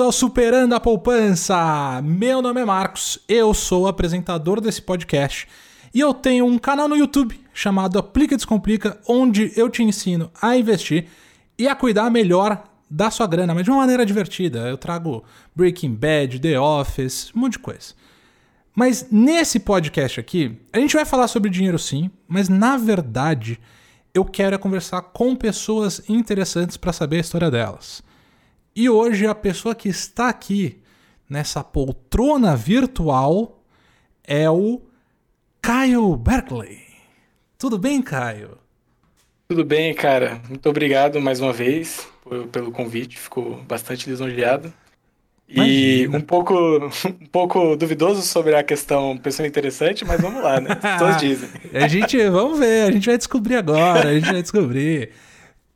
Bem-vindos ao Superando a Poupança! Meu nome é Marcos, eu sou apresentador desse podcast e eu tenho um canal no YouTube chamado Aplica Descomplica, onde eu te ensino a investir e a cuidar melhor da sua grana, mas de uma maneira divertida. Eu trago Breaking Bad, The Office, um monte de coisa. Mas nesse podcast aqui, a gente vai falar sobre dinheiro sim, mas na verdade eu quero é conversar com pessoas interessantes para saber a história delas. E hoje a pessoa que está aqui nessa poltrona virtual é o Caio Berkeley. Tudo bem, Caio? Tudo bem, cara. Muito obrigado mais uma vez pelo convite. Ficou bastante lisonjeado. E um pouco, um pouco duvidoso sobre a questão pessoa interessante, mas vamos lá, né? As pessoas dizem. a gente, vamos ver, a gente vai descobrir agora, a gente vai descobrir.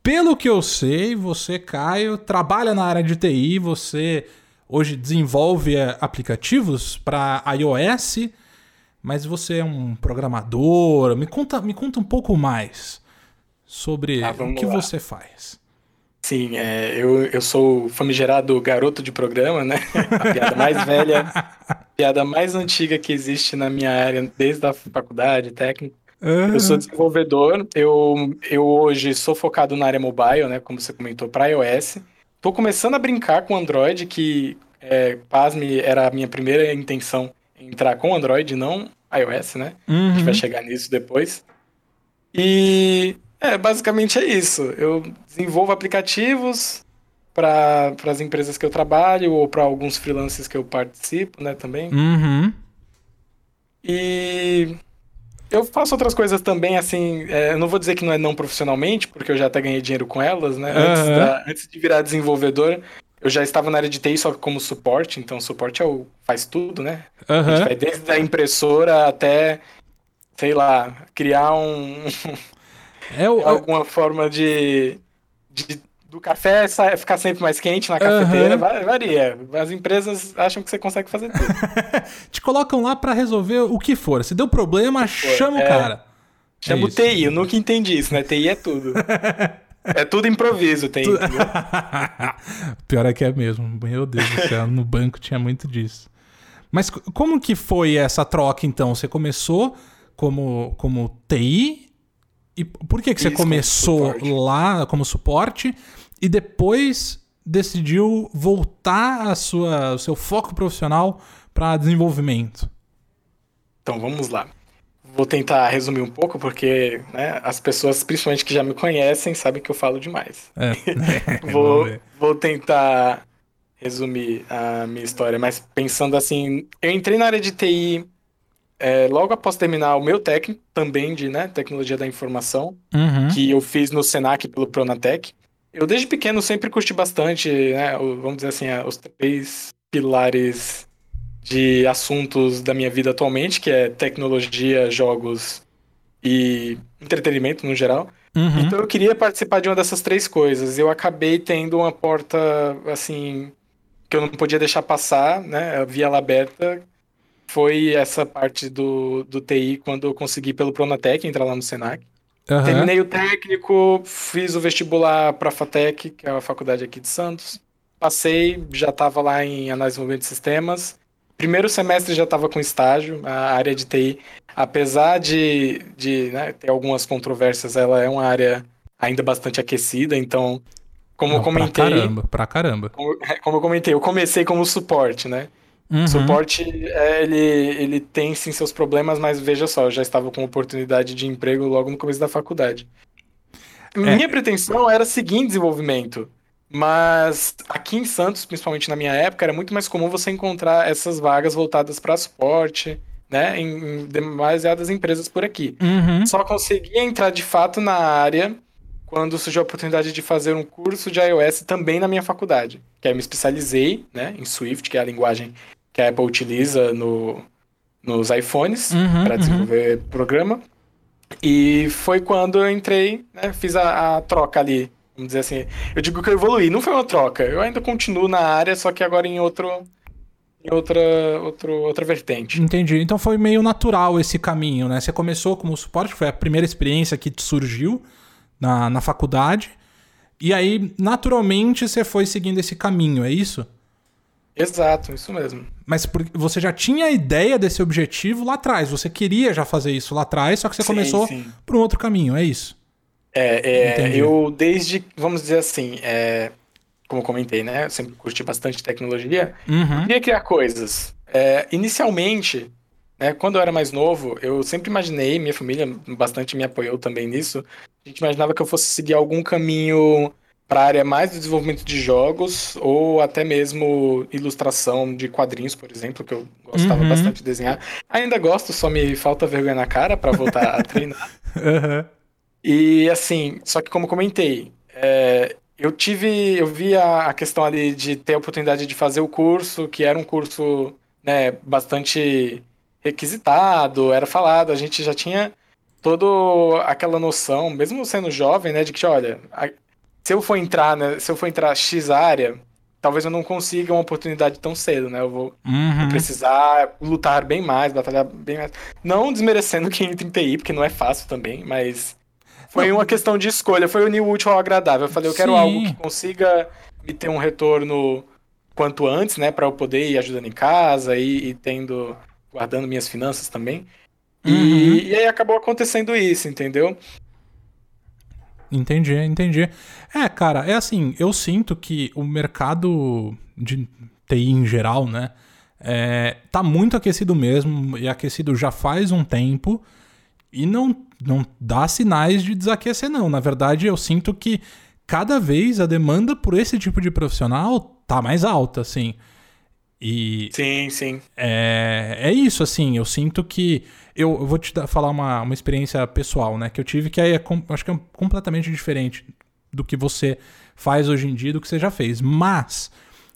Pelo que eu sei, você, Caio, trabalha na área de TI, você hoje desenvolve é, aplicativos para iOS, mas você é um programador. Me conta, me conta um pouco mais sobre ah, o que lá. você faz. Sim, é, eu, eu sou o famigerado garoto de programa, né? A piada mais velha, a piada mais antiga que existe na minha área, desde a faculdade técnica. Uhum. Eu sou desenvolvedor, eu, eu hoje sou focado na área mobile, né, como você comentou, para iOS. Estou começando a brincar com Android, que, é, pasme, era a minha primeira intenção entrar com Android, não iOS, né? Uhum. A gente vai uhum. chegar nisso depois. E, é, basicamente é isso. Eu desenvolvo aplicativos para as empresas que eu trabalho ou para alguns freelancers que eu participo, né, também. Uhum. E eu faço outras coisas também, assim, é, eu não vou dizer que não é não profissionalmente, porque eu já até ganhei dinheiro com elas, né? Uhum. Antes, da, antes, de virar desenvolvedor, eu já estava na área de TI só como suporte, então suporte é o, faz tudo, né? Uhum. A gente vai desde a impressora até, sei lá, criar um... é o... alguma forma de, de do café ficar sempre mais quente na cafeteira, uhum. varia. As empresas acham que você consegue fazer tudo. Te colocam lá para resolver o que for. Se deu problema, chama é, o cara. Chama é o TI, eu nunca entendi isso, né? TI é tudo. é tudo improviso, TI. Tu... Pior é que é mesmo. Meu Deus do céu, no banco tinha muito disso. Mas como que foi essa troca, então? Você começou como, como TI? E por que, que você começou como lá como suporte? E depois decidiu voltar a sua, o seu foco profissional para desenvolvimento? Então vamos lá. Vou tentar resumir um pouco, porque né, as pessoas, principalmente que já me conhecem, sabem que eu falo demais. É. vou, vou tentar resumir a minha história, mas pensando assim, eu entrei na área de TI é, logo após terminar o meu técnico, também de né, tecnologia da informação, uhum. que eu fiz no Senac pelo Pronatec. Eu desde pequeno sempre curti bastante, né, vamos dizer assim, os três pilares de assuntos da minha vida atualmente, que é tecnologia, jogos e entretenimento no geral. Uhum. Então eu queria participar de uma dessas três coisas. Eu acabei tendo uma porta, assim, que eu não podia deixar passar, né, a via aberta. Foi essa parte do, do TI quando eu consegui pelo Pronatec entrar lá no Senac. Uhum. Terminei o técnico, fiz o vestibular para a FATEC, que é a faculdade aqui de Santos. Passei, já estava lá em análise de desenvolvimento de sistemas. Primeiro semestre já estava com estágio, a área de TI, apesar de, de né, ter algumas controvérsias, ela é uma área ainda bastante aquecida, então, como Não, eu comentei... Pra caramba, pra caramba. Como, como eu comentei, eu comecei como suporte, né? Uhum. Suporte, é, ele, ele tem sim seus problemas, mas veja só, eu já estava com oportunidade de emprego logo no começo da faculdade. É. Minha pretensão era seguir em desenvolvimento, mas aqui em Santos, principalmente na minha época, era muito mais comum você encontrar essas vagas voltadas para suporte, né, em, em demasiadas empresas por aqui. Uhum. Só consegui entrar de fato na área quando surgiu a oportunidade de fazer um curso de iOS também na minha faculdade. Que aí eu me especializei né, em Swift, que é a linguagem que a Apple utiliza no, nos iPhones uhum, para desenvolver uhum. programa. E foi quando eu entrei, né, fiz a, a, troca ali, vamos dizer assim. Eu digo que eu evoluí, não foi uma troca. Eu ainda continuo na área, só que agora em outro em outra, outro, outra vertente. Entendi. Então foi meio natural esse caminho, né? Você começou como suporte, foi a primeira experiência que te surgiu na, na faculdade. E aí, naturalmente, você foi seguindo esse caminho, é isso? Exato, isso mesmo. Mas você já tinha a ideia desse objetivo lá atrás, você queria já fazer isso lá atrás, só que você sim, começou por um outro caminho, é isso? É, é eu desde, vamos dizer assim, é, como eu comentei, né? Eu sempre curti bastante tecnologia. Uhum. Queria criar coisas. É, inicialmente, né, quando eu era mais novo, eu sempre imaginei, minha família bastante me apoiou também nisso, a gente imaginava que eu fosse seguir algum caminho para a área mais do desenvolvimento de jogos ou até mesmo ilustração de quadrinhos, por exemplo, que eu gostava uhum. bastante de desenhar. Ainda gosto, só me falta vergonha na cara para voltar a treinar. Uhum. E assim, só que como comentei, é, eu tive, eu vi a, a, questão ali de ter a oportunidade de fazer o curso, que era um curso né, bastante requisitado, era falado, a gente já tinha toda aquela noção, mesmo sendo jovem, né, de que, olha, se eu for entrar, né, se eu for entrar X área, talvez eu não consiga uma oportunidade tão cedo, né? Eu vou uhum. precisar lutar bem mais, batalhar bem mais. Não desmerecendo quem entra em TI, porque não é fácil também, mas foi uma questão de escolha, foi unir o útil ao agradável. Eu falei, eu quero Sim. algo que consiga me ter um retorno quanto antes, né, para eu poder ir ajudando em casa e, e tendo guardando minhas finanças também. Uhum. E, e aí acabou acontecendo isso, entendeu? Entendi, entendi. É, cara, é assim, eu sinto que o mercado de TI em geral, né, é, tá muito aquecido mesmo, e aquecido já faz um tempo, e não, não dá sinais de desaquecer, não. Na verdade, eu sinto que cada vez a demanda por esse tipo de profissional tá mais alta, assim. E. Sim, sim. É, é isso, assim. Eu sinto que eu, vou te dar, falar uma, uma experiência pessoal, né? Que eu tive que aí é, acho que é completamente diferente do que você faz hoje em dia, do que você já fez. Mas,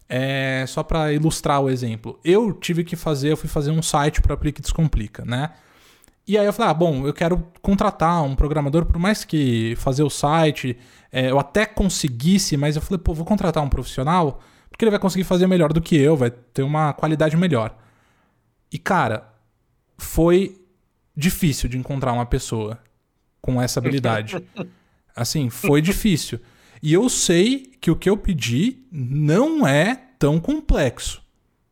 é, só para ilustrar o exemplo, eu tive que fazer, eu fui fazer um site para Aplique Descomplica, né? E aí eu falei, ah, bom, eu quero contratar um programador, por mais que fazer o site é, eu até conseguisse, mas eu falei, pô, vou contratar um profissional, porque ele vai conseguir fazer melhor do que eu, vai ter uma qualidade melhor. E cara, foi difícil de encontrar uma pessoa com essa habilidade. Assim, foi difícil. E eu sei que o que eu pedi não é tão complexo.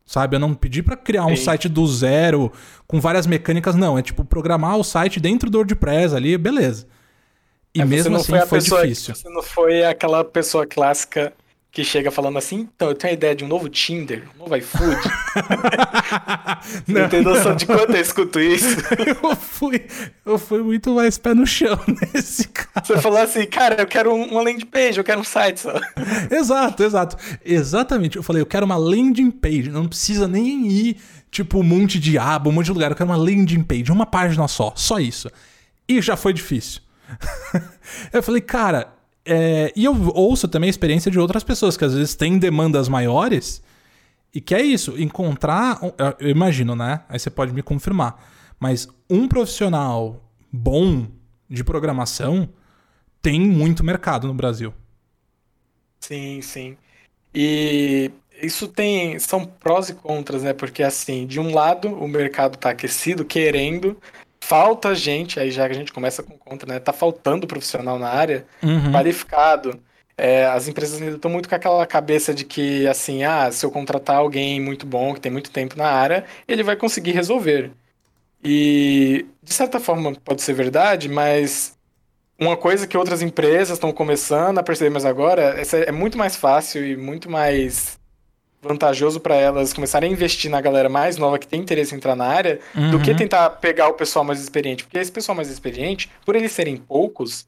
Sabe? Eu não pedi para criar um Sim. site do zero com várias mecânicas, não. É tipo programar o site dentro do WordPress ali, beleza. E é, mesmo assim foi, foi difícil. Você não foi aquela pessoa clássica que chega falando assim, então, eu tenho a ideia de um novo Tinder, um novo iFood. não, tem noção não. de quanto eu escuto isso? eu, fui, eu fui muito mais pé no chão nesse caso. Você falou assim, cara, eu quero uma landing page, eu quero um site só. exato, exato. Exatamente. Eu falei, eu quero uma landing page, não precisa nem ir, tipo, um monte de aba, um monte de lugar. Eu quero uma landing page, uma página só, só isso. E já foi difícil. eu falei, cara, é, e eu ouço também a experiência de outras pessoas que às vezes têm demandas maiores e que é isso, encontrar. Eu imagino, né? Aí você pode me confirmar. Mas um profissional bom de programação tem muito mercado no Brasil. Sim, sim. E isso tem. São prós e contras, né? Porque assim, de um lado o mercado está aquecido, querendo, falta gente, aí já que a gente começa com contra, né? Tá faltando profissional na área uhum. qualificado. É, as empresas ainda estão muito com aquela cabeça de que, assim, ah, se eu contratar alguém muito bom, que tem muito tempo na área, ele vai conseguir resolver. E, de certa forma, pode ser verdade, mas uma coisa que outras empresas estão começando a perceber mais agora, é muito mais fácil e muito mais vantajoso para elas começarem a investir na galera mais nova que tem interesse em entrar na área uhum. do que uhum. tentar pegar o pessoal mais experiente. Porque esse pessoal mais experiente, por eles serem poucos,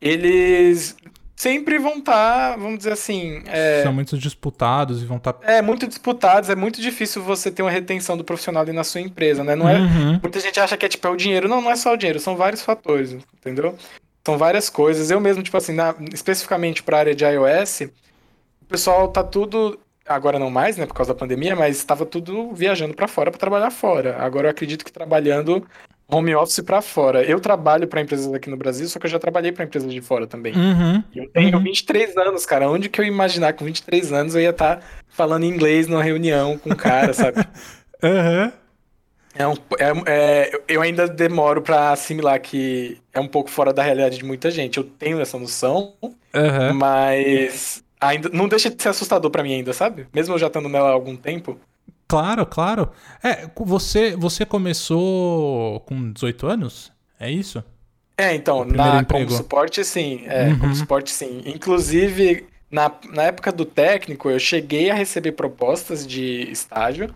eles sempre vão estar, tá, vamos dizer assim. É... São muito disputados e vão estar. Tá... É, muito disputados, é muito difícil você ter uma retenção do profissional ali na sua empresa, né? Não é. Uhum. Muita gente acha que é tipo é o dinheiro. Não, não é só o dinheiro, são vários fatores, entendeu? São várias coisas. Eu mesmo, tipo assim, na... especificamente para a área de iOS, o pessoal tá tudo agora não mais, né, por causa da pandemia, mas estava tudo viajando para fora para trabalhar fora. Agora eu acredito que trabalhando home office para fora. Eu trabalho para empresas aqui no Brasil, só que eu já trabalhei para empresas de fora também. Uhum, eu tenho uhum. 23 anos, cara. Onde que eu ia imaginar que com 23 anos eu ia estar tá falando inglês numa reunião com um cara, sabe? Uhum. É um, é, é, eu ainda demoro para assimilar que é um pouco fora da realidade de muita gente. Eu tenho essa noção, mas ainda não deixa de ser assustador para mim ainda, sabe? Mesmo eu já estando nela há algum tempo. Claro, claro. É, você, você começou com 18 anos? É isso? É, então, na, como suporte, sim. É, uhum. como suporte, sim. Inclusive, na, na época do técnico, eu cheguei a receber propostas de estágio,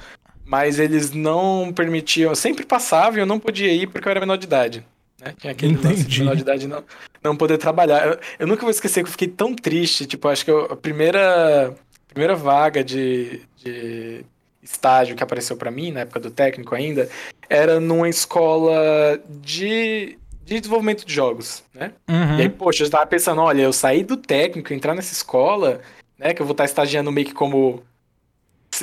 mas eles não permitiam. Eu sempre passava e eu não podia ir porque eu era menor de idade. Né? Tinha aquele lance de menor de idade não, não poder trabalhar. Eu, eu, nunca vou esquecer que eu fiquei tão triste. Tipo, acho que eu, a primeira, primeira vaga de, de estágio que apareceu para mim, na época do técnico ainda, era numa escola de de desenvolvimento de jogos, né? Uhum. E aí, poxa, eu tava pensando, olha, eu saí do técnico, entrar nessa escola, né? Que eu vou estar estagiando meio que como,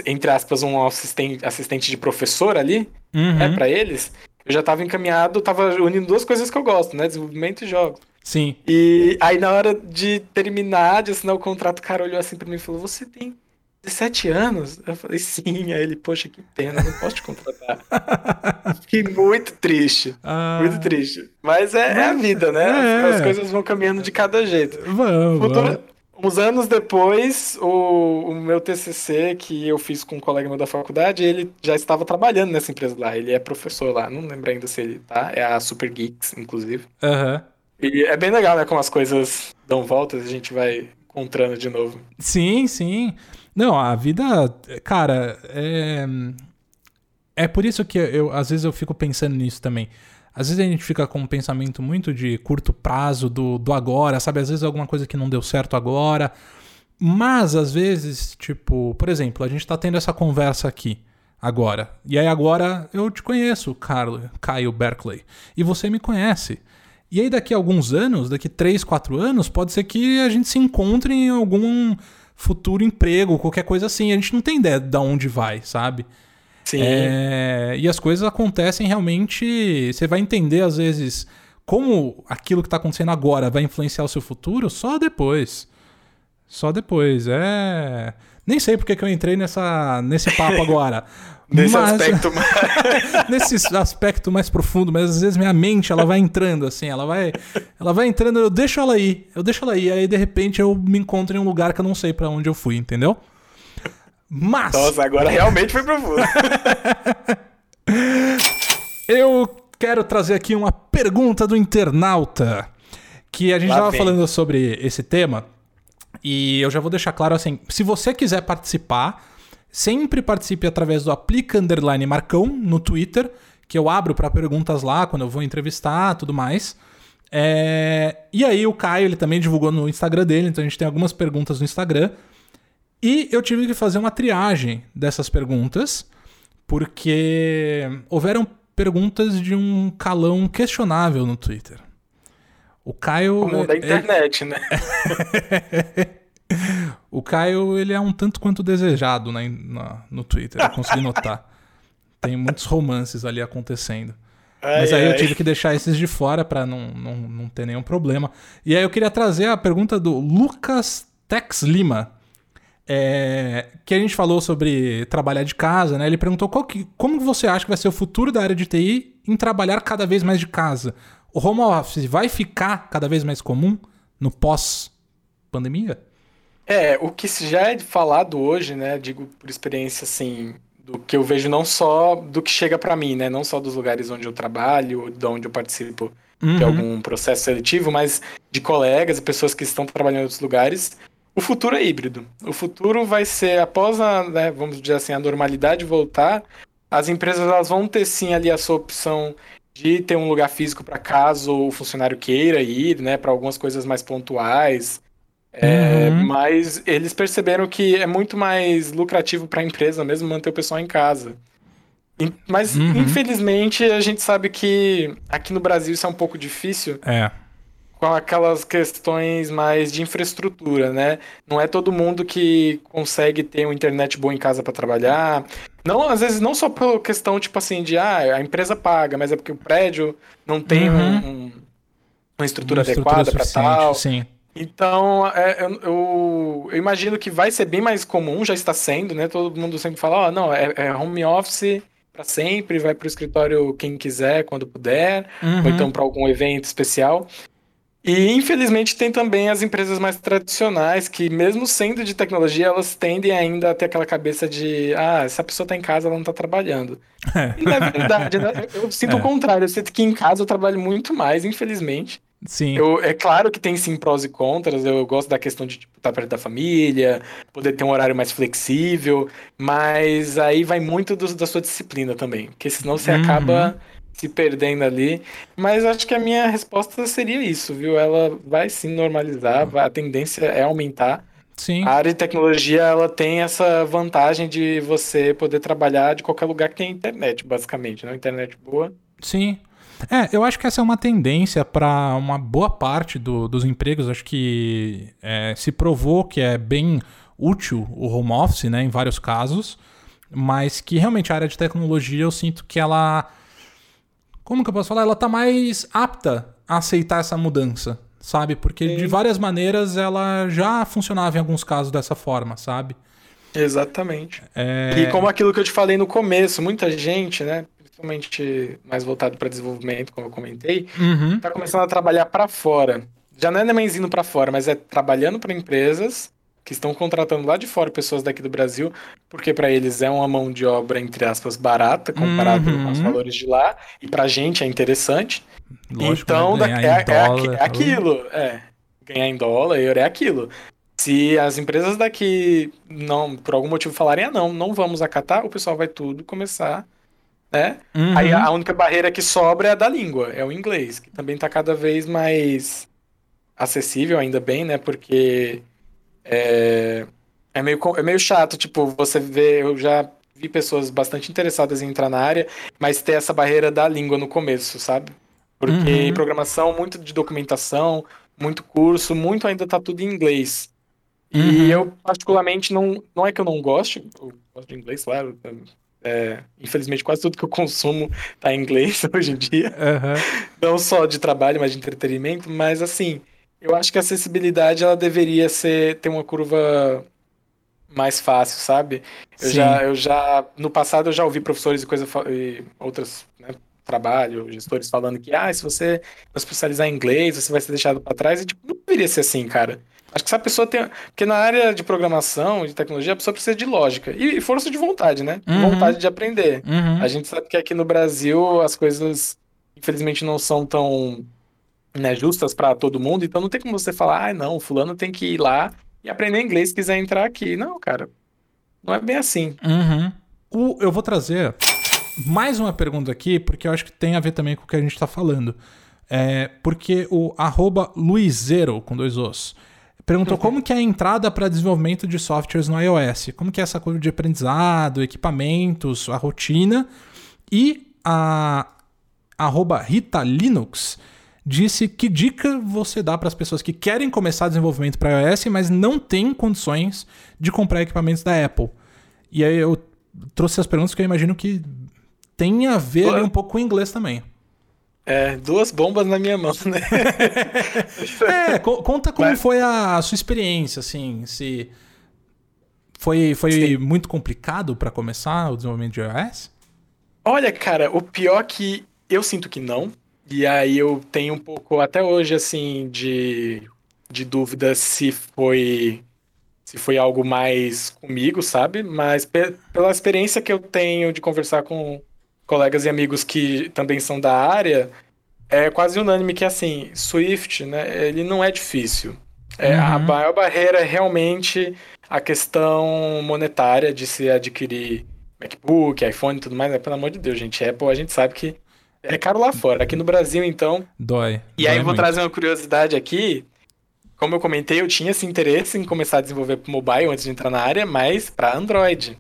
entre aspas, um assistente, assistente de professor ali, uhum. né? Pra eles. Eu já tava encaminhado, tava unindo duas coisas que eu gosto, né? Desenvolvimento e jogos. Sim. E aí, na hora de terminar, de assinar o contrato, o cara olhou assim pra mim e falou: Você tem 17 anos? Eu falei, sim. Aí ele, poxa, que pena, não posso te contratar. Fiquei muito triste. Ah. Muito triste. Mas é, é a vida, né? É. As, as, coisas vão caminhando de cada jeito. Vamos. Futuro... Uns anos depois, o, o, meu TCC, que eu fiz com um colega meu da faculdade, ele já estava trabalhando nessa empresa lá. Ele é professor lá, não lembro ainda se ele tá. É a Super Geeks, inclusive. Aham. Uhum. E é bem legal, né? Como as coisas dão voltas e a gente vai encontrando de novo. Sim, sim. Não, a vida, cara, é. É por isso que eu, às vezes, eu fico pensando nisso também. Às vezes a gente fica com um pensamento muito de curto prazo, do, do agora, sabe? Às vezes é alguma coisa que não deu certo agora. Mas, às vezes, tipo, por exemplo, a gente tá tendo essa conversa aqui agora. E aí agora eu te conheço, Carlo, Caio Berkeley. E você me conhece. E aí daqui a alguns anos, daqui 3, 4 anos, pode ser que a gente se encontre em algum futuro emprego, qualquer coisa assim. A gente não tem ideia de onde vai, sabe? Sim. É, e as coisas acontecem realmente. Você vai entender, às vezes, como aquilo que está acontecendo agora vai influenciar o seu futuro só depois. Só depois. É. Nem sei porque que eu entrei nessa, nesse papo agora. Nesse mas, aspecto mais... nesse aspecto mais profundo, mas às vezes minha mente ela vai entrando assim, ela vai ela vai entrando, eu deixo ela ir, eu deixo ela ir, aí de repente eu me encontro em um lugar que eu não sei para onde eu fui, entendeu? Mas Nossa, agora realmente foi profundo. eu quero trazer aqui uma pergunta do internauta, que a gente estava falando sobre esse tema, e eu já vou deixar claro assim, se você quiser participar, Sempre participe através do Aplica Underline Marcão no Twitter, que eu abro para perguntas lá quando eu vou entrevistar tudo mais. É... E aí o Caio ele também divulgou no Instagram dele, então a gente tem algumas perguntas no Instagram. E eu tive que fazer uma triagem dessas perguntas, porque houveram perguntas de um calão questionável no Twitter. O Caio. Como da internet, é... né? O Caio, ele é um tanto quanto desejado na no Twitter, eu consegui notar. Tem muitos romances ali acontecendo. Ai, Mas aí ai. eu tive que deixar esses de fora para não, não, não ter nenhum problema. E aí eu queria trazer a pergunta do Lucas Tex Lima. É, que a gente falou sobre trabalhar de casa, né? Ele perguntou que, como você acha que vai ser o futuro da área de TI em trabalhar cada vez mais de casa? O home office vai ficar cada vez mais comum no pós-pandemia? É, o que já é falado hoje, né, digo por experiência, assim, do que eu vejo não só do que chega para mim, né, não só dos lugares onde eu trabalho, de onde eu participo uhum. de algum processo seletivo, mas de colegas e pessoas que estão trabalhando em outros lugares, o futuro é híbrido. O futuro vai ser, após a, né, vamos dizer assim, a normalidade voltar, as empresas elas vão ter sim ali a sua opção de ter um lugar físico para caso o funcionário queira ir, né, para algumas coisas mais pontuais, é, uhum. Mas eles perceberam que é muito mais lucrativo para a empresa mesmo manter o pessoal em casa. Mas, uhum. infelizmente, a gente sabe que aqui no Brasil isso é um pouco difícil. É. Com aquelas questões mais de infraestrutura, né? Não é todo mundo que consegue ter uma internet boa em casa para trabalhar. Não, às vezes, não só por questão, tipo assim, de ah, a empresa paga, mas é porque o prédio não tem uhum. um, um, uma estrutura, uma adequada para tal. Sim. Então, é, eu, eu, eu, imagino que vai ser bem mais comum, já está sendo, né? Todo mundo sempre fala, ó, oh, não, é, é, home office para sempre, vai para o escritório quem quiser, quando puder, uhum. ou então para algum evento especial. E infelizmente tem também as empresas mais tradicionais que, mesmo sendo de tecnologia, elas tendem ainda a ter aquela cabeça de ah, essa pessoa tá em casa, ela não tá trabalhando. É. E na verdade, né, eu sinto é. o contrário, eu sinto que em casa eu trabalho muito mais, infelizmente. Sim. Eu, é claro que tem sim prós e contras. Eu gosto da questão de tipo, estar perto da família, poder ter um horário mais flexível, mas aí vai muito do, da sua disciplina também, porque senão você uhum. acaba se perdendo ali. Mas acho que a minha resposta seria isso, viu? Ela vai sim normalizar, vai, a tendência é aumentar. Sim. A área de tecnologia ela tem essa vantagem de você poder trabalhar de qualquer lugar que tem internet, basicamente, né? Internet boa. Sim. É, eu acho que essa é uma tendência para uma boa parte do, dos empregos. Acho que é, se provou que é bem útil o home office, né, em vários casos, mas que realmente a área de tecnologia eu sinto que ela. Como que eu posso falar? Ela tá mais apta a aceitar essa mudança, sabe? Porque Sim. de várias maneiras ela já funcionava em alguns casos dessa forma, sabe? Exatamente. É... E como aquilo que eu te falei no começo, muita gente, né, principalmente mais voltado para desenvolvimento, como eu comentei, uhum. tá começando a trabalhar para fora. Já não é nem indo para fora, mas é trabalhando para empresas que estão contratando lá de fora pessoas daqui do Brasil, porque para eles é uma mão de obra, entre aspas, barata, comparado uhum. com os valores de lá, e pra gente é interessante. Lógico, então, né? é, é, dólar, é, aquilo, é. Ganhar em dólar, euro é aquilo. Se as empresas daqui não, por algum motivo falarem, ah, não, não vamos acatar, o pessoal vai tudo começar né? Uhum. Aí a única barreira que sobra é a da língua, é o inglês, que também está cada vez mais acessível, ainda bem, né? Porque é, é, meio, é meio chato, tipo, você vê, eu já vi pessoas bastante interessadas em entrar na área, mas ter essa barreira da língua no começo, sabe? Porque uhum. programação, muito de documentação, muito curso, muito ainda tá tudo em inglês. E uhum. eu, particularmente, não, não é que eu não goste, eu gosto de inglês, claro, é, infelizmente, quase tudo que eu consumo tá em inglês hoje em dia. Uhum. Não só de trabalho, mas de entretenimento. Mas, assim, eu acho que a acessibilidade ela deveria ser ter uma curva mais fácil, sabe? Eu já, eu já, no passado, eu já ouvi professores e coisa, e outras, né, trabalho, gestores falando que, ah, se você especializar em inglês, você vai ser deixado para trás. E, tipo, não deveria ser assim, cara. Acho que se a pessoa tem. Porque na área de programação, de tecnologia, a pessoa precisa de lógica. E força de vontade, né? Uhum. Vontade de aprender. Uhum. A gente sabe que aqui no Brasil as coisas, infelizmente, não são tão né, justas para todo mundo. Então não tem como você falar, ah, não, fulano tem que ir lá e aprender inglês se quiser entrar aqui. Não, cara. Não é bem assim. Uhum. O, eu vou trazer mais uma pergunta aqui, porque eu acho que tem a ver também com o que a gente está falando. É, porque o arroba Luizero, com dois Os, Perguntou uhum. como que é a entrada para desenvolvimento de softwares no iOS. Como que é essa curva de aprendizado, equipamentos, a rotina. E a arroba Rita Linux disse que dica você dá para as pessoas que querem começar desenvolvimento para iOS, mas não têm condições de comprar equipamentos da Apple. E aí eu trouxe as perguntas que eu imagino que tem a ver um pouco com o inglês também. É, duas bombas na minha mão, né? é, conta como Mas... foi a sua experiência, assim, se foi, foi muito complicado para começar o desenvolvimento de iOS? Olha, cara, o pior é que eu sinto que não. E aí eu tenho um pouco, até hoje, assim, de, de dúvida se foi se foi algo mais comigo, sabe? Mas pela experiência que eu tenho de conversar com colegas e amigos que também são da área, é quase unânime que, assim, Swift, né, ele não é difícil. É, uhum. A maior barreira é realmente a questão monetária de se adquirir MacBook, iPhone e tudo mais. Né? Pelo amor de Deus, gente. Apple a gente sabe que é caro lá fora. Aqui no Brasil, então. Dói. E Dói aí eu vou trazer uma curiosidade aqui. Como eu comentei, eu tinha esse interesse em começar a desenvolver para mobile antes de entrar na área, mas para Android.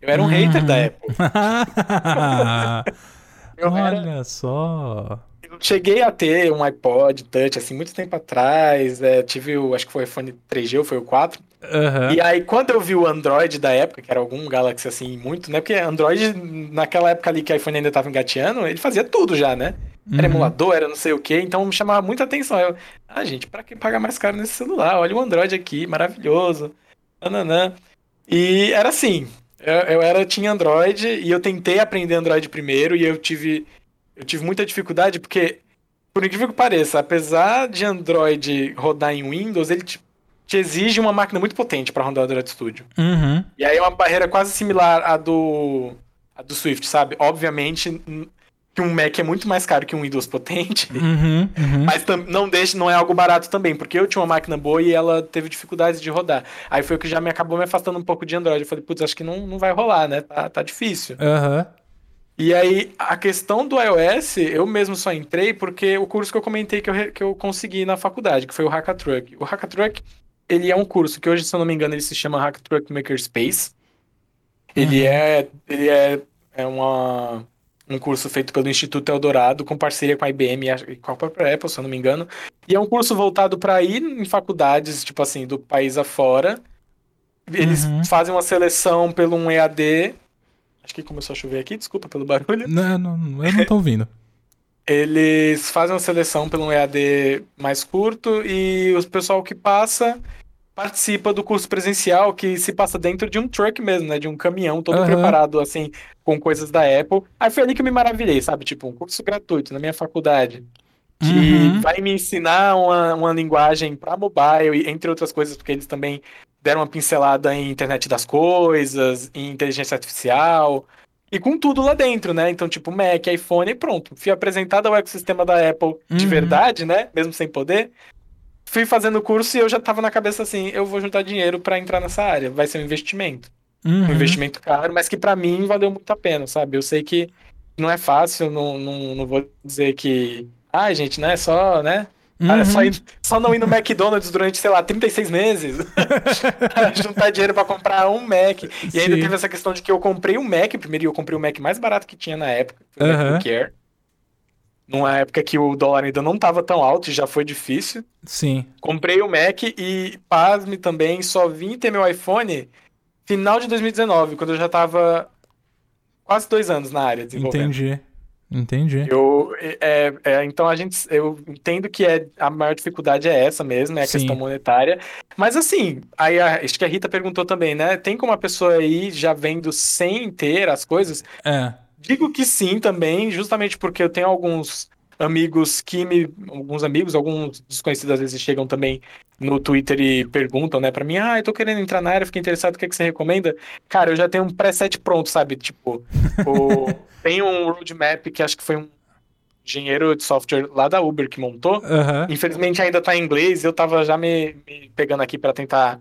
Eu era um uhum. hater da Apple. Olha era... só. Eu cheguei a ter um iPod Touch, assim, muito tempo atrás. É, tive o, acho que foi o iPhone 3G ou foi o 4. Uhum. E aí, quando eu vi o Android da época, que era algum Galaxy, assim, muito, né? Porque Android, naquela época ali que o iPhone ainda tava engateando, ele fazia tudo já, né? Era uhum. emulador, era não sei o que, então me chamava muita atenção. Eu, ah, gente, pra que pagar mais caro nesse celular? Olha o Android aqui, maravilhoso. Nananã. E era assim, eu, eu era, tinha Android e eu tentei aprender Android primeiro e eu tive, eu tive muita dificuldade porque por incrível que pareça, apesar de Android rodar em Windows, ele te, te exige uma máquina muito potente para rodar o Android Studio. Uhum. E aí é uma barreira quase similar à do, à do Swift, sabe? Obviamente que um Mac é muito mais caro que um Windows potente, Uhum. Uhum. mas não deixa, não é algo barato também, porque eu tinha uma máquina boa e ela teve dificuldades de rodar. Aí foi o que já me acabou me afastando um pouco de Android. Eu falei, putz, acho que não, não vai rolar, né? Tá, tá difícil. Aham. E aí, a questão do iOS, eu mesmo só entrei porque o curso que eu comentei que eu, que eu consegui na faculdade, que foi o Hackathruck. O Hackathruck, ele é um curso que hoje, se eu não me engano, ele se chama Hackathruck Makerspace. Ele Uhum. é, ele é, é uma, um curso feito pelo Instituto Eldorado, com parceria com a IBM e e com a própria Apple, se eu não me engano. E é um curso voltado para ir em faculdades, tipo assim, do país afora. Eles Uhum. fazem uma seleção pelo um EAD. Acho que começou a chover aqui, desculpa pelo barulho. Não, não, eu não tô ouvindo. Eles fazem uma seleção pelo EAD mais curto e o pessoal que passa participa do curso presencial que se passa dentro de um truck mesmo, né? De um caminhão todo Aham. preparado, assim, com coisas da Apple. Aí foi ali que eu me maravilhei, sabe? Tipo, um curso gratuito na minha faculdade. Que Uhum. vai me ensinar uma, uma linguagem para mobile, entre outras coisas, porque eles também deram uma pincelada em internet das coisas, em inteligência artificial, e com tudo lá dentro, né? Então, tipo, Mac, iPhone e pronto. Fui apresentado ao ecossistema da Apple de Uhum. verdade, né? Mesmo sem poder. Fui fazendo o curso e eu já tava na cabeça assim, eu vou juntar dinheiro para entrar nessa área. Vai ser um investimento. Uhum. Um investimento caro, mas que para mim valeu muito a pena, sabe? Eu sei que não é fácil, não, não, não vou dizer que. Ai, gente, né? Só, né? Uhum. só, ir- só não ir no McDonald's durante, sei lá, 36 meses. Juntar dinheiro pra comprar um Mac. E ainda Sim. teve essa questão de que eu comprei um Mac primeiro, e eu comprei o Mac mais barato que tinha na época, foi o Aham. MacBook Air. Numa época que o dólar ainda não tava tão alto e já foi difícil. Sim. Comprei o Mac e, pasme também, só vim ter meu iPhone final de 2019, quando eu já tava quase dois anos na área desenvolvendo. Entendi. Entendi. Eu, é, é, então a gente, eu entendo que é, a maior dificuldade é essa mesmo, é a Sim. questão monetária. Mas assim, aí a, acho que a Rita perguntou também, né? Tem como a pessoa aí já vendo sem ter as coisas? É. Digo que sim também, justamente porque eu tenho alguns amigos que me, alguns amigos, alguns desconhecidos às vezes chegam também no Twitter e perguntam, né, pra mim, ah, eu tô querendo entrar na área, fiquei interessado, o que é que você recomenda? Cara, eu já tenho um preset pronto, sabe? Tipo, o- tem um roadmap que acho que foi um engenheiro de software lá da Uber que montou. Aham. Infelizmente ainda tá em inglês, eu tava já me, me pegando aqui pra tentar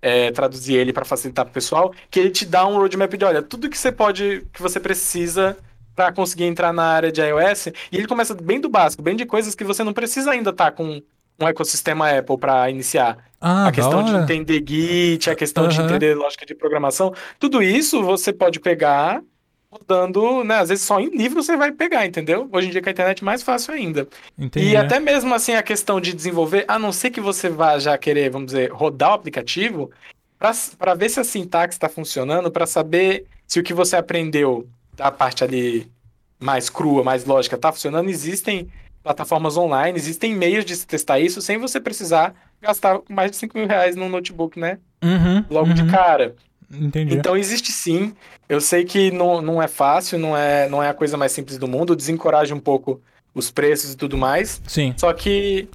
é, traduzir ele pra facilitar pro pessoal, que ele te dá um roadmap de, olha, tudo que você pode, que você precisa pra conseguir entrar na área de iOS, e ele começa bem do básico, bem de coisas que você não precisa ainda estar com um ecossistema Apple pra iniciar. Ah, a questão de entender Git, a questão de Aham. entender lógica de programação, tudo isso você pode pegar mudando, né? Às vezes só em livro você vai pegar, entendeu? Hoje em dia com a internet é mais fácil ainda. Entendi. E até mesmo assim a questão de desenvolver, a não ser que você vá já querer, vamos dizer, rodar o aplicativo, para ver se a sintaxe está funcionando, para saber se o que você aprendeu da parte ali mais crua, mais lógica, está funcionando, existem plataformas online, existem meios de se testar isso sem você precisar gastar mais de 5 mil reais num notebook, né? Uhum, Logo de uhum. cara. Entendi. Então existe sim. Eu sei que não, não é fácil, não é, não é a coisa mais simples do mundo, desencoraja um pouco os preços e tudo mais. Sim. Só que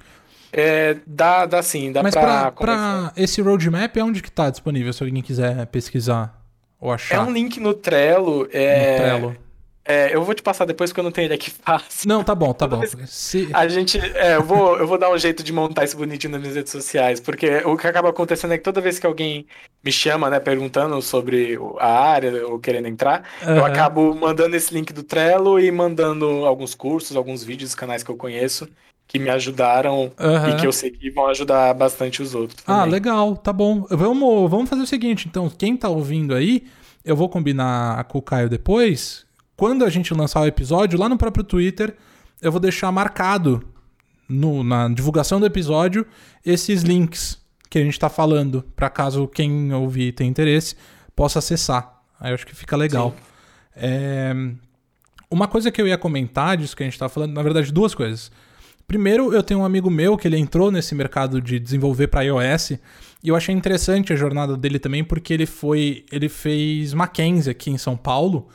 é, dá, dá sim, dá Mas pra, pra, pra esse roadmap, é onde que tá disponível, se alguém quiser pesquisar ou achar? É um link no Trello. no É, Trello. é, eu vou te passar depois porque eu não tenho ele aqui fácil. Não, tá bom, tá bom. Se... A gente, é, eu vou, eu vou dar um jeito de montar isso bonitinho nas minhas redes sociais, porque o que acaba acontecendo é que toda vez que alguém me chama, né, perguntando sobre a área ou querendo entrar, eu Aham. acabo mandando esse link do Trello e mandando alguns cursos, alguns vídeos, canais que eu conheço que me ajudaram Aham. e que eu sei que vão ajudar bastante os outros Ah, também. legal, tá bom. Vamos, vamos fazer o seguinte, então, quem tá ouvindo aí, eu vou combinar com o Caio depois. Quando a gente lançar o episódio, lá no próprio Twitter, eu vou deixar marcado no- na divulgação do episódio esses links que a gente tá falando, pra caso quem ouvir tenha interesse, possa acessar. Aí eu acho que fica legal. É, Uma coisa que eu ia comentar disso que a gente tá falando, na verdade, duas coisas. Primeiro, eu tenho um amigo meu que ele entrou nesse mercado de desenvolver para iOS e eu achei interessante a jornada dele também porque ele foi, ele fez Mackenzie aqui em São Paulo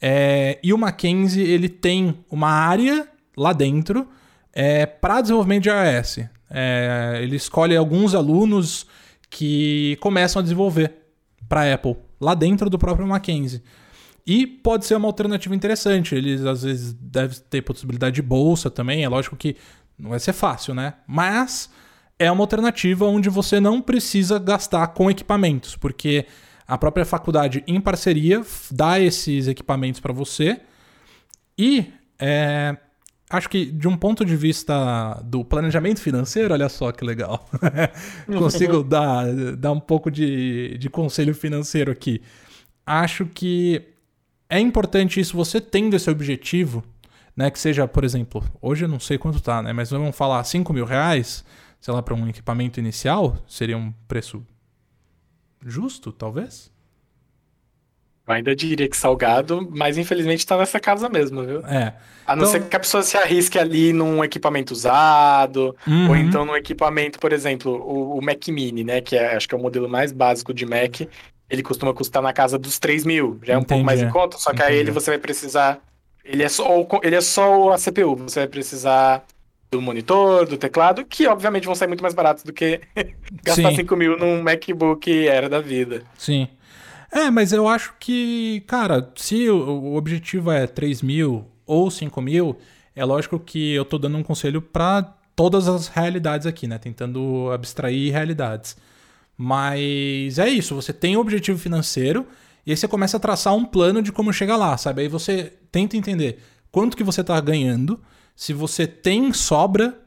é, e o Mackenzie ele tem uma área lá dentro é para desenvolvimento de iOS. É, ele escolhe alguns alunos que começam a desenvolver para Apple, lá dentro do próprio Mackenzie. E pode ser uma alternativa interessante. Eles às vezes devem ter possibilidade de bolsa também. É lógico que não vai ser fácil, né? Mas é uma alternativa onde você não precisa gastar com equipamentos, porque a própria faculdade, em parceria, dá esses equipamentos para você. E é, acho que de um ponto de vista do planejamento financeiro, olha só que legal. Consigo dar, dar um pouco de, de conselho financeiro aqui. Acho que é importante isso, você tendo esse objetivo, né? Que seja, por exemplo, hoje eu não sei quanto tá, né? Mas vamos falar 5 mil reais, sei lá, para um equipamento inicial, seria um preço justo, talvez? Eu ainda diria que salgado, mas infelizmente tá nessa casa mesmo, viu? É. A não então... ser que a pessoa se arrisque ali num equipamento usado, uhum. ou então num equipamento, por exemplo, o, o, Mac Mini, né? Que é, acho que é o modelo mais básico de Mac. Ele costuma custar na casa dos 3 mil. Já é um Entendi. pouco mais em conta, só que Entendi. aí ele você vai precisar. Ele é, só, ele é só a CPU, você vai precisar do monitor, do teclado, que obviamente vão sair muito mais baratos do que gastar Sim. 5 mil num MacBook era da vida. Sim. É, mas eu acho que, cara, se o, objetivo é 3 mil ou 5 mil, é lógico que eu tô dando um conselho para todas as realidades aqui, né? Tentando abstrair realidades. Mas é isso, você tem um objetivo financeiro e aí você começa a traçar um plano de como chegar lá, sabe? Aí você tenta entender quanto que você tá ganhando, se você tem sobra,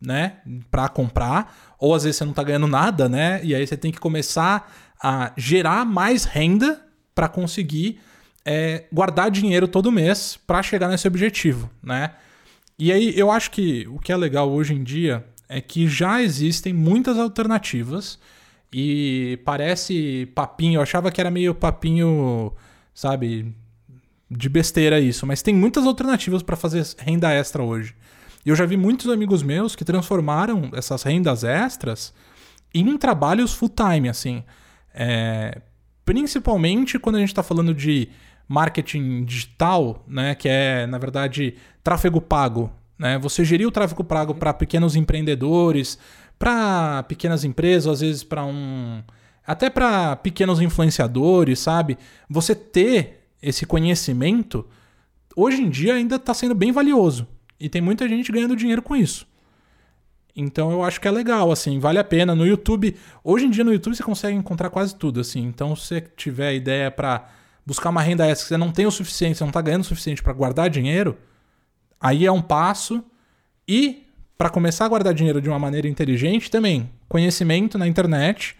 né, para comprar, ou às vezes você não tá ganhando nada, né? E aí você tem que começar a gerar mais renda para conseguir é, guardar dinheiro todo mês para chegar nesse objetivo, né? E aí eu acho que o que é legal hoje em dia é que já existem muitas alternativas e parece papinho, eu achava que era meio papinho, sabe, de besteira isso, mas tem muitas alternativas para fazer renda extra hoje. E eu já vi muitos amigos meus que transformaram essas rendas extras em trabalhos full time, assim. É, principalmente quando a gente está falando de marketing digital, né, que é, na verdade, tráfego pago. Né? Você gerir o tráfego pago para pequenos empreendedores, para pequenas empresas, às vezes para um. Até para pequenos influenciadores, sabe? Você ter esse conhecimento, hoje em dia ainda está sendo bem valioso. E tem muita gente ganhando dinheiro com isso. Então eu acho que é legal, assim, vale a pena. No YouTube, hoje em dia no YouTube você consegue encontrar quase tudo, assim. Então se você tiver ideia para buscar uma renda extra, que você não tem o suficiente, você não está ganhando o suficiente para guardar dinheiro, aí é um passo. E para começar a guardar dinheiro de uma maneira inteligente também, conhecimento na internet,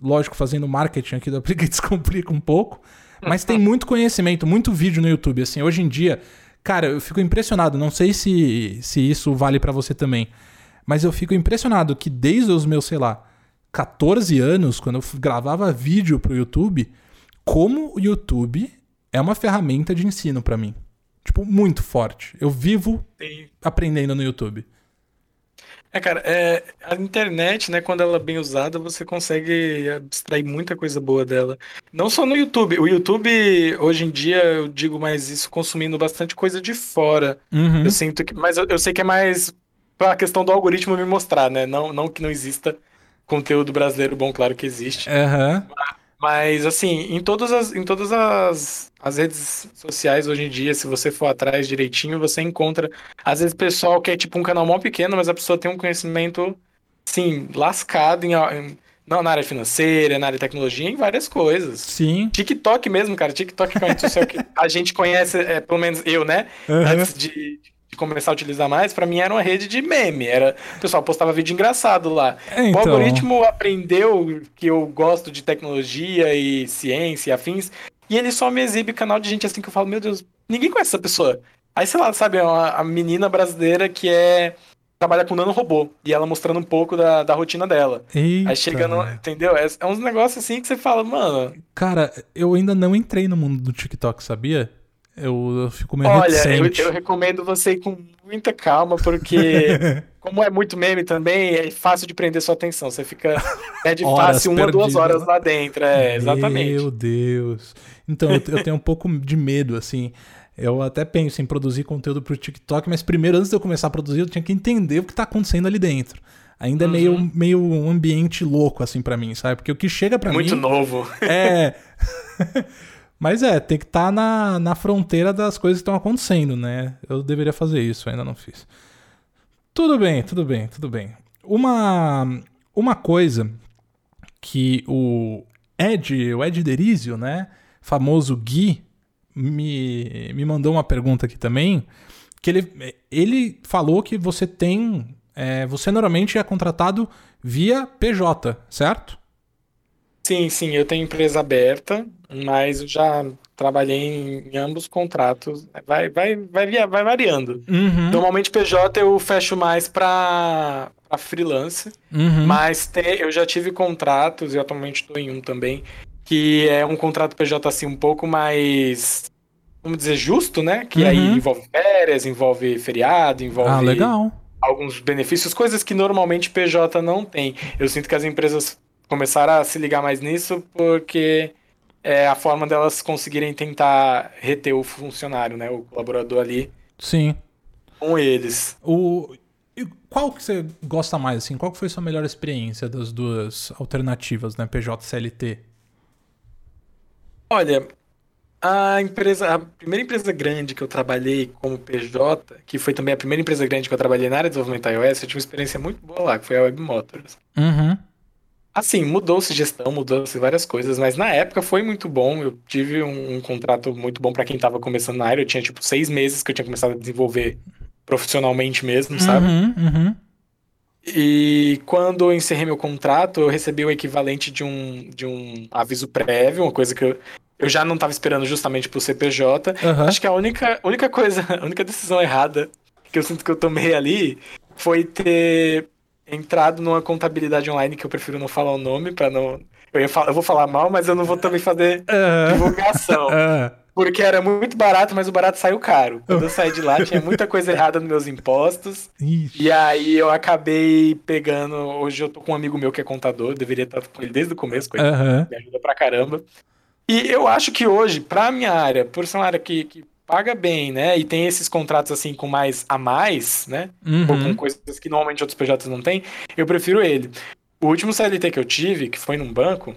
lógico, fazendo marketing aqui do Aplica Descomplica um pouco, mas tem muito conhecimento, muito vídeo no YouTube. Assim, hoje em dia, cara, eu fico impressionado. Não sei se, se isso vale para você também. Mas eu fico impressionado que desde os meus, sei lá, 14 anos, quando eu gravava vídeo pro YouTube, como o YouTube é uma ferramenta de ensino para mim. Tipo, muito forte. Eu vivo Sim. aprendendo no YouTube. É, cara, é, a internet, né, quando ela é bem usada, você consegue abstrair muita coisa boa dela. Não só no YouTube. O YouTube, hoje em dia, eu digo mais isso, consumindo bastante coisa de fora. Uhum. Eu sinto que. Mas eu, eu sei que é mais pra questão do algoritmo me mostrar, né? Não, não que não exista conteúdo brasileiro bom, claro que existe. Uhum. Mas, assim, em todas, as, em todas as, as redes sociais hoje em dia, se você for atrás direitinho, você encontra, às vezes, pessoal que é tipo um canal mó pequeno, mas a pessoa tem um conhecimento, sim, lascado em, em não, na área financeira, na área de tecnologia, em várias coisas. Sim. TikTok mesmo, cara. TikTok é uma rede social que a gente conhece, é, pelo menos eu, né? Uhum. Antes de começar a utilizar mais, para mim era uma rede de meme. Era, o pessoal postava vídeo engraçado lá. Então... O algoritmo aprendeu que eu gosto de tecnologia e ciência e afins, e ele só me exibe canal de gente assim que eu falo, meu Deus, ninguém conhece essa pessoa. Aí, sei lá, sabe, é uma, a menina brasileira que é trabalha com nanorobô. E ela mostrando um pouco da, da rotina dela. Eita. Aí chegando, entendeu? É, é uns negócios assim que você fala, mano. Cara, eu ainda não entrei no mundo do TikTok, sabia? Eu, eu fico meio Olha, eu, eu, recomendo você ir com muita calma, porque como é muito meme também, é fácil de prender sua atenção. Você fica. É de fácil uma, duas horas lá dentro. É, exatamente. Meu Deus. Então, eu, eu tenho um pouco de medo, assim. Eu até penso em produzir conteúdo pro TikTok, mas primeiro, antes de eu começar a produzir, eu tinha que entender o que tá acontecendo ali dentro. Ainda uhum. é meio, meio um ambiente louco, assim, para mim, sabe? Porque o que chega para mim. Muito novo. É. Mas é, tem que estar tá na, na fronteira das coisas que estão acontecendo, né? Eu deveria fazer isso, ainda não fiz. Tudo bem, tudo bem, tudo bem. Uma, uma coisa que o Ed, o Ed Derizio, né? Famoso Gui, me, me mandou uma pergunta aqui também. Que ele, ele falou que você tem. É, você normalmente é contratado via PJ, certo? Sim, sim, eu tenho empresa aberta, mas eu já trabalhei em, em ambos contratos. Vai, vai, vai, vai variando. Uhum. Normalmente PJ eu fecho mais para freelance, uhum. mas te, eu já tive contratos, e atualmente estou em um também, que é um contrato PJ assim um pouco mais, vamos dizer, justo, né? Que uhum. aí envolve férias, envolve feriado, envolve. Ah, legal alguns benefícios, coisas que normalmente PJ não tem. Eu sinto que as empresas começaram a se ligar mais nisso porque é a forma delas conseguirem tentar reter o funcionário, né? O colaborador ali. Sim. Com eles. O... Qual que você gosta mais, assim? Qual foi a sua melhor experiência das duas alternativas, né? PJ e CLT? Olha, a empresa, a primeira empresa grande que eu trabalhei como PJ, que foi também a primeira empresa grande que eu trabalhei na área de desenvolvimento iOS, eu tive uma experiência muito boa lá, que foi a Web Motors. Uhum. Assim, mudou-se gestão, mudou-se várias coisas, mas na época foi muito bom. Eu tive um, um contrato muito bom para quem estava começando na área. Eu tinha, tipo, seis meses que eu tinha começado a desenvolver profissionalmente mesmo, sabe? Uhum, uhum. E quando eu encerrei meu contrato, eu recebi o equivalente de um, de um aviso prévio, uma coisa que eu, eu já não estava esperando justamente pro CPJ. Uhum. Acho que a única, única coisa, a única decisão errada que eu sinto que eu tomei ali foi ter entrado numa contabilidade online que eu prefiro não falar o nome para não. Eu, ia falar, eu vou falar mal, mas eu não vou também fazer divulgação. Porque era muito barato, mas o barato saiu caro. Quando eu saí de lá, tinha muita coisa errada nos meus impostos. Ixi. E aí eu acabei pegando. Hoje eu tô com um amigo meu que é contador, deveria estar com ele desde o começo, coitado, uhum. me ajuda pra caramba. E eu acho que hoje, pra minha área, por ser uma área que, que paga bem, né? E tem esses contratos assim com mais a mais, né? Uhum. Ou com coisas que normalmente outros PJs não têm, eu prefiro ele. O último CLT que eu tive, que foi num banco,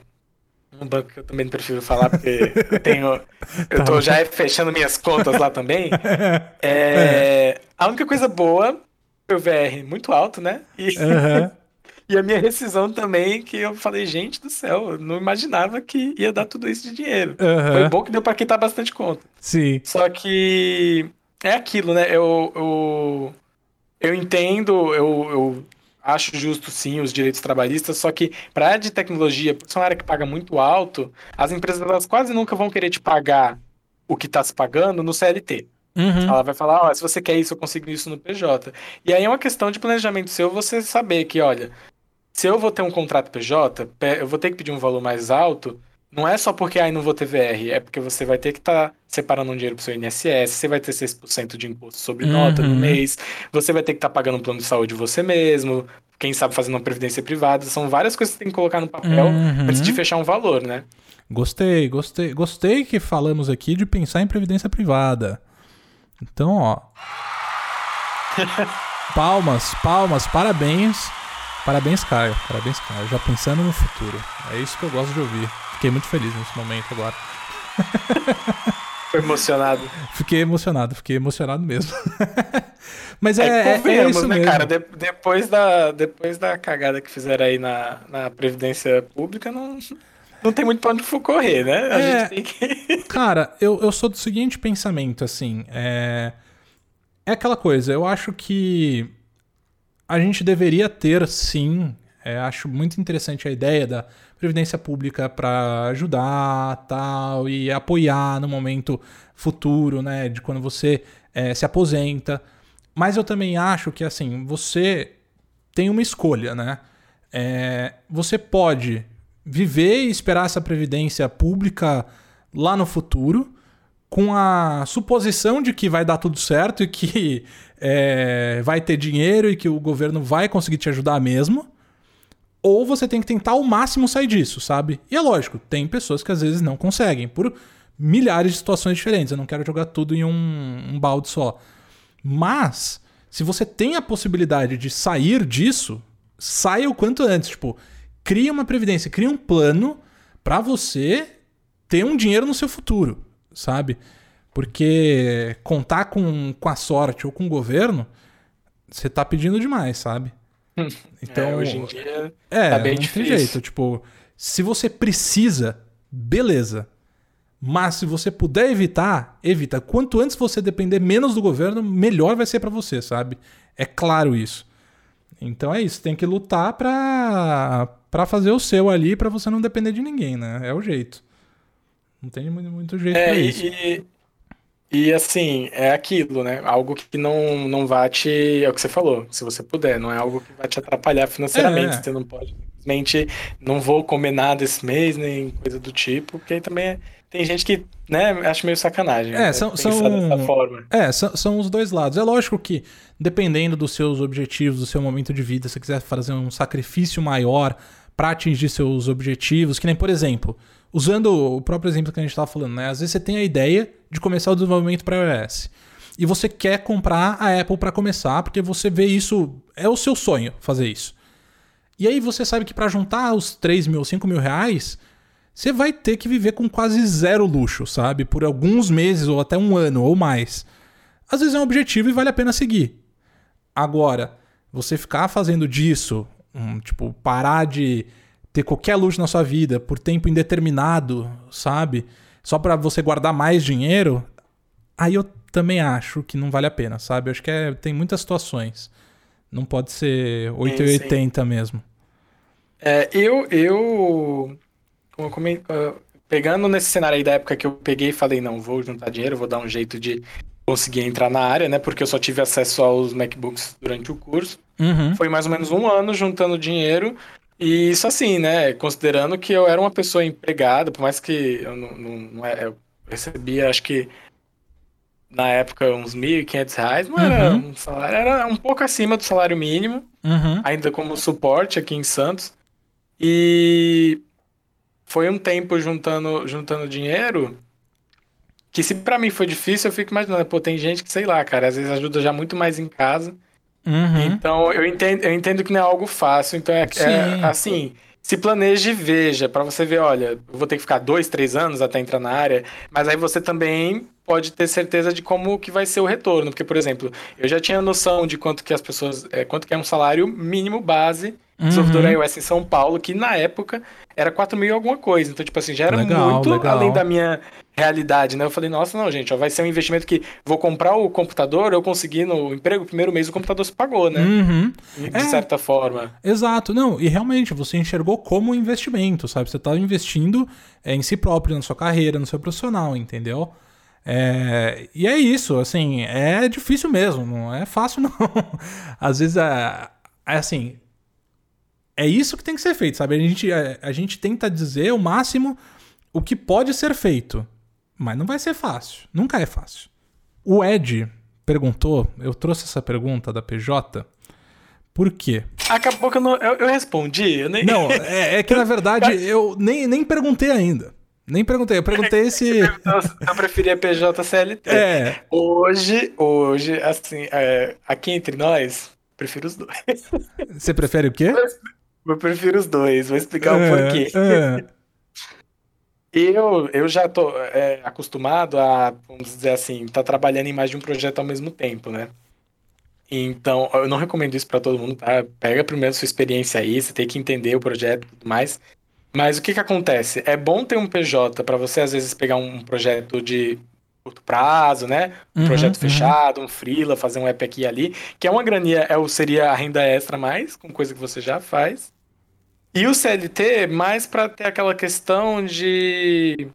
um banco que eu também não prefiro falar porque eu tenho. Eu tô tá. já fechando minhas contas lá também. É, a única coisa boa foi o VR muito alto, né? E, uhum. E a minha rescisão também, que eu falei, gente do céu, eu não imaginava que ia dar tudo isso de dinheiro. Uhum. Foi bom que deu pra quitar bastante conta. Sim. Só que é aquilo, né? Eu, eu, eu entendo, eu, eu acho justo sim os direitos trabalhistas, só que para área de tecnologia, por ser uma área que paga muito alto, as empresas elas quase nunca vão querer te pagar o que está se pagando no CLT. Uhum. Ela vai falar, ó, se você quer isso, eu consigo isso no PJ. E aí é uma questão de planejamento seu você saber que, olha, se eu vou ter um contrato PJ, eu vou ter que pedir um valor mais alto, não é só porque aí não vou ter VR, é porque você vai ter que estar tá separando um dinheiro para o seu INSS, você vai ter 6% de imposto sobre nota uhum. no mês, você vai ter que estar tá pagando um plano de saúde você mesmo, quem sabe fazendo uma previdência privada, são várias coisas que você tem que colocar no papel uhum. antes de fechar um valor, né? Gostei, gostei, gostei que falamos aqui de pensar em previdência privada. Então, ó. palmas, palmas, parabéns. Parabéns, Caio. Parabéns, Caio. Já pensando no futuro. É isso que eu gosto de ouvir. Fiquei muito feliz nesse momento agora. Foi emocionado. Fiquei emocionado, fiquei emocionado mesmo. Mas é, é, é, é isso né, mesmo. cara? De, depois, da, depois da cagada que fizeram aí na, na Previdência Pública, não, não tem muito pra onde correr, né? A é, gente tem que. cara, eu, eu sou do seguinte pensamento, assim. É, é aquela coisa, eu acho que a gente deveria ter, sim. É, acho muito interessante a ideia da previdência pública para ajudar tal e apoiar no momento futuro, né, de quando você é, se aposenta. Mas eu também acho que assim você tem uma escolha, né? É, você pode viver e esperar essa previdência pública lá no futuro, com a suposição de que vai dar tudo certo e que é, vai ter dinheiro e que o governo vai conseguir te ajudar mesmo. Ou você tem que tentar ao máximo sair disso, sabe? E é lógico, tem pessoas que às vezes não conseguem, por milhares de situações diferentes. Eu não quero jogar tudo em um, um balde só. Mas, se você tem a possibilidade de sair disso, saia o quanto antes. Tipo, cria uma previdência, cria um plano para você ter um dinheiro no seu futuro, sabe? Porque contar com, com a sorte ou com o governo, você tá pedindo demais, sabe? Então, é, hoje em dia é, tá bem não difícil. tem jeito. Tipo, se você precisa, beleza. Mas se você puder evitar, evita. Quanto antes você depender menos do governo, melhor vai ser para você, sabe? É claro isso. Então é isso, tem que lutar pra, pra fazer o seu ali, para você não depender de ninguém, né? É o jeito. Não tem muito, muito jeito é, pra isso. E, e assim, é aquilo, né? Algo que não, não vai te. É o que você falou, se você puder, não é algo que vai te atrapalhar financeiramente. É. Você não pode simplesmente não vou comer nada esse mês, nem coisa do tipo, porque aí também é, tem gente que, né, acha meio sacanagem. É, né, são, são, é são, são os dois lados. É lógico que, dependendo dos seus objetivos, do seu momento de vida, se você quiser fazer um sacrifício maior para atingir seus objetivos, que nem, por exemplo, usando o próprio exemplo que a gente estava falando, né? Às vezes você tem a ideia de começar o desenvolvimento para iOS. E você quer comprar a Apple para começar, porque você vê isso, é o seu sonho fazer isso. E aí você sabe que para juntar os 3 mil, 5 mil reais, você vai ter que viver com quase zero luxo, sabe? Por alguns meses ou até um ano ou mais. Às vezes é um objetivo e vale a pena seguir. Agora, você ficar fazendo disso, um, tipo, parar de ter qualquer luxo na sua vida por tempo indeterminado, sabe? Só para você guardar mais dinheiro, aí eu também acho que não vale a pena, sabe? Eu acho que é, tem muitas situações. Não pode ser 880 sim, sim. mesmo. É, eu, eu, como eu coment... pegando nesse cenário aí da época que eu peguei e falei, não, vou juntar dinheiro, vou dar um jeito de conseguir entrar na área, né? Porque eu só tive acesso aos MacBooks durante o curso. Uhum. Foi mais ou menos um ano juntando dinheiro e isso assim, né? Considerando que eu era uma pessoa empregada, por mais que eu não, não, não é, eu recebia, acho que na época uns R$ 1.500, não era uhum. um salário, era um pouco acima do salário mínimo, uhum. ainda como suporte aqui em Santos. E foi um tempo juntando, juntando dinheiro que se para mim foi difícil, eu fico imaginando, pô, tem gente que, sei lá, cara, às vezes ajuda já muito mais em casa Uhum. Então, eu entendo, eu entendo que não é algo fácil. Então, é, é assim, se planeje e veja, para você ver, olha, eu vou ter que ficar dois, três anos até entrar na área, mas aí você também pode ter certeza de como que vai ser o retorno. Porque, por exemplo, eu já tinha noção de quanto que as pessoas. É, quanto que é um salário mínimo base uhum. desenvolvedor iOS em São Paulo, que na época era 4 mil alguma coisa. Então, tipo assim, já era legal, muito legal. além da minha realidade, né? Eu falei, nossa, não, gente, ó, vai ser um investimento que vou comprar o computador, eu consegui no emprego, primeiro mês o computador se pagou, né? Uhum. De é, certa forma. Exato, não, e realmente você enxergou como um investimento, sabe? Você tá investindo é, em si próprio, na sua carreira, no seu profissional, entendeu? É, e é isso, assim, é difícil mesmo, não é fácil não. Às vezes é, é assim, é isso que tem que ser feito, sabe? A gente, a, a gente tenta dizer o máximo o que pode ser feito, mas não vai ser fácil, nunca é fácil. O Ed perguntou, eu trouxe essa pergunta da PJ, por quê? Acabou que eu, não, eu, eu respondi. Eu nem... Não, é, é, que na verdade eu nem, nem perguntei ainda. Nem perguntei, eu perguntei se. Eu preferia PJCLT. É. Hoje, hoje, assim, é, aqui entre nós, prefiro os dois. Você prefere o quê? Eu prefiro os dois, vou explicar é, o porquê. É. Eu, eu já tô é, acostumado a, vamos dizer assim, estar tá trabalhando em mais de um projeto ao mesmo tempo, né? Então, eu não recomendo isso para todo mundo, tá? Pega primeiro sua experiência aí, você tem que entender o projeto e tudo mais. Mas o que que acontece? É bom ter um PJ para você, às vezes, pegar um projeto de curto prazo, né? Um uhum, projeto uhum. fechado, um freela, fazer um app aqui e ali, que é uma graninha, é, seria a renda extra mais, com coisa que você já faz. E o CLT, mais para ter aquela questão de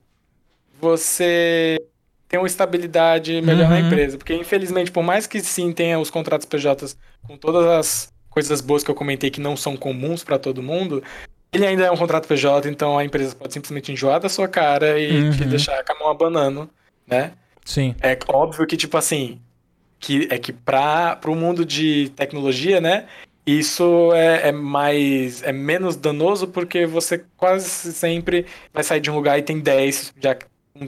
você ter uma estabilidade melhor uhum. na empresa. Porque, infelizmente, por mais que sim tenha os contratos PJs com todas as coisas boas que eu comentei que não são comuns para todo mundo, ele ainda é um contrato PJ, então a empresa pode simplesmente enjoar da sua cara e uhum. te deixar com a mão abanando, né? Sim. É óbvio que, tipo assim, que é que para o mundo de tecnologia, né? Isso é, é, mais. é menos danoso porque você quase sempre vai sair de um lugar e tem 10 já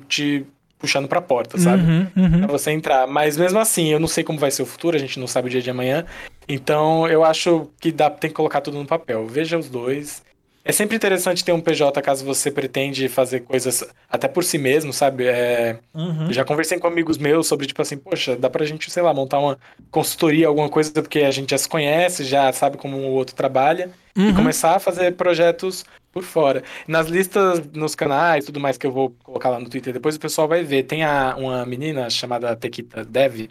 te puxando pra porta, sabe? Uhum, uhum. Pra você entrar. Mas mesmo assim, eu não sei como vai ser o futuro, a gente não sabe o dia de amanhã. Então eu acho que dá, tem que colocar tudo no papel. Veja os dois. É sempre interessante ter um PJ caso você pretende fazer coisas até por si mesmo, sabe? É, Uhum. eu já conversei com amigos meus sobre, tipo assim, poxa, dá pra gente, sei lá, montar uma consultoria, alguma coisa, porque a gente já se conhece, já sabe como o outro trabalha, e Uhum. começar a fazer projetos por fora. Nas listas, nos canais, tudo mais que eu vou colocar lá no Twitter, depois o pessoal vai ver. Tem a, uma menina chamada Tequita Dev,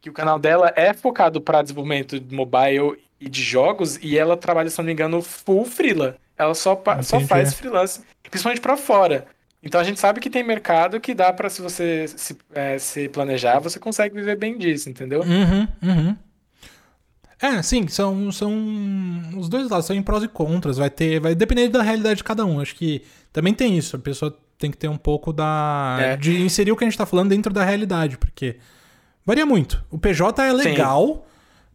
que o canal dela é focado para desenvolvimento de mobile e de jogos, e ela trabalha, se não me engano, full freela. Ela só, só faz freelance, principalmente para fora. Então a gente sabe que tem mercado que dá para se você se, é, se planejar, você consegue viver bem disso, entendeu? Uhum, uhum. É, sim, são, são os dois lados, são em prós e contras. Vai ter, vai depender da realidade de cada um. Acho que também tem isso. A pessoa tem que ter um pouco da É. de inserir o que a gente tá falando dentro da realidade, porque varia muito. O PJ é legal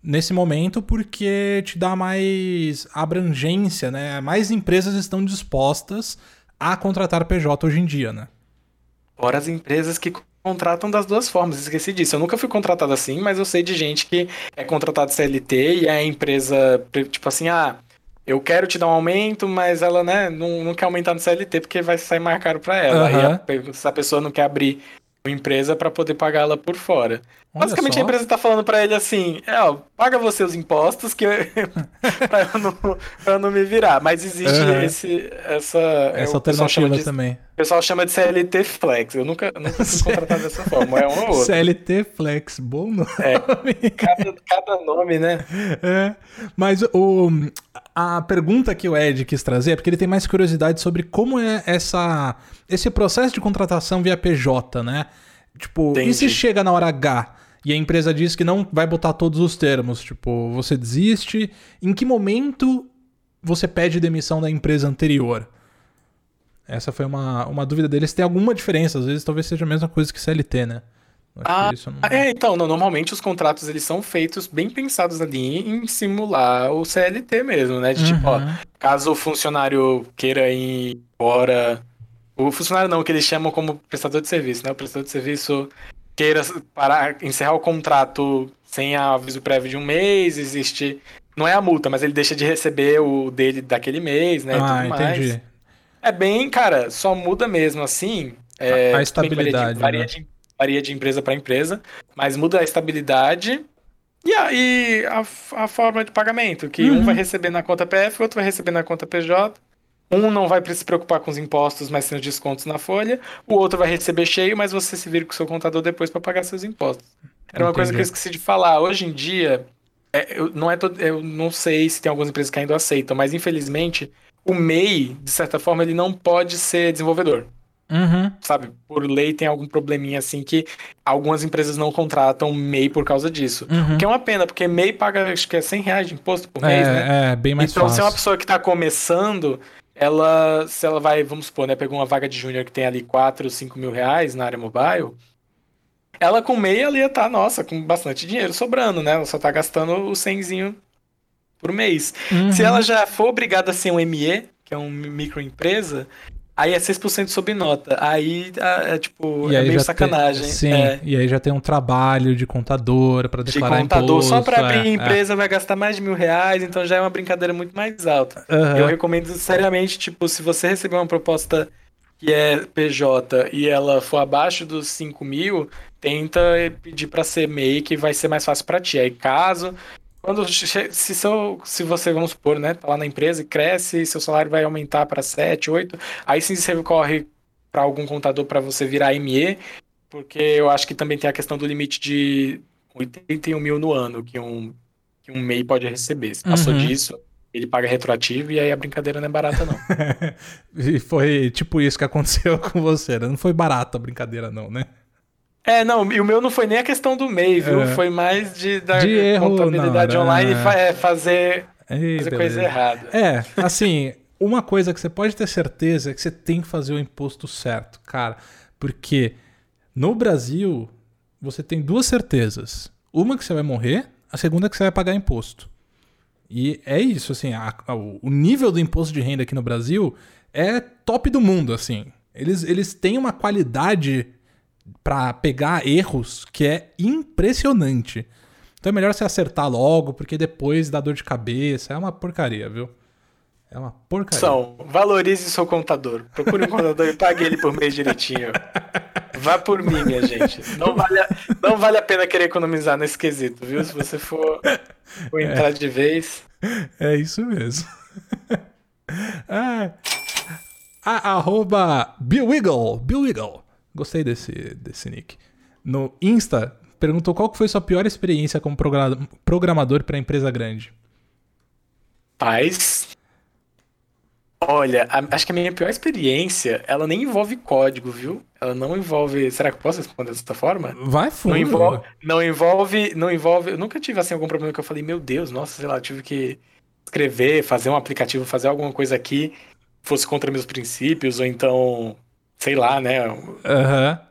nesse momento porque te dá mais abrangência, né? Mais empresas estão dispostas a contratar PJ hoje em dia, né? Fora as empresas que contratam das duas formas, esqueci disso. Eu nunca fui contratado assim, mas eu sei de gente que é contratado CLT e a empresa, tipo assim, ah, eu quero te dar um aumento, mas ela, né, não, não quer aumentar no CLT porque vai sair mais caro pra ela. Aí Aham. a, essa pessoa não quer abrir uma empresa pra poder pagar ela por fora. Basicamente a empresa tá falando pra ele assim, é, ó, paga você os impostos que pra, eu não, pra eu não me virar. Mas existe Aham. esse, essa, é, Essa alternativa de também. o pessoal chama de CLT Flex. Eu nunca, nunca fui contratado dessa forma. É um ou outro. CLT Flex, bom nome. É, cada, cada nome, né? É, mas o, a pergunta que o Ed quis trazer é porque ele tem mais curiosidade sobre como é essa, esse processo de contratação via PJ, né? Tipo, e se Entendi. chega na hora H e a empresa diz que não vai botar todos os termos? Tipo, você desiste? Em que momento você pede demissão da empresa anterior? Essa foi uma, uma dúvida deles. Tem alguma diferença? Às vezes talvez seja a mesma coisa que CLT, né? Ah, não- É, então, não, normalmente os contratos eles são feitos bem pensados ali em simular o CLT mesmo, né? De tipo, ó, Uhum. caso o funcionário queira ir embora. O funcionário não, que eles chamam como prestador de serviço, né? O prestador de serviço queira parar, encerrar o contrato sem aviso prévio de um mês, existe. Não é a multa, mas ele deixa de receber o dele daquele mês, né? e Ah, tudo mais. entendi. É bem, cara, só muda mesmo assim. É, A- que varia de- estabilidade, Varia né? de, varia de empresa para empresa, mas muda a estabilidade e a, e a, a forma de pagamento, que Uhum. um vai receber na conta PF, o outro vai receber na conta PJ. Um não vai se preocupar com os impostos, mas tem os descontos na folha. O outro vai receber cheio, mas você se vira com o seu contador depois para pagar seus impostos. Era uma coisa que eu Entendi. esqueci de falar. Hoje em dia, é, eu, não é todo, eu não sei se tem algumas empresas que ainda aceitam, mas infelizmente o MEI, de certa forma, ele não pode ser desenvolvedor. Uhum. Sabe, por lei tem algum probleminha assim que algumas empresas não contratam MEI por causa disso. Uhum. O que é uma pena, porque MEI paga acho que é 100 reais de imposto por mês, né? É, é, bem mais então, se é uma fácil. pessoa que tá começando, ela, se ela vai, vamos supor, né, pegou uma vaga de júnior que tem ali 4, 5 mil reais na área mobile, ela com MEI, ela ia estar, nossa, com bastante dinheiro sobrando, né? Ela só tá gastando o 100zinho por mês. Uhum. Se ela já for obrigada a ser um ME, que é uma microempresa, aí é 6% sob nota. Aí é, é, tipo, E é meio sacanagem. Tem, sim, É, e aí já tem um trabalho de contador para de declarar contador. imposto. Só para abrir é, empresa vai gastar mais de mil reais, então já é uma brincadeira muito mais alta. é. Aham. Eu recomendo seriamente, tipo, se você receber uma proposta que é PJ e ela for abaixo dos 5 mil, tenta pedir para ser MEI, que vai ser mais fácil para ti. Aí caso. Quando, se, seu, se você, vamos supor, né, tá lá na empresa e cresce, seu salário vai aumentar para 7, 8, aí sim você corre para algum contador para você virar ME, porque eu acho que também tem a questão do limite de 81 mil no ano que um, que um MEI pode receber. Se passou Uhum. disso, ele paga retroativo e aí a brincadeira não é barata, não. e foi tipo isso que aconteceu com você, né? Não foi barato a brincadeira, não, né? É, não, e o meu não foi nem a questão do MEI, viu? É. Foi mais de da De erro contabilidade online é. e fa- é, fazer, Ei, fazer coisa errada. É, assim, uma coisa que você pode ter certeza é que você tem que fazer o imposto certo, cara. Porque no Brasil, você tem duas certezas. Uma que você vai morrer, a segunda que você vai pagar imposto. E é isso, assim, a- a- o nível do imposto de renda aqui no Brasil é top do mundo, assim. Eles, eles têm uma qualidade para pegar erros que é impressionante. Então é melhor você acertar logo, porque depois dá dor de cabeça. É uma porcaria, viu? É uma porcaria. São, valorize seu contador. Procure um contador e pague ele por mês direitinho. Vá por mim, minha gente. Não vale, a, não vale a pena querer economizar nesse quesito, viu? Se você for, for entrar é. de vez. É isso mesmo. ah, a, arroba Bill Wiggle. Bill Wiggle. Gostei desse, desse nick. No Insta, perguntou qual foi sua pior experiência como programador para empresa grande. Paz. Olha, a, acho que a minha pior experiência, ela nem envolve código, viu? Ela não envolve. Será que eu posso responder dessa forma? Vai fundo. Não envolve, não envolve, não envolve. Eu nunca tive assim algum problema que eu falei, meu Deus, nossa, sei lá, eu tive que escrever, fazer um aplicativo, fazer alguma coisa aqui fosse contra meus princípios, ou então, sei lá, né? Uhum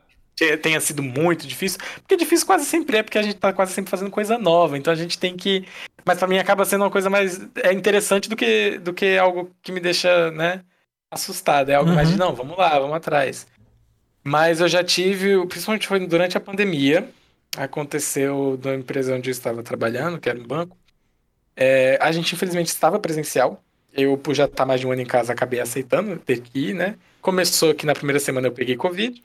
tenha sido muito difícil, porque difícil quase sempre é, porque a gente tá quase sempre fazendo coisa nova, então a gente tem que. Mas para mim acaba sendo uma coisa mais é interessante do que, do que algo que me deixa, né, assustado. É algo uhum. mais de, uhum. não, vamos lá, vamos atrás. Mas eu já tive, principalmente foi durante a pandemia, aconteceu na empresa onde eu estava trabalhando, que era um banco. É, a gente infelizmente estava presencial. Eu, por já estar tá mais de um ano em casa, acabei aceitando ter que ir, né? Começou que na primeira semana eu peguei Covid.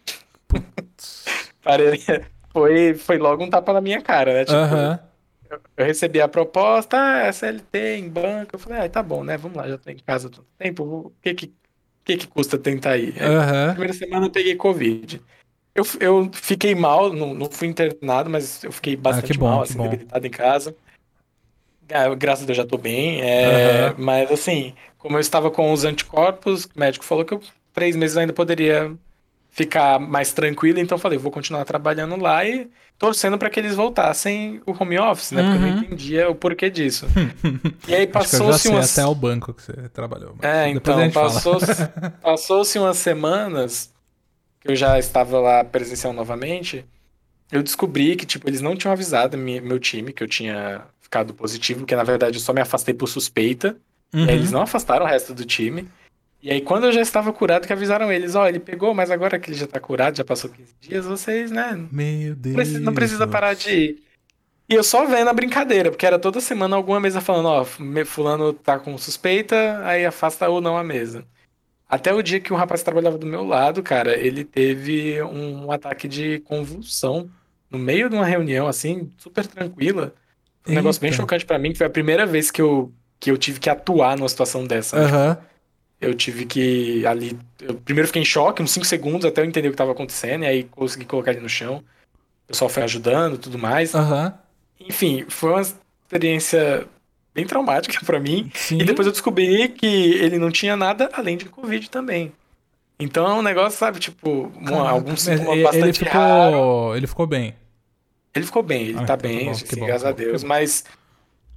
foi, foi logo um tapa na minha cara, né? Tipo, uhum. eu, eu, recebi a proposta, ah, SLT em banco. Eu falei, ah, tá bom, né? Vamos lá, já tô em casa todo tempo. O que que, que, que custa tentar ir? Uhum. Na primeira semana eu peguei Covid. Eu, eu fiquei mal, não, não fui internado, mas eu fiquei bastante ah, bom, mal, assim, bom. debilitado em casa. Ah, graças a Deus já tô bem. É, uhum. Mas assim, como eu estava com os anticorpos, o médico falou que eu três meses ainda poderia ficar mais tranquilo, então falei, vou continuar trabalhando lá e torcendo para que eles voltassem o home office, né? Porque eu não uhum. entendia o porquê disso. e aí passou-se umas até o banco que você trabalhou. É, então passou-se passou umas semanas que eu já estava lá presencial novamente, eu descobri que tipo eles não tinham avisado meu time que eu tinha ficado positivo, que na verdade eu só me afastei por suspeita. Uhum. eles não afastaram o resto do time. E aí, quando eu já estava curado, que avisaram eles, ó, oh, ele pegou, mas agora que ele já tá curado, já passou 15 dias, vocês, né? Meu Deus. Não precisa, não precisa parar de ir. E eu só vendo a brincadeira, porque era toda semana alguma mesa falando, ó, oh, fulano tá com suspeita, aí afasta ou não a mesa. Até o dia que o rapaz trabalhava do meu lado, cara, ele teve um ataque de convulsão no meio de uma reunião, assim, super tranquila. Um Eita. negócio bem chocante para mim, que foi a primeira vez que eu, que eu tive que atuar numa situação dessa. Uhum. Eu tive que ali. Eu primeiro fiquei em choque, uns 5 segundos até eu entender o que estava acontecendo, e aí consegui colocar ele no chão. O pessoal foi ajudando tudo mais. Uhum. Enfim, foi uma experiência bem traumática para mim. Sim. E depois eu descobri que ele não tinha nada além de Covid também. Então é um negócio, sabe, tipo, uma, algum sintoma bastante ele ficou, raro. Ele ficou bem. Ele ficou bem, ele ah, tá bem, bom, assim, bom, graças a Deus, mas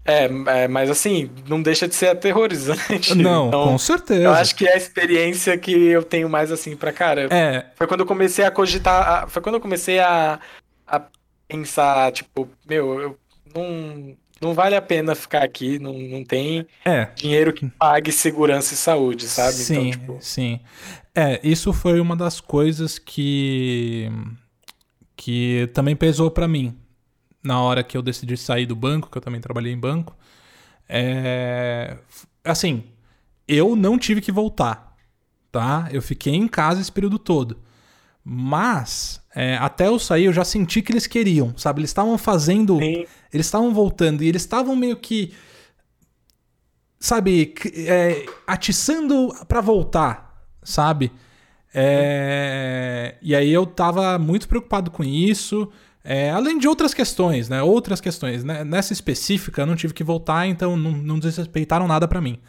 é, é, mas assim, não deixa de ser aterrorizante. Não, então, com certeza. Eu acho que é a experiência que eu tenho mais assim pra cara. É. Foi quando eu comecei a cogitar. Foi quando eu comecei a, a pensar, tipo, meu, eu não, não vale a pena ficar aqui, não, não tem é. dinheiro que pague segurança e saúde, sabe? Então, sim, então, tipo... sim. É, isso foi uma das coisas que que também pesou para mim, na hora que eu decidi sair do banco, que eu também trabalhei em banco, é... assim, eu não tive que voltar, tá? Eu fiquei em casa esse período todo. Mas, é, até eu sair, eu já senti que eles queriam, sabe? Eles estavam fazendo. Sim. Eles estavam voltando e eles estavam meio que. Sabe? É, atiçando para voltar, sabe? É, e aí eu tava muito preocupado com isso. É, além de outras questões, né? Outras questões. Né? Nessa específica, eu não tive que voltar, então não, não desrespeitaram nada para mim.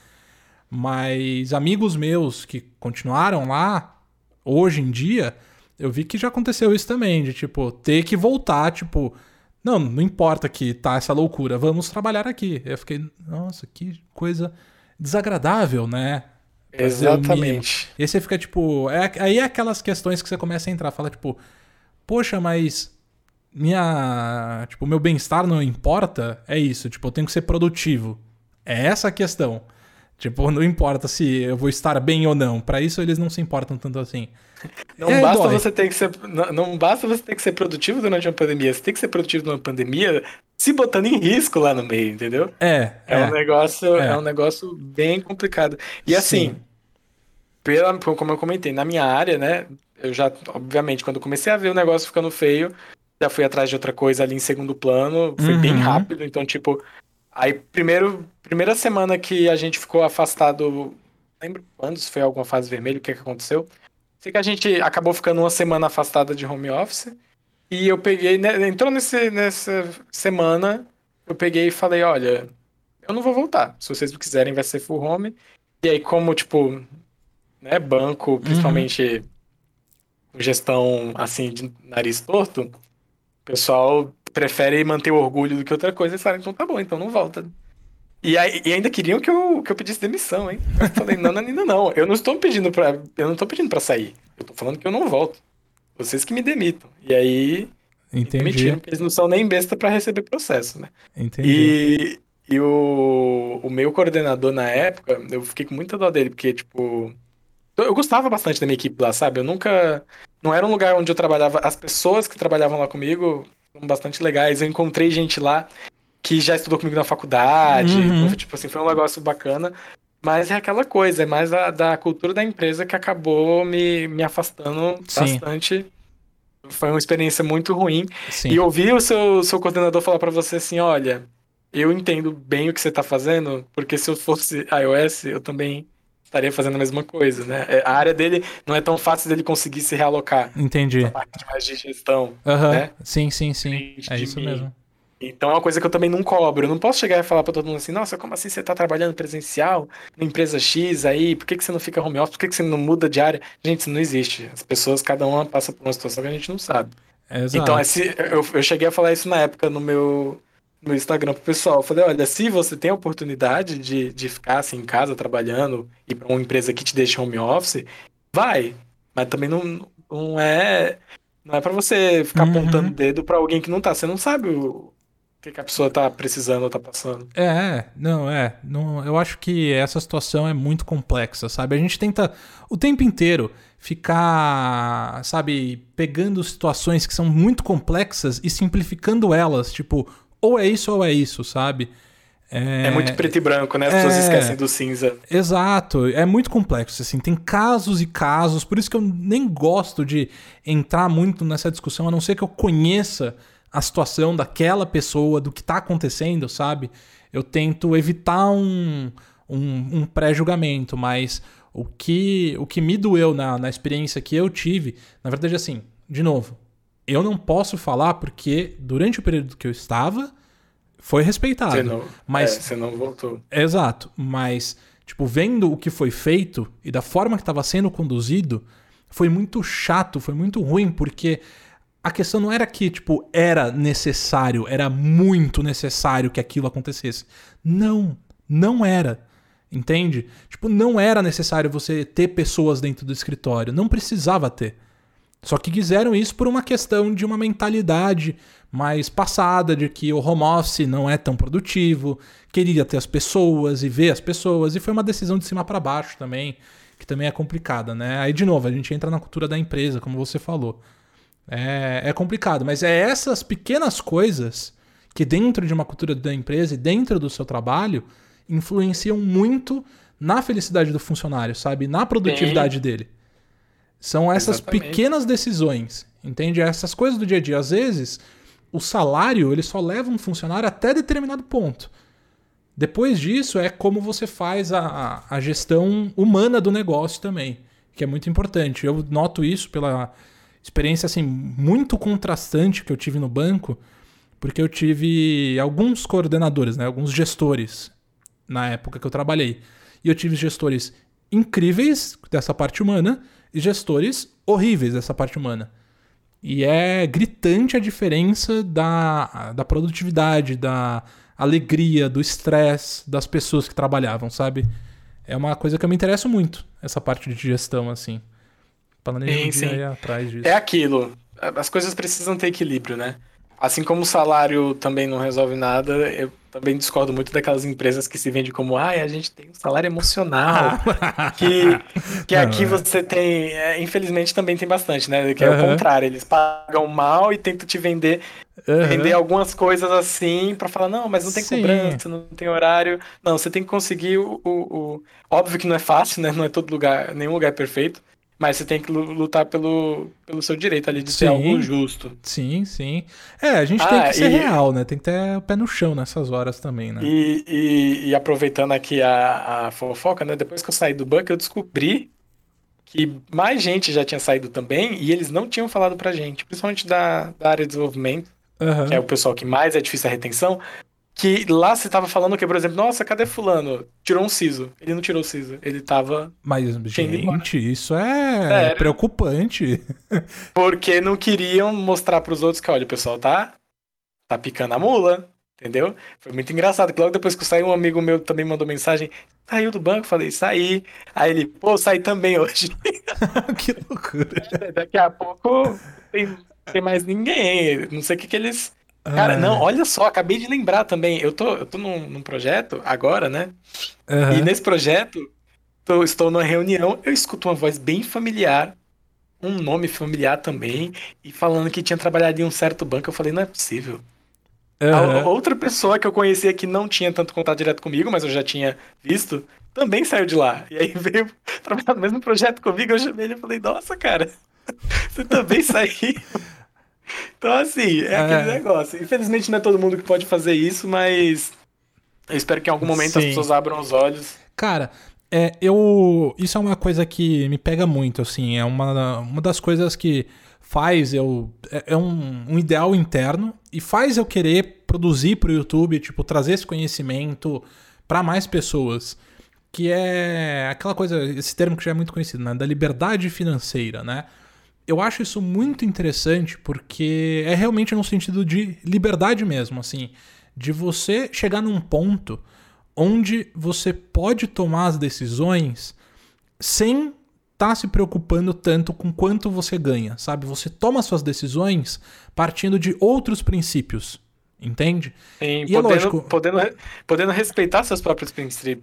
Mas amigos meus que continuaram lá, hoje em dia, eu vi que já aconteceu isso também, de tipo, ter que voltar, tipo, não, não importa que tá essa loucura, vamos trabalhar aqui. Eu fiquei, nossa, que coisa desagradável, né? Exatamente. E aí você fica, tipo, é, aí é aquelas questões que você começa a entrar, fala, tipo, poxa, mas minha, tipo, meu bem-estar não importa, é isso, tipo, eu tenho que ser produtivo. É essa a questão. Tipo, não importa se eu vou estar bem ou não. Para isso eles não se importam tanto assim. Não é, basta você ter que ser, não, não, basta você ter que ser produtivo durante uma pandemia, você tem que ser produtivo numa pandemia se botando em risco lá no meio, entendeu? É. É, é um negócio, é. é. um negócio bem complicado. E assim, pela, como eu comentei, na minha área, né, eu já, obviamente, quando comecei a ver o negócio ficando feio, já fui atrás de outra coisa ali em segundo plano, foi uhum. bem rápido, então tipo, aí primeiro, primeira semana que a gente ficou afastado, lembro quando, se foi alguma fase vermelha, o que que aconteceu? Sei que a gente acabou ficando uma semana afastada de home office. E eu peguei, né, entrou nesse, nessa semana, eu peguei e falei, olha, eu não vou voltar. Se vocês quiserem, vai ser full home. E aí, como, tipo, né, banco, uhum. principalmente uhum. gestão, assim, de nariz torto, o pessoal prefere manter o orgulho do que outra coisa. E falaram, então tá bom, então não volta. E, aí, e, ainda queriam que eu, que eu pedisse demissão, hein? Eu falei, não, não, não, não. Eu não estou pedindo pra. Eu não estou pedindo pra sair. Eu tô falando que eu não volto. Vocês que me demitam. E aí. Entendi. Demitiram, eles não são nem besta para receber processo, né? Entendi. E, e o, o meu coordenador na época, eu fiquei com muita dó dele, porque, tipo. Eu gostava bastante da minha equipe lá, sabe? Eu nunca. Não era um lugar onde eu trabalhava. As pessoas que trabalhavam lá comigo foram bastante legais. Eu encontrei gente lá que já estudou comigo na faculdade. Uhum. Então, tipo assim, foi um negócio bacana. Mas é aquela coisa, é mais a, da cultura da empresa que acabou me, me afastando Sim. bastante. Foi uma experiência muito ruim. Sim. E ouvir o seu, seu coordenador falar para você assim: olha, eu entendo bem o que você tá fazendo, porque se eu fosse iOS, eu também estaria fazendo a mesma coisa, né? É, a área dele não é tão fácil dele conseguir se realocar. Entendi. A parte mais de gestão. Uhum. Né? Sim, sim, sim. É isso mim. mesmo. Então é uma coisa que eu também não cobro. Eu não posso chegar e falar para todo mundo assim, nossa, como assim você tá trabalhando presencial na empresa X aí? Por que, que você não fica home office? Por que, que você não muda de área? Gente, isso não existe. As pessoas, cada uma passa por uma situação que a gente não sabe. Exato. Então, esse, eu, eu cheguei a falar isso na época no meu, no Instagram pro pessoal. Eu falei, olha, se você tem a oportunidade de, de ficar assim em casa trabalhando e para uma empresa que te deixa home office, vai. Mas também não, não é não é para você ficar uhum. apontando o dedo para alguém que não tá. Você não sabe o, que, que a pessoa tá precisando ou tá passando. É, não, é. Não, eu acho que essa situação é muito complexa, sabe? A gente tenta o tempo inteiro ficar, sabe, pegando situações que são muito complexas e simplificando elas, tipo, ou é isso ou é isso, sabe? É, é muito preto e branco, né? As é... pessoas esquecem do cinza. Exato, é muito complexo, assim, tem casos e casos, por isso que eu nem gosto de entrar muito nessa discussão, a não ser que eu conheça a situação daquela pessoa, do que está acontecendo, sabe? Eu tento evitar um, um, um pré-julgamento, mas o que, o que me doeu na, na experiência que eu tive, na verdade, assim, de novo, eu não posso falar porque durante o período que eu estava foi respeitado. Você não, mas é, você não voltou. Exato, mas tipo vendo o que foi feito e da forma que estava sendo conduzido, foi muito chato, foi muito ruim porque a questão não era que, tipo, era necessário, era muito necessário que aquilo acontecesse. Não, não era. Entende? Tipo, não era necessário você ter pessoas dentro do escritório, não precisava ter. Só que quiseram isso por uma questão de uma mentalidade mais passada de que o home office não é tão produtivo, queria ter as pessoas e ver as pessoas, e foi uma decisão de cima para baixo também, que também é complicada, né? Aí de novo, a gente entra na cultura da empresa, como você falou. É, é complicado, mas é essas pequenas coisas que dentro de uma cultura da empresa e dentro do seu trabalho influenciam muito na felicidade do funcionário, sabe? Na produtividade Sim. dele. São essas Exatamente. pequenas decisões, entende? Essas coisas do dia a dia. Às vezes, o salário ele só leva um funcionário até determinado ponto. Depois disso, é como você faz a, a gestão humana do negócio também, que é muito importante. Eu noto isso pela experiência assim muito contrastante que eu tive no banco, porque eu tive alguns coordenadores, né, alguns gestores na época que eu trabalhei. E eu tive gestores incríveis dessa parte humana e gestores horríveis dessa parte humana. E é gritante a diferença da, da produtividade, da alegria, do estresse das pessoas que trabalhavam, sabe? É uma coisa que eu me interesso muito, essa parte de gestão, assim. Planeja sim, sim. atrás disso. É aquilo. As coisas precisam ter equilíbrio, né? Assim como o salário também não resolve nada, eu, também discordo muito daquelas empresas que se vendem como, ah, a gente tem um salário emocional. que, que aqui você tem. É, infelizmente também tem bastante, né? Que é uhum. o contrário, eles pagam mal e tentam te vender. Uhum. Vender algumas coisas assim para falar, não, mas não tem Sim. cobrança, não tem horário. Não, você tem que conseguir o, o, o, Óbvio que não é fácil, né? Não é todo lugar, nenhum lugar é perfeito. Mas você tem que lutar pelo, pelo seu direito ali de sim, ser algo justo. Sim, sim. É, a gente ah, tem que ser e, real, né? Tem que ter o pé no chão nessas horas também, né? E, e, e, aproveitando aqui a, a fofoca, né? Depois que eu saí do banco, eu descobri que mais gente já tinha saído também e eles não tinham falado pra gente, principalmente da, da área de desenvolvimento, uhum. que é o pessoal que mais é difícil a retenção. Que lá você tava falando que, por exemplo, nossa, cadê fulano? Tirou um siso. Ele não tirou o siso. Ele tava. Mas, gente, isso é, é preocupante. Porque não queriam mostrar pros outros que, olha, o pessoal tá, tá picando a mula. Entendeu? Foi muito engraçado. Que logo depois que eu saí, um amigo meu também mandou mensagem. Saiu do banco? Falei, saí. Aí ele, pô, saí também hoje. que loucura. É, daqui a pouco tem, tem mais ninguém. Não sei o que, que eles Cara, não, olha só, acabei de lembrar também. Eu tô, eu tô num, num projeto agora, né? Uhum. E nesse projeto, tô, estou numa reunião, eu escuto uma voz bem familiar, um nome familiar também, e falando que tinha trabalhado em um certo banco. Eu falei, não é possível. Uhum. outra pessoa que eu conhecia que não tinha tanto contato direto comigo, mas eu já tinha visto, também saiu de lá. E aí veio trabalhar no mesmo projeto comigo, eu chamei ele e falei, nossa, cara, você também saiu. Então, assim, é, é, aquele negócio. Infelizmente não é todo mundo que pode fazer isso, mas eu espero que em algum momento Sim. as pessoas abram os olhos. Cara, é, eu. Isso é uma coisa que me pega muito, assim. É uma, uma das coisas que faz eu. É, é um, um ideal interno e faz eu querer produzir pro YouTube, tipo, trazer esse conhecimento para mais pessoas. Que é aquela coisa, esse termo que já é muito conhecido, né? Da liberdade financeira, né? Eu acho isso muito interessante porque é realmente no sentido de liberdade mesmo, assim, de você chegar num ponto onde você pode tomar as decisões sem estar tá se preocupando tanto com quanto você ganha, sabe? Você toma suas decisões partindo de outros princípios. Entende? Sim, e é podendo, é lógico... podendo, podendo respeitar seus próprios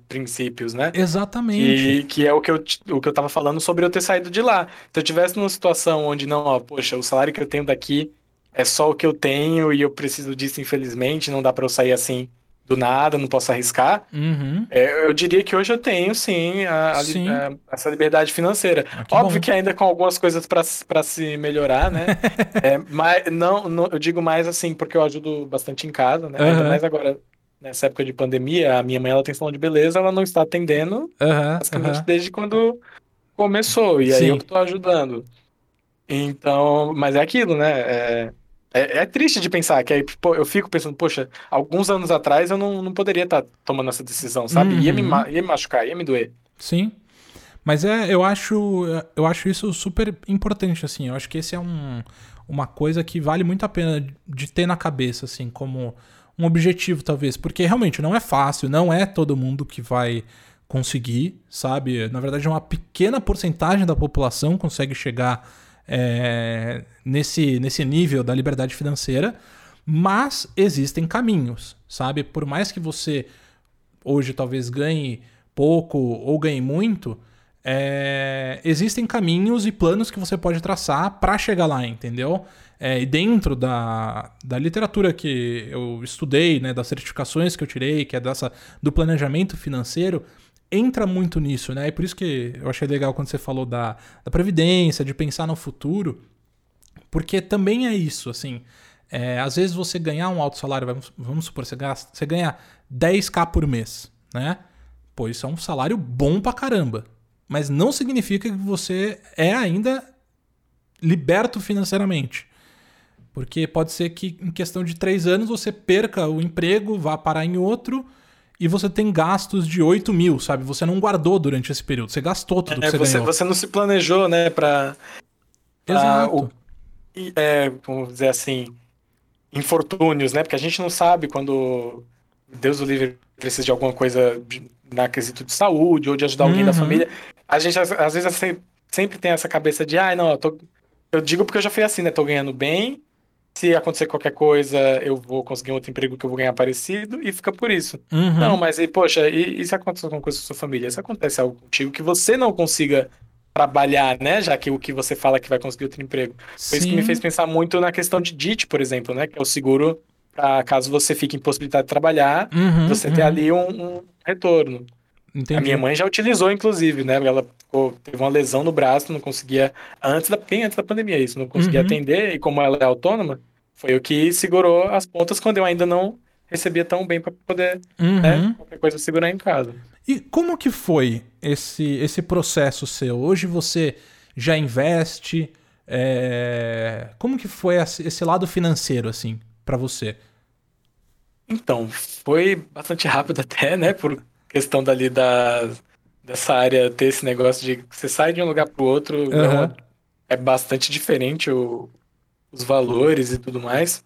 princípios, né? Exatamente. Que, que é o que, eu, o que eu tava falando sobre eu ter saído de lá. Se eu tivesse numa situação onde não, ó, poxa, o salário que eu tenho daqui é só o que eu tenho e eu preciso disso, infelizmente, não dá para eu sair assim do nada, não posso arriscar. Uhum. É, eu diria que hoje eu tenho, sim, a, a, sim. A, essa liberdade financeira. Ah, que Óbvio bom. que ainda com algumas coisas para se melhorar, né? é, mas não, não, eu digo mais assim, porque eu ajudo bastante em casa, né? Uhum. Ainda mais agora, nessa época de pandemia, a minha mãe ela tem salão de beleza, ela não está atendendo, uhum. basicamente desde quando começou. E aí sim. eu estou ajudando. Então, mas é aquilo, né? É, é, é, triste de pensar, que aí pô, eu fico pensando, poxa, alguns anos atrás eu não, não poderia estar tá tomando essa decisão, sabe? Uhum. Ia, me, uhum. ia me machucar, ia me doer. Sim. Mas é, eu acho, eu acho isso super importante, assim. Eu acho que esse é um, uma coisa que vale muito a pena de ter na cabeça, assim, como um objetivo, talvez. Porque realmente não é fácil, não é todo mundo que vai conseguir, sabe? Na verdade, uma pequena porcentagem da população consegue chegar é, nesse, nesse nível da liberdade financeira, mas existem caminhos, sabe? Por mais que você hoje talvez ganhe pouco ou ganhe muito, é, existem caminhos e planos que você pode traçar para chegar lá, entendeu? É, e dentro da, da literatura que eu estudei, né, das certificações que eu tirei, que é dessa do planejamento financeiro, entra muito nisso, né? E por isso que eu achei legal quando você falou da, da previdência, de pensar no futuro, porque também é isso, assim. É, às vezes você ganhar um alto salário, vamos, vamos supor, você, gasta, você ganha 10k por mês, né? Pô, isso é um salário bom pra caramba. Mas não significa que você é ainda liberto financeiramente. Porque pode ser que em questão de três anos você perca o emprego, vá parar em outro e você tem gastos de 8 mil, sabe? Você não guardou durante esse período, você gastou tudo é, que você, você ganhou. Você não se planejou, né, pra... pra Exato. O, é, vamos dizer assim, infortúnios, né? Porque a gente não sabe quando Deus o livre precisa de alguma coisa na quesito de saúde ou de ajudar alguém uhum. da família. A gente, às, às vezes, sempre tem essa cabeça de, ah, não, eu, tô... eu digo porque eu já fui assim, né? Tô ganhando bem, se acontecer qualquer coisa, eu vou conseguir um outro emprego que eu vou ganhar parecido e fica por isso. Uhum. Não, mas aí, poxa, e, e se acontecer alguma coisa com a sua família? Se acontece algo contigo que você não consiga trabalhar, né? Já que o que você fala que vai conseguir outro emprego. Foi isso que me fez pensar muito na questão de DIT, por exemplo, né? Que é o seguro para caso você fique impossibilitado de trabalhar, Uhum, você uhum. ter ali um, um retorno. Entendi. A minha mãe já utilizou, inclusive, né? Ela ficou- teve uma lesão no braço, não conseguia. Antes da, bem antes da pandemia, isso, não conseguia Uhum. atender, e como ela é autônoma, foi o que segurou as pontas quando eu ainda não recebia tão bem para poder, né? Uhum. Qualquer coisa segurar em casa. E como que foi esse, esse processo seu? Hoje você já investe? é, Como que foi esse lado financeiro, assim, pra você? Então, foi bastante rápido até, né? Por questão dali da, dessa área ter esse negócio de você sai de um lugar pro outro, é, Aham. uma- é bastante diferente o- os valores e tudo mais.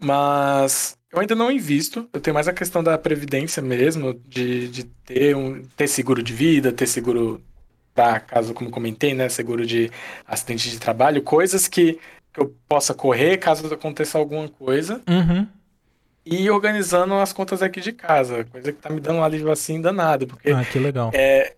Mas eu ainda não invisto, eu tenho mais a questão da previdência mesmo, de, de ter, um, ter seguro de vida, ter seguro para caso, como comentei, né? Seguro de acidente de trabalho, coisas que, que eu possa correr caso aconteça alguma coisa Uhum. E organizando as contas aqui de casa, coisa que tá me dando um alívio assim danado, porque Ah, que legal. é,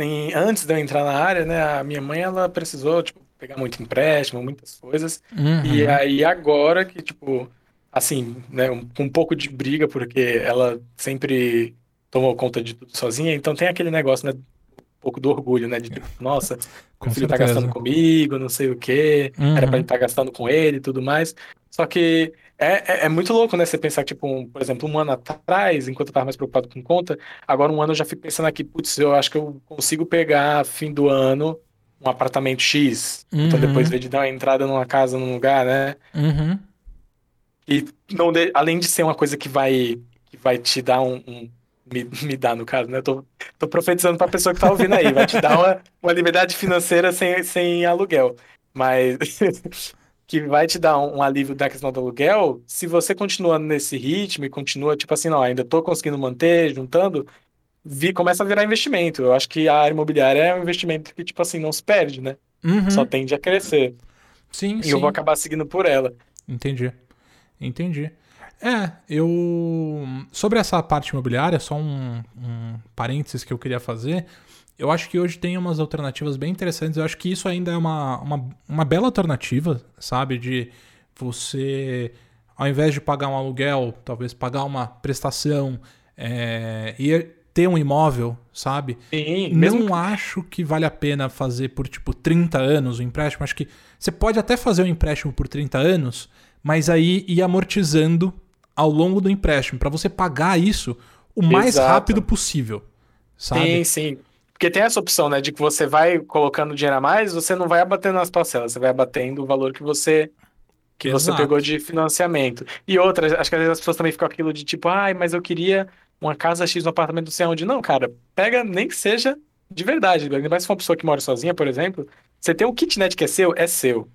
em- antes de eu entrar na área, né, a minha mãe ela precisou, tipo, pegar muito empréstimo, muitas coisas, Uhum. e aí agora que, tipo, assim, né, um- com um pouco de briga, porque ela sempre tomou conta de tudo sozinha, então tem aquele negócio, né, um pouco do orgulho, né, de tipo, nossa, Com meu filho tá certeza. gastando comigo, não sei o quê, Uhum. era pra ele estar gastando com ele e tudo mais. Só que é, é, é muito louco, né? Você pensar, tipo, um- por exemplo, um ano atrás, enquanto eu tava mais preocupado com conta, agora um ano eu já fico pensando aqui, putz, eu acho que eu consigo pegar fim do ano um apartamento X, então Uhum. depois de dar uma entrada numa casa, num lugar, né? Uhum. E não de- além de ser uma coisa que vai, que vai te dar um, um- me, me dar, no caso, né? Eu tô, tô profetizando pra pessoa que tá ouvindo aí, vai te dar uma, uma liberdade financeira sem, sem aluguel. Mas que vai te dar um, um alívio da questão do aluguel, se você continua nesse ritmo e continua, tipo assim, não, ainda tô conseguindo manter, juntando, vi, começa a virar investimento. Eu acho que a área imobiliária é um investimento que, tipo assim, não se perde, né? Uhum. Só tende a crescer. Sim, E eu vou sim. acabar seguindo por ela. Entendi. Entendi. É, eu. Sobre essa parte imobiliária, só um, um parênteses que eu queria fazer. Eu acho que hoje tem umas alternativas bem interessantes. Eu acho que isso ainda é uma, uma, uma bela alternativa, sabe? De você, ao invés de pagar um aluguel, talvez pagar uma prestação é, e ter um imóvel, sabe? Sim, mesmo Não acho que vale a pena fazer por tipo 30 anos o empréstimo. Acho que você pode até fazer um empréstimo por 30 anos, mas aí ir amortizando ao longo do empréstimo para você pagar isso o mais Exato. rápido possível, sabe? Sim, sim. Porque tem essa opção, né, de que você vai colocando dinheiro a mais, você não vai abatendo nas parcelas, você vai abatendo o valor que você que você Exato. pegou de financiamento. E outra, acho que às vezes as pessoas também ficam aquilo de tipo, ai, mas eu queria uma casa X no apartamento não sei onde. Não, cara, pega nem que seja de verdade. Ainda mais se for uma pessoa que mora sozinha, por exemplo, você tem um kitnet que é seu, é seu.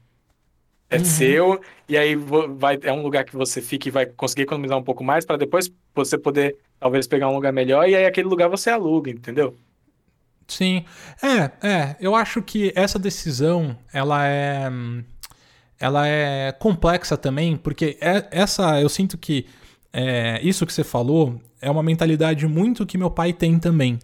É Uhum. seu, e aí vai, é um lugar que você fica e vai conseguir economizar um pouco mais para depois você poder talvez pegar um lugar melhor e aí aquele lugar você aluga, entendeu? Sim. É, é. Eu acho que essa decisão, ela é. Ela é complexa também, porque é- essa. Eu sinto que é, isso que você falou é uma mentalidade muito que meu pai tem também.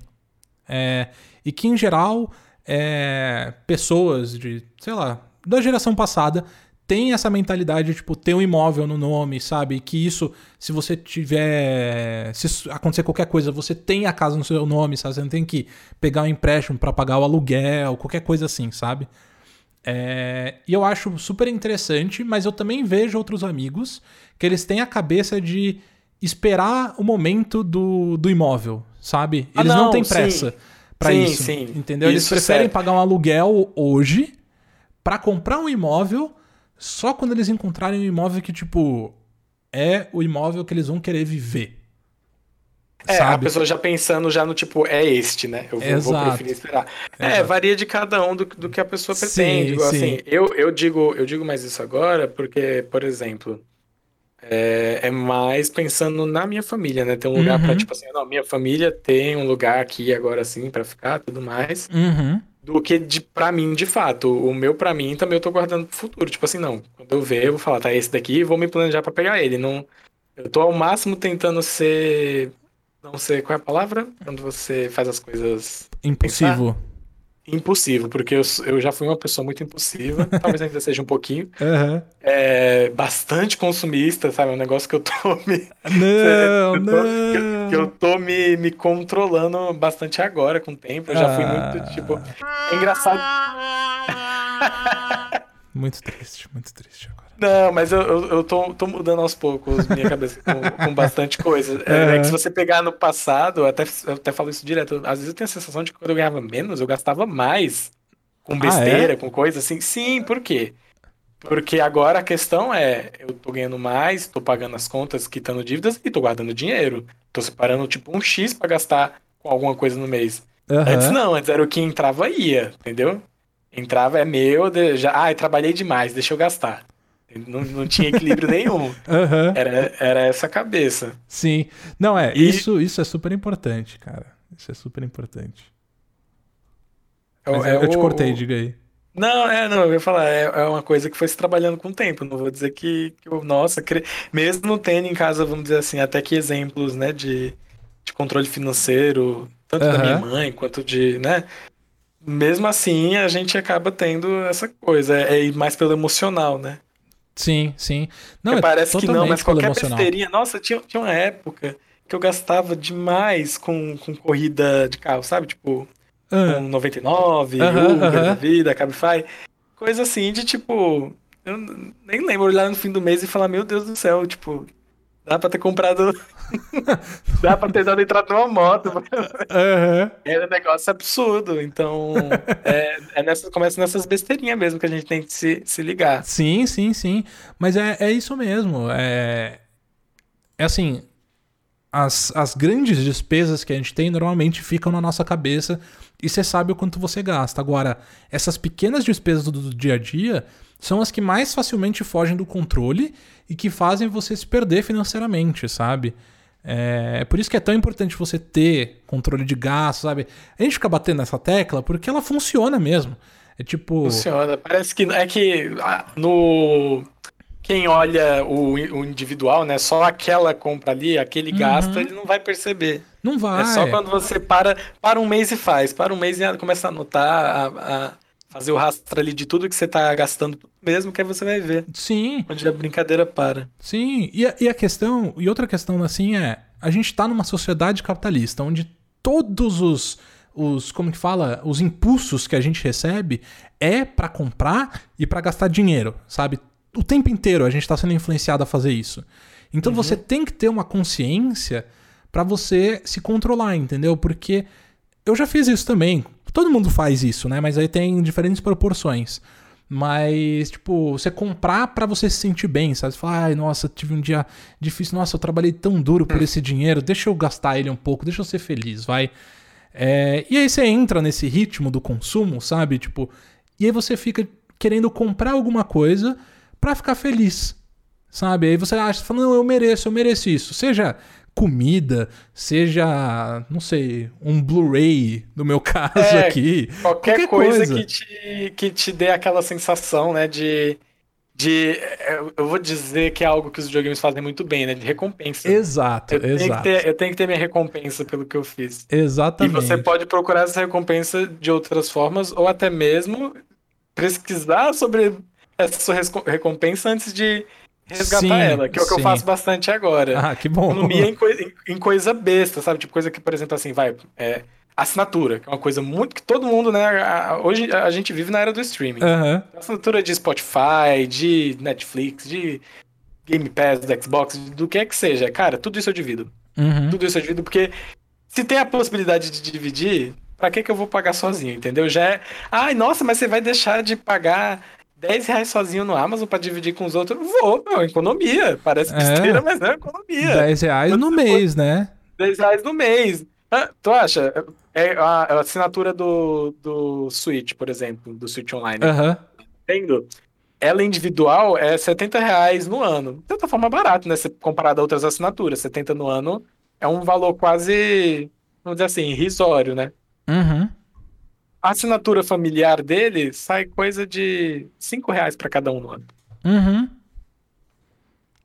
É, e que, em geral, é, pessoas de, sei lá, da geração passada têm essa mentalidade de, tipo, ter um imóvel no nome, sabe? Que isso, se você tiver. Se isso acontecer qualquer coisa, você tem a casa no seu nome, sabe? Você não tem que pegar um empréstimo pra pagar o aluguel, qualquer coisa assim, sabe? É, e eu acho super interessante, mas eu também vejo outros amigos que eles têm a cabeça de esperar o momento do, do imóvel, sabe? Ah, Eles não, não, têm pressa Sim, isso, sim. entendeu? Eles Isso, preferem pagar um aluguel hoje pra comprar um imóvel só quando eles encontrarem um imóvel que, tipo, é o imóvel que eles vão querer viver. É, a sabe? pessoa já pensando já no tipo, é este, né? Eu vou, vou preferir esperar. É, Exato. varia de cada um do, do que a pessoa Sim, pretende. Igual, sim. assim, eu, eu digo, eu digo mais isso agora porque, por exemplo, é, é mais pensando na minha família, né? Ter um lugar pra, Uhum. tipo assim, não, minha família tem um lugar aqui agora assim pra ficar, tudo mais. Uhum. Do que de para mim, de fato. O meu para mim também eu tô guardando pro futuro. Tipo assim, não. Quando eu ver, eu vou falar, tá esse daqui, vou me planejar para pegar ele. Não, eu tô ao máximo tentando ser não sei qual é a palavra quando você faz as coisas impulsivo. Impossível, porque eu, eu já fui uma pessoa muito impulsiva, talvez ainda seja um pouquinho. Uhum. É, bastante consumista, sabe? Um negócio que eu tô me. Não, eu tô, não. Que, eu tô me, me controlando bastante agora, com o tempo. Eu já ah. fui muito, tipo. É engraçado. muito triste, muito triste. Não, mas eu, eu, eu tô, tô, mudando aos poucos minha cabeça com, com bastante coisa. É, é, que se você pegar no passado, eu até, eu até falo isso direto, às vezes eu tenho a sensação de que quando eu ganhava menos, eu gastava mais com besteira, ah, é? com coisa assim. Sim, por quê? Porque agora a questão é, eu tô ganhando mais, tô pagando as contas, quitando dívidas e tô guardando dinheiro. Tô separando tipo um X para gastar com alguma coisa no mês. Uhum. Antes não, antes era o que entrava ia, entendeu? Entrava é meu, já, ah, eu trabalhei demais, deixa eu gastar. Não, não tinha equilíbrio nenhum. Uhum. Era, era essa cabeça. Sim. Não, é, e... isso, isso é super importante, cara. Isso é super importante. É, Mas é, eu, te cortei, diga aí. Não, é, não, eu ia falar, é, é uma coisa que foi se trabalhando com o tempo. Não vou dizer que, que eu, nossa, cre... mesmo tendo em casa, vamos dizer assim, até que exemplos, né, de, de controle financeiro, tanto uhum. da minha mãe quanto de, né, mesmo assim a gente acaba tendo essa coisa, é, é mais pelo emocional, né? Sim, sim. Não, é parece que não, mas qualquer besteirinha. Nossa, tinha, tinha uma época que eu gastava demais com, com corrida de carro, sabe? Tipo, uh. com 99, uh -huh, Uber, uh -huh. vida, Cabify. Coisa assim de tipo. Eu nem lembro olhar no fim do mês e falar, meu Deus do céu, tipo, dá pra ter comprado. Dá pra ter dado entrada numa moto. Uhum. É um negócio absurdo. Então, é, é nessa, começa nessas besteirinhas mesmo que a gente tem que se, se ligar. Sim, sim, sim. Mas é, é isso mesmo. É, é assim. As, as grandes despesas que a gente tem normalmente ficam na nossa cabeça e você sabe o quanto você gasta. Agora, essas pequenas despesas do, do dia a dia são as que mais facilmente fogem do controle e que fazem você se perder financeiramente, sabe? É, por isso que é tão importante você ter controle de gasto, sabe? A gente fica batendo nessa tecla porque ela funciona mesmo. É tipo. Funciona. Parece que é que ah, no. Quem olha o, o individual, né? Só aquela compra ali, aquele uhum. gasto, ele não vai perceber. Não vai. É só quando você para, para um mês e faz. Para um mês e começa a anotar, a, a fazer o rastro ali de tudo que você tá gastando mesmo, que aí você vai ver. Sim. Onde a brincadeira para. Sim. E a, e a questão, e outra questão assim é, a gente tá numa sociedade capitalista onde todos os os como que fala, os impulsos que a gente recebe é para comprar e para gastar dinheiro, sabe? O tempo inteiro a gente está sendo influenciado a fazer isso. Então uhum. você tem que ter uma consciência para você se controlar, entendeu? Porque eu já fiz isso também. Todo mundo faz isso, né? Mas aí tem diferentes proporções. Mas, tipo, você comprar para você se sentir bem, sabe? Você fala, ai, nossa, tive um dia difícil, nossa, eu trabalhei tão duro por hum. esse dinheiro, deixa eu gastar ele um pouco, deixa eu ser feliz, vai. É, e aí você entra nesse ritmo do consumo, sabe? Tipo, e aí você fica querendo comprar alguma coisa para ficar feliz, sabe? Aí você acha, fala, não, eu mereço, eu mereço isso. Seja comida, seja, não sei, um Blu-ray, no meu caso é, aqui. Qualquer, qualquer coisa, coisa, Que, te, que te dê aquela sensação, né, de, de. Eu vou dizer que é algo que os videogames fazem muito bem, né? De recompensa. Exato, eu exato. Tenho ter, eu tenho que ter minha recompensa pelo que eu fiz. Exatamente. E você pode procurar essa recompensa de outras formas, ou até mesmo pesquisar sobre essa sua recompensa antes de resgatar sim, ela, que é o que sim. eu faço bastante agora. Ah, que bom. Economia em, coi em, coisa besta, sabe? Tipo, coisa que, por exemplo, assim, vai. É, assinatura, que é uma coisa muito que todo mundo, né? A, hoje a gente vive na era do streaming. Uhum. Assinatura de Spotify, de Netflix, de Game Pass, do Xbox, do que é que seja. Cara, tudo isso eu divido. Uhum. Tudo isso eu divido porque se tem a possibilidade de dividir, pra que, que eu vou pagar sozinho, entendeu? Já é. Ai, nossa, mas você vai deixar de pagar 10 reais sozinho no Amazon pra dividir com os outros, vou, meu, economia. Parece é. besteira, é. mas é economia. 10 reais no mês, né? 10 reais no mês. Ah, tu acha? É a, a, assinatura do, do Switch, por exemplo, do Switch Online. Uhum. Entendo. Ela individual é 70 reais no ano. De certa forma, barato, né? Se comparado a outras assinaturas. 70 no ano é um valor quase, vamos dizer assim, irrisório, né? Uhum. A assinatura familiar dele sai coisa de 5 reais para cada um no ano. Uhum.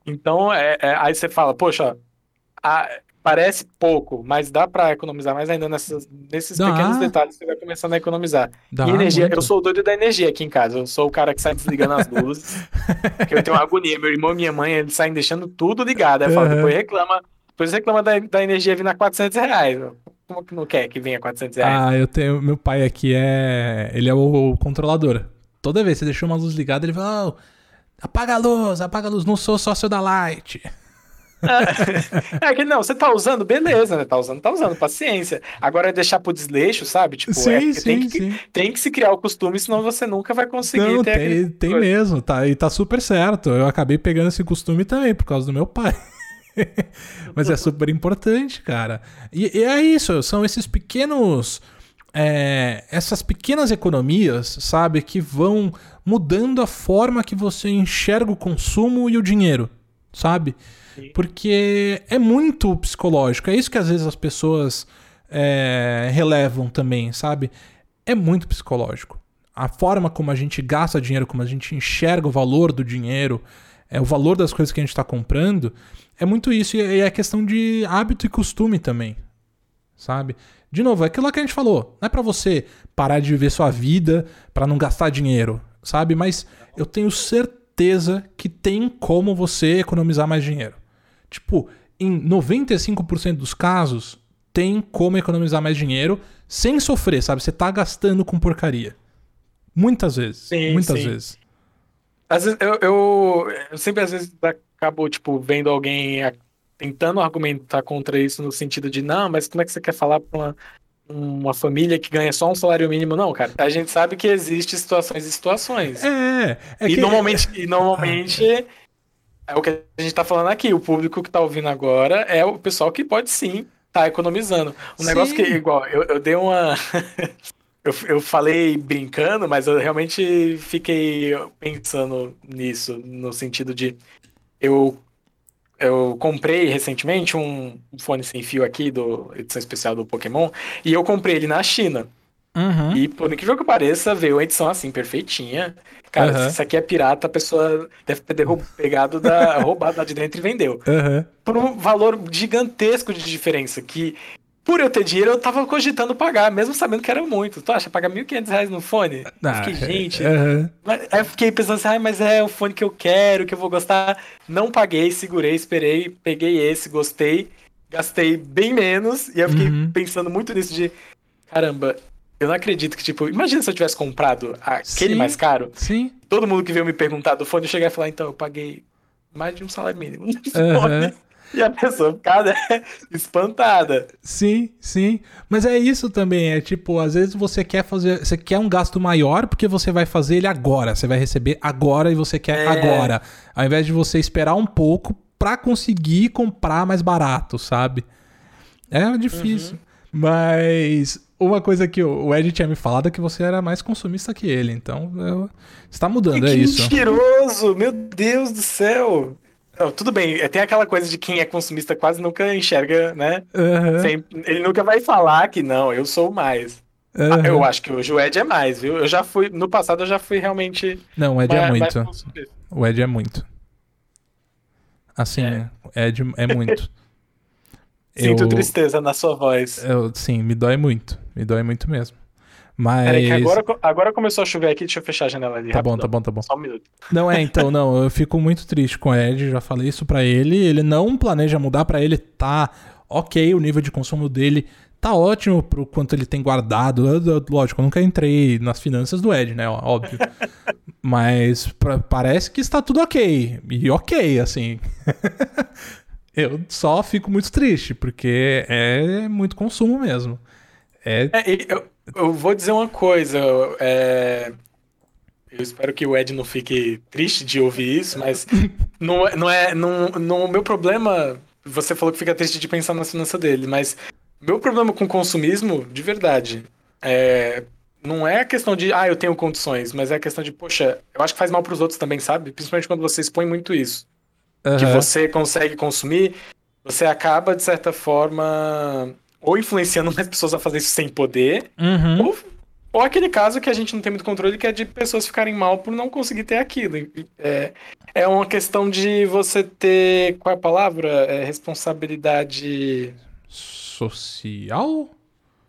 Então, é, é, aí você fala, poxa, a, parece pouco, mas dá para economizar mais ainda nessas, nesses Dá. pequenos detalhes você vai começando a economizar. Dá e energia, muito. eu sou o doido da energia aqui em casa. Eu sou o cara que sai desligando as luzes. que eu tenho uma agonia. Meu irmão e minha mãe, eles saem deixando tudo ligado. Aí eu falo, Uhum. depois reclama, depois reclama da, da energia vindo a 400 reais. Como que não quer que venha 400 reais? Ah, eu tenho. Meu pai aqui é. Ele é o, controlador. Toda vez que você deixou uma luz ligada, ele fala: "Ô, apaga a luz, apaga a luz, não sou sócio da Light. É que não, você tá usando, beleza, né? Tá usando, tá usando, paciência. Agora é deixar pro desleixo, sabe? Tipo, sim, é, sim, tem, que, sim. tem que se criar o costume, senão você nunca vai conseguir Não, ter tem, tem mesmo, tá? E tá super certo. Eu acabei pegando esse costume também, por causa do meu pai. Mas é super importante, cara. E, e é isso, são esses pequenos. é, essas pequenas economias, sabe, que vão mudando a forma que você enxerga o consumo e o dinheiro, sabe? Sim. Porque é muito psicológico. É isso que às vezes as pessoas é, relevam também, sabe? É muito psicológico. A forma como a gente gasta dinheiro, como a gente enxerga o valor do dinheiro, é o valor das coisas que a gente está comprando, é muito isso. E é questão de hábito e costume também, sabe? De novo, é aquilo lá que a gente falou. Não é pra você parar de viver sua vida pra não gastar dinheiro, sabe? Mas eu tenho certeza que tem como você economizar mais dinheiro. Tipo, em 95% dos casos, tem como economizar mais dinheiro sem sofrer, sabe? Você tá gastando com porcaria. Muitas vezes. Sim, muitas sim. vezes. Às vezes, eu, eu, eu sempre, às vezes, acabo, tipo, vendo alguém tentando argumentar contra isso no sentido de, não, mas como é que você quer falar pra uma, uma família que ganha só um salário mínimo? Não, cara. A gente sabe que existe situações e situações. É, é e, que... normalmente, e normalmente é o que a gente tá falando aqui. O público que tá ouvindo agora é o pessoal que pode sim tá economizando. Um Sim. negócio que, igual, eu, eu dei uma. eu, eu falei brincando, mas eu realmente fiquei pensando nisso, no sentido de. Eu, eu comprei recentemente um fone sem fio aqui, do edição especial do Pokémon, e eu comprei ele na China. Uhum. E por incrível que pareça, veio uma edição assim, perfeitinha. Cara, Aham. se isso aqui é pirata, a pessoa deve ter pegado da roubado lá de dentro e vendeu. Uhum. Por um valor gigantesco de diferença, que por eu ter dinheiro, eu tava cogitando pagar, mesmo sabendo que era muito. Tu acha, pagar 1.500 reais no fone? Ah, fiquei, gente... uhum. Mas- Aí eu fiquei pensando assim, ah, mas é o fone que eu quero, que eu vou gostar. Não paguei, segurei, esperei, peguei esse, gostei, gastei bem menos. E eu fiquei Uhum. pensando muito nisso de, caramba, eu não acredito que, tipo, imagina se eu tivesse comprado aquele Sim. mais caro. Sim. Todo mundo que veio me perguntar do fone, eu chegar e falar, então, eu paguei mais de um salário mínimo fone. E a pessoa ficar né, espantada. Sim, sim. Mas é isso também. É tipo, às vezes você quer fazer. Você quer um gasto maior porque você vai fazer ele agora. Você vai receber agora e você quer É. agora. Ao invés de você esperar um pouco pra conseguir comprar mais barato, sabe? É difícil. Mas uma coisa que o Ed tinha me falado é que você era mais consumista que ele. Então, eu... está mudando, é que isso. mentiroso! Meu Deus do céu! Tudo bem, é, tem aquela coisa de quem é consumista quase nunca enxerga, né? Sempre- ele nunca vai falar que não, eu sou mais. Ah, aham. Eu acho que hoje o Ed é mais, viu? Eu já fui, no passado eu já fui realmente Não, o Ed é mais- mais muito. O Ed é muito. Assim, É. Ed é muito. Sinto Eu- tristeza na sua voz. Eu, sim, me dói muito. Me dói muito mesmo. Mas. Peraí, que agora, agora começou a chover aqui, deixa eu fechar a janela ali. Tá bom, rapidão. tá bom, tá bom. Só um minuto. Não é, então, não. Eu fico muito triste com o Ed. Já falei isso pra ele. Ele não planeja mudar pra ele. Tá ok, o nível de consumo dele tá ótimo pro quanto ele tem guardado. Eu- lógico, eu nunca entrei nas finanças do Ed, né? Óbvio. Mas pra- parece que está tudo ok. E ok, assim. eu só fico muito triste, porque é muito consumo mesmo. É. É, eu, eu vou dizer uma coisa. é, eu espero que o Ed não fique triste de ouvir isso, mas não, é- não é. Não, não, o meu problema. Você falou que fica triste de pensar na finança dele, mas meu problema com consumismo, de verdade, é, não é a questão de, ah, eu tenho condições, mas é a questão de, poxa, eu acho que faz mal pros outros também, sabe? Principalmente quando você expõe muito isso. que aham. você consegue consumir, você acaba, de certa forma, ou influenciando mais pessoas a fazer isso sem poder, Uhum. ou Ou aquele caso que a gente não tem muito controle, que é de pessoas ficarem mal por não conseguir ter aquilo. É, é uma questão de você ter. Qual é a palavra? É responsabilidade. Social?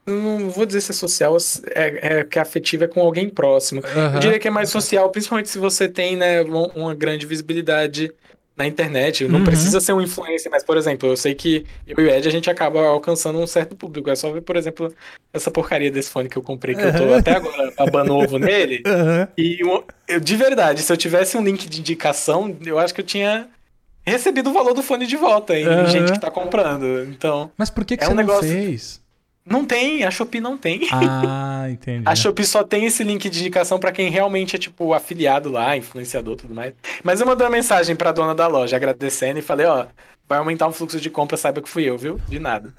Não vou dizer se é social, é, é que afetiva é com alguém próximo. Uhum. Eu diria que é mais social, principalmente se você tem né, uma grande visibilidade na internet. Não uhum. precisa ser um influencer, mas, por exemplo, eu sei que eu e o Ed a gente acaba alcançando um certo público. É só ver, por exemplo, essa porcaria desse fone que eu comprei, que uhum. eu tô até agora babando ovo nele. Uhum. E eu, de verdade, se eu tivesse um link de indicação, eu acho que eu tinha recebido o valor do fone de volta em gente que tá comprando. Então. Mas por que, que é você um não negócio... fez? Não tem, a Shopee não tem. Ah, entendi. a Shopee só tem esse link de indicação para quem realmente é, tipo, afiliado lá, influenciador e tudo mais. Mas eu mandei uma mensagem pra dona da loja agradecendo e falei, ó, vai aumentar o fluxo de compra, saiba que fui eu, viu? De nada.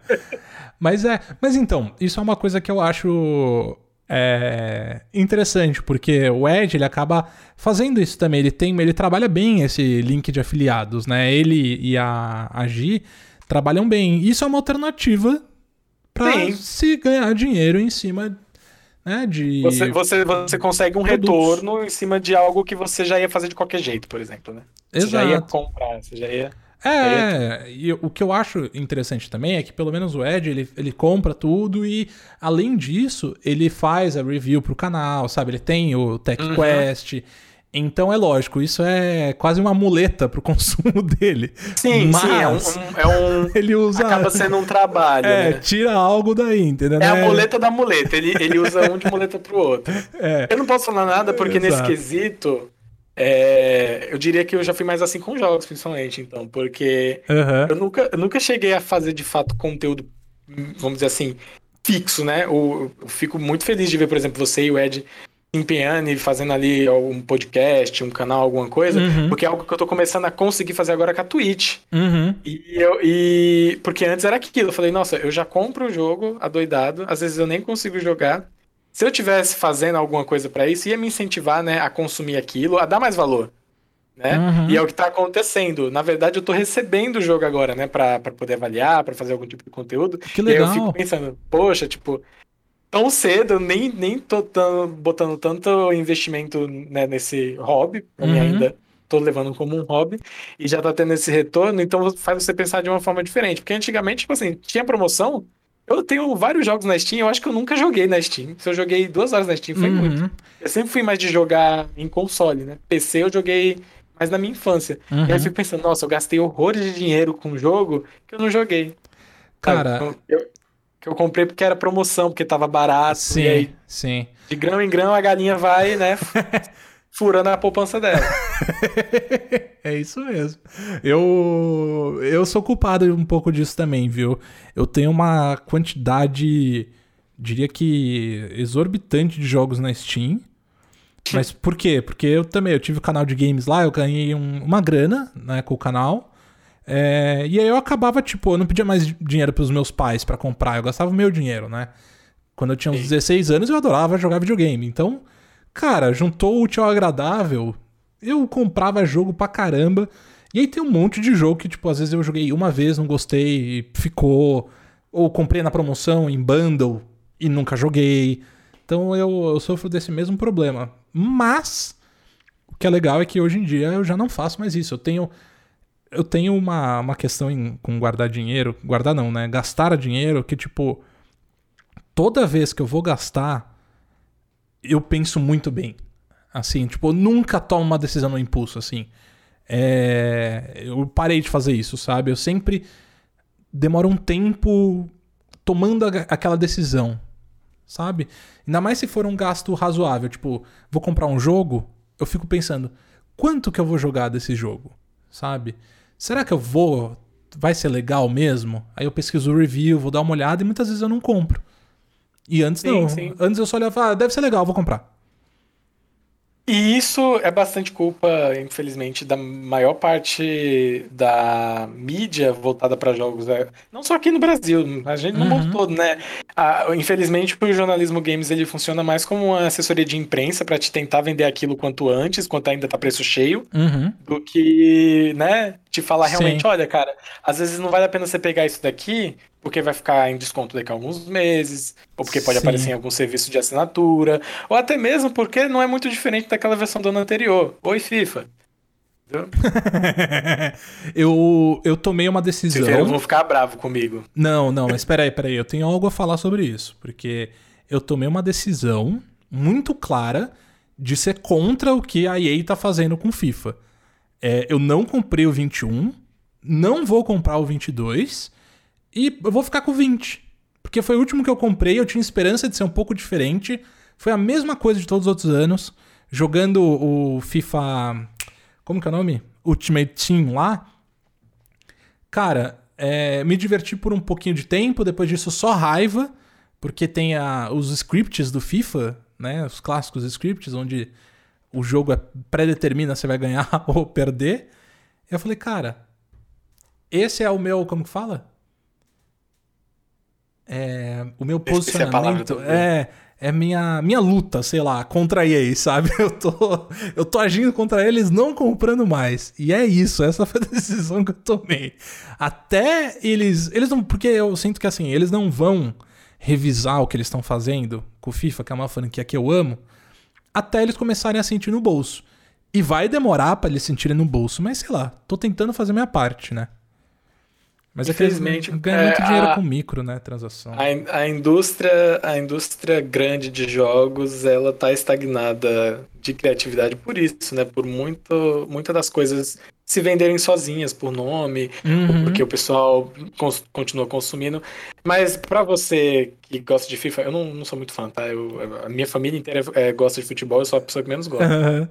mas é, mas então, isso é uma coisa que eu acho é, interessante, porque o Ed ele acaba fazendo isso também. Ele tem, ele trabalha bem esse link de afiliados, né? Ele e a, a Gi trabalham bem. Isso é uma alternativa para se ganhar dinheiro em cima né, de. Você, você, você consegue um produtos. retorno em cima de algo que você já ia fazer de qualquer jeito, por exemplo, né? Exato. Você já ia comprar, você já ia. É, e o que eu acho interessante também é que pelo menos o Ed, ele, ele compra tudo e, além disso, ele faz a review pro canal, sabe? Ele tem o TechQuest, uhum. Então é lógico, isso é quase uma muleta pro consumo dele. Sim, Mas, sim, é um, é um, Ele usa. Acaba sendo um trabalho. É, né? tira algo daí, entendeu? É a né? muleta da muleta. Ele, ele usa um de muleta pro outro. É. Eu não posso falar nada porque Exato. nesse quesito. É, eu diria que eu já fui mais assim com jogos, principalmente, então, porque uhum. eu, nunca, eu nunca cheguei a fazer de fato conteúdo, vamos dizer assim, fixo, né? Eu, eu fico muito feliz de ver, por exemplo, você e o Ed empenhando e fazendo ali um podcast, um canal, alguma coisa, uhum. porque é algo que eu tô começando a conseguir fazer agora com a Twitch. Uhum. E, eu, e porque antes era aquilo, eu falei, nossa, eu já compro o jogo adoidado, às vezes eu nem consigo jogar. Se eu tivesse fazendo alguma coisa para isso, ia me incentivar, né, a consumir aquilo, a dar mais valor. Né? Uhum. E é o que tá acontecendo. Na verdade, eu tô recebendo o jogo agora, né, para poder avaliar, para fazer algum tipo de conteúdo. Que legal. E aí eu fico pensando, poxa, tipo, tão cedo, nem, nem tô tão, botando tanto investimento né, nesse hobby, pra uhum. mim ainda tô levando como um hobby, e já tá tendo esse retorno, então faz você pensar de uma forma diferente. Porque antigamente, tipo assim, tinha promoção, eu tenho vários jogos na Steam, eu acho que eu nunca joguei na Steam. Se eu joguei duas horas na Steam, foi uhum. muito. Eu sempre fui mais de jogar em console, né? PC eu joguei mais na minha infância. Uhum. E aí eu uhum. fico pensando, nossa, eu gastei horrores de dinheiro com um jogo que eu não joguei. Cara, eu, que eu comprei porque era promoção, porque tava barato. Sim, aí, sim. De grão em grão a galinha vai, né? furando a poupança dela. é isso mesmo. Eu eu sou culpado um pouco disso também, viu? Eu tenho uma quantidade, diria que exorbitante de jogos na Steam. Mas por quê? Porque eu também eu tive o canal de games lá, eu ganhei um, uma grana né, com o canal. É, e aí eu acabava, tipo, eu não pedia mais dinheiro pros meus pais para comprar, eu gastava o meu dinheiro, né? Quando eu tinha uns 16 anos, eu adorava jogar videogame. Então, cara, juntou o útil ao agradável, eu comprava jogo pra caramba. E aí tem um monte de jogo que, tipo, às vezes eu joguei uma vez, não gostei, ficou. Ou comprei na promoção, em bundle, e nunca joguei. Então eu, eu sofro desse mesmo problema. Mas, o que é legal é que hoje em dia eu já não faço mais isso. Eu tenho eu tenho uma, uma questão em, com guardar dinheiro. Guardar não, né? Gastar dinheiro que, tipo, toda vez que eu vou gastar, eu penso muito bem. Assim, tipo, eu nunca tomo uma decisão no impulso, assim. É... Eu parei de fazer isso, sabe? Eu sempre demoro um tempo tomando aquela decisão, sabe? Ainda mais se for um gasto razoável. Tipo, vou comprar um jogo, eu fico pensando, quanto que eu vou jogar desse jogo, sabe? Será que eu vou? Vai ser legal mesmo? Aí eu pesquiso o review, vou dar uma olhada e muitas vezes eu não compro. E antes sim, não. Sim. Antes eu só olhava, ah, deve ser legal, vou comprar. E isso é bastante culpa, infelizmente, da maior parte da mídia voltada para jogos. Né? Não só aqui no Brasil, a gente no uhum. mundo todo, né? Ah, infelizmente, o jornalismo games ele funciona mais como uma assessoria de imprensa para te tentar vender aquilo quanto antes, quanto ainda tá preço cheio, uhum. do que, né, te falar realmente, Sim. olha, cara, às vezes não vale a pena você pegar isso daqui, porque vai ficar em desconto daqui a alguns meses, ou porque pode Sim. aparecer em algum serviço de assinatura, ou até mesmo porque não é muito diferente daquela versão do ano anterior. Oi, FIFA. Eu, eu tomei uma decisão. ver, vão ficar bravo comigo. Não, não, mas peraí, peraí. Eu tenho algo a falar sobre isso. Porque eu tomei uma decisão muito clara de ser contra o que a EA tá fazendo com FIFA. É, eu não comprei o 21, não vou comprar o 22 e eu vou ficar com o 20. Porque foi o último que eu comprei, eu tinha esperança de ser um pouco diferente. Foi a mesma coisa de todos os outros anos. Jogando o FIFA. Como que é o nome? Ultimate Team lá. Cara, é, me diverti por um pouquinho de tempo, depois disso só raiva, porque tem a- os scripts do FIFA, né? Os clássicos scripts, onde o jogo é, predetermina se vai ganhar ou perder. Eu falei, cara, esse é o meu. Como que fala? É, o meu posicionamento. É, é minha, minha luta, sei lá, contra a EA, sabe? Eu tô, eu tô agindo contra eles, não comprando mais. E é isso, essa foi a decisão que eu tomei. Até eles. Eles não. Porque eu sinto que assim, eles não vão revisar o que eles estão fazendo com o FIFA, que é uma franquia que eu amo, até eles começarem a sentir no bolso. E vai demorar pra eles sentirem no bolso, mas sei lá, tô tentando fazer minha parte, né? Mas é Infelizmente, é, muito dinheiro a- com micro, né? Transação. A, a indústria, a indústria grande de jogos, ela tá estagnada de criatividade por isso, né? Por muito, muitas das coisas se venderem sozinhas por nome, Uhum. porque o pessoal cons- continua consumindo. Mas pra você que gosta de FIFA, eu não, não sou muito fã, tá? Eu, a minha família inteira é, gosta de futebol, eu sou a pessoa que menos gosta. Aham.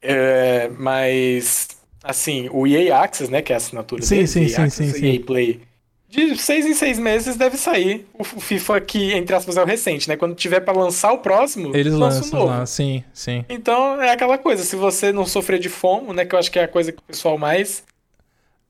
É, mas, assim, o EA Access, né, que é a assinatura Sim, deles, sim, EA sim, Access, sim, EA. Play, de seis em seis meses deve sair o FIFA que, entre aspas, é o recente, né? Quando tiver pra lançar o próximo, Eles lança lançam novo. lá, sim, sim. Então, é aquela coisa, se você não sofrer de FOMO, né, que eu acho que é a coisa que o pessoal mais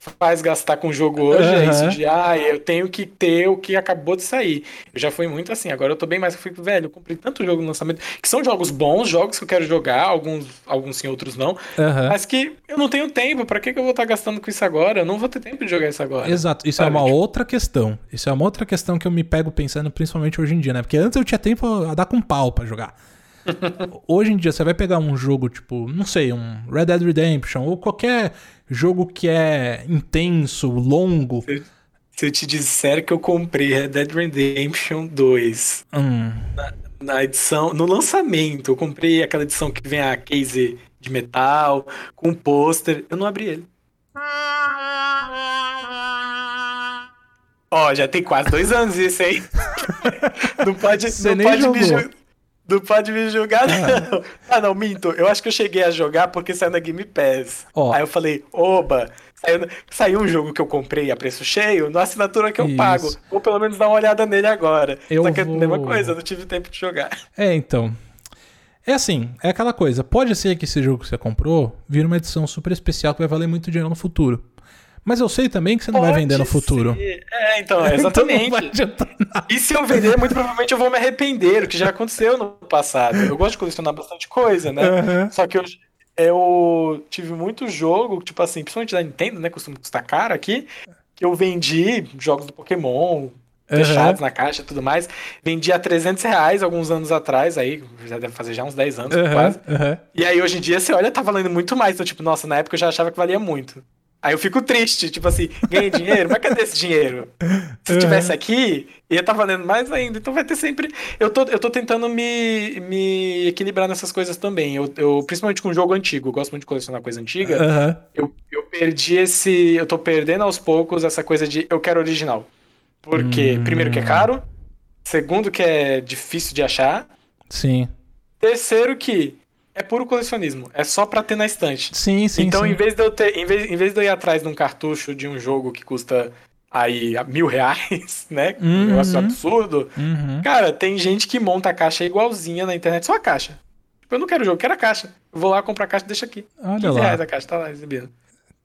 faz gastar com o jogo hoje, é Aham. isso de, ah, eu tenho que ter o que acabou de sair. Eu já fui muito assim, agora eu tô bem mais, eu fico, velho, eu comprei tanto jogo no lançamento, que são jogos bons, jogos que eu quero jogar, alguns, alguns sim, outros não, Aham. mas que eu não tenho tempo, pra que que eu vou estar gastando com isso agora? Eu não vou ter tempo de jogar isso agora. Exato, isso Sabe, é uma tipo- outra questão. Isso é uma outra questão que eu me pego pensando, principalmente hoje em dia, né? Porque antes eu tinha tempo a dar com pau pra jogar. Hoje em dia, você vai pegar um jogo tipo, não sei, um Red Dead Redemption, ou qualquer jogo que é intenso, longo. Se eu te disser que eu comprei Red Dead Redemption 2 Hum, na edição, no lançamento, eu comprei aquela edição que vem a case de metal, com pôster, eu não abri ele. Ó, já tem quase dois anos isso, hein? Não pode, Você não nem pode me jogou. julgar. Não pode me julgar, não. Ah, não, minto. Eu acho que eu cheguei a jogar porque saiu na Game Pass. Ó. Aí eu falei, oba, saiu, saiu um jogo que eu comprei a preço cheio, na assinatura que eu Isso. pago. Vou pelo menos dar uma olhada nele agora. Eu Só que é a vou- mesma coisa, eu não tive tempo de jogar. É, então. É assim, é aquela coisa. Pode ser que esse jogo que você comprou vire uma edição super especial que vai valer muito dinheiro no futuro. Mas eu sei também que você não vai Pode vender no futuro. ser. É, então, Então exatamente. vai nada. E se eu vender, muito provavelmente eu vou me arrepender, o que já aconteceu no passado. Eu gosto de colecionar bastante coisa, né? Aham. Só que eu, eu tive muito jogo, tipo assim, principalmente da Nintendo, né? Costuma custar caro aqui. Que eu vendi jogos do Pokémon, fechados na caixa e tudo mais. Vendi a 300 reais alguns anos atrás, aí já deve fazer já uns 10 anos Aham, quase. aham. E aí hoje em dia você olha, tá valendo muito mais. Então, tipo, nossa, na época eu já achava que valia muito. Aí eu fico triste, tipo assim, ganhei dinheiro, mas cadê esse dinheiro? Se Uhum. tivesse aqui, ia estar valendo mais ainda. Então vai ter sempre. Eu tô, eu tô tentando me, me equilibrar nessas coisas também. Eu, eu, principalmente com jogo antigo, eu gosto muito de colecionar coisa antiga. Aham. Eu, eu perdi esse. Eu tô perdendo aos poucos essa coisa de eu quero original. Porque, Hum. primeiro, que é caro. Segundo, que é difícil de achar. Sim. Terceiro, que é puro colecionismo. É só pra ter na estante. Sim, sim, então, sim. em vez de eu ter, em vez, em vez de eu ir atrás de um cartucho de um jogo que custa aí mil reais, né? Um Uhum. negócio absurdo. Uhum. Cara, tem gente que monta a caixa igualzinha na internet, só a caixa. Tipo, eu não quero o jogo, quero a caixa. Eu vou lá comprar a caixa e deixa aqui. Olha 15 reais lá. a caixa, tá lá exibindo.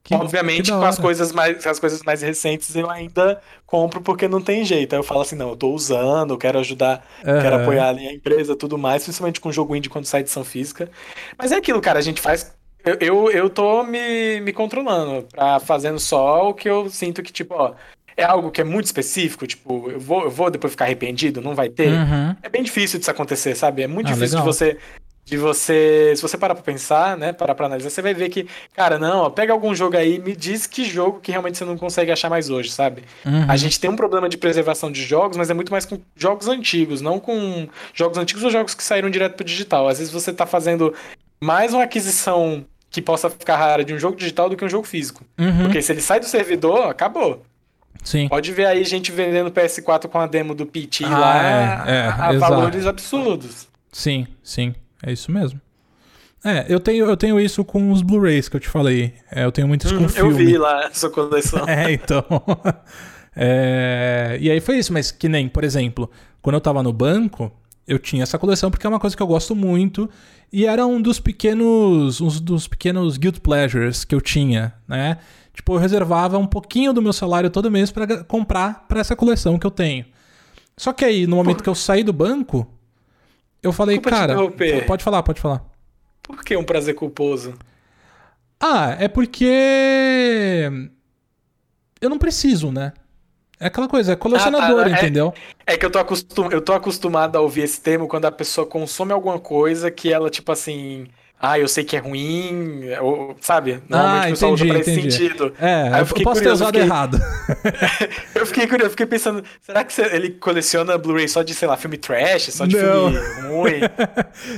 Que- Obviamente, que com as coisas, mais, as coisas mais recentes eu ainda compro porque não tem jeito. Aí eu falo assim, não, eu tô usando, eu quero ajudar, quero Aham. apoiar ali a empresa tudo mais, principalmente com jogo indie quando sai edição física. Mas é aquilo, cara, a gente faz. Eu, eu, eu tô me, me controlando, pra, fazendo só o que eu sinto que, tipo, ó, é algo que é muito específico, tipo, eu vou, eu vou depois ficar arrependido, não vai ter. Uhum. É bem difícil disso acontecer, sabe? É muito Ah, difícil legal. de você. De você. Se você parar pra pensar, né? Parar pra analisar, você vai ver que, cara, não, ó, pega algum jogo aí e me diz que jogo que realmente você não consegue achar mais hoje, sabe? Uhum. A gente tem um problema de preservação de jogos, mas é muito mais com jogos antigos, não com jogos antigos ou jogos que saíram direto pro digital. Às vezes você tá fazendo mais uma aquisição que possa ficar rara de um jogo digital do que um jogo físico. Uhum. Porque se ele sai do servidor, acabou. Sim. Pode ver aí gente vendendo PS4 com a demo do PT Ah, lá é, é, a, a valores absurdos. Sim, sim. É isso mesmo. É, eu tenho, eu tenho isso com os Blu-rays que eu te falei. É, eu tenho muito isso com Hum, eu filme. vi lá a sua coleção. É, então. É, E aí foi isso, mas que nem, por exemplo, quando eu tava no banco, eu tinha essa coleção porque é uma coisa que eu gosto muito e era um dos pequenos, um dos pequenos guilt pleasures que eu tinha, né? Tipo, eu reservava um pouquinho do meu salário todo mês pra comprar pra essa coleção que eu tenho. Só que aí, no momento que eu saí do banco, eu falei, Desculpa cara, pode falar, pode falar. Por que um prazer culposo? Ah, é porque eu não preciso, né? É aquela coisa, é colecionador, Ah, tá, é- entendeu? É que eu tô, acostum... eu tô acostumado a ouvir esse termo quando a pessoa consome alguma coisa que ela, tipo assim. Ah, eu sei que é ruim, ou, sabe? Normalmente Ah, o pessoal usa entendi, pra esse entendi. sentido. É, Aí eu eu, posso ter curioso, usado fiquei- errado. Eu fiquei curioso, fiquei pensando, será que ele coleciona Blu-ray só de, sei lá, filme trash, só de Não. filme ruim?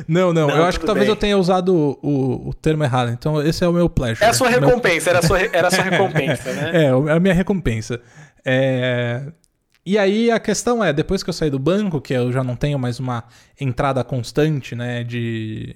não, não, Não, eu acho que talvez bem. eu tenha usado o, o, termo errado. Então, esse é o meu pleasure. É a sua Meu- recompensa, era a sua, era a sua recompensa, né? É, a minha recompensa. É, E aí a questão é, depois que eu saí do banco, que eu já não tenho mais uma entrada constante, né, de,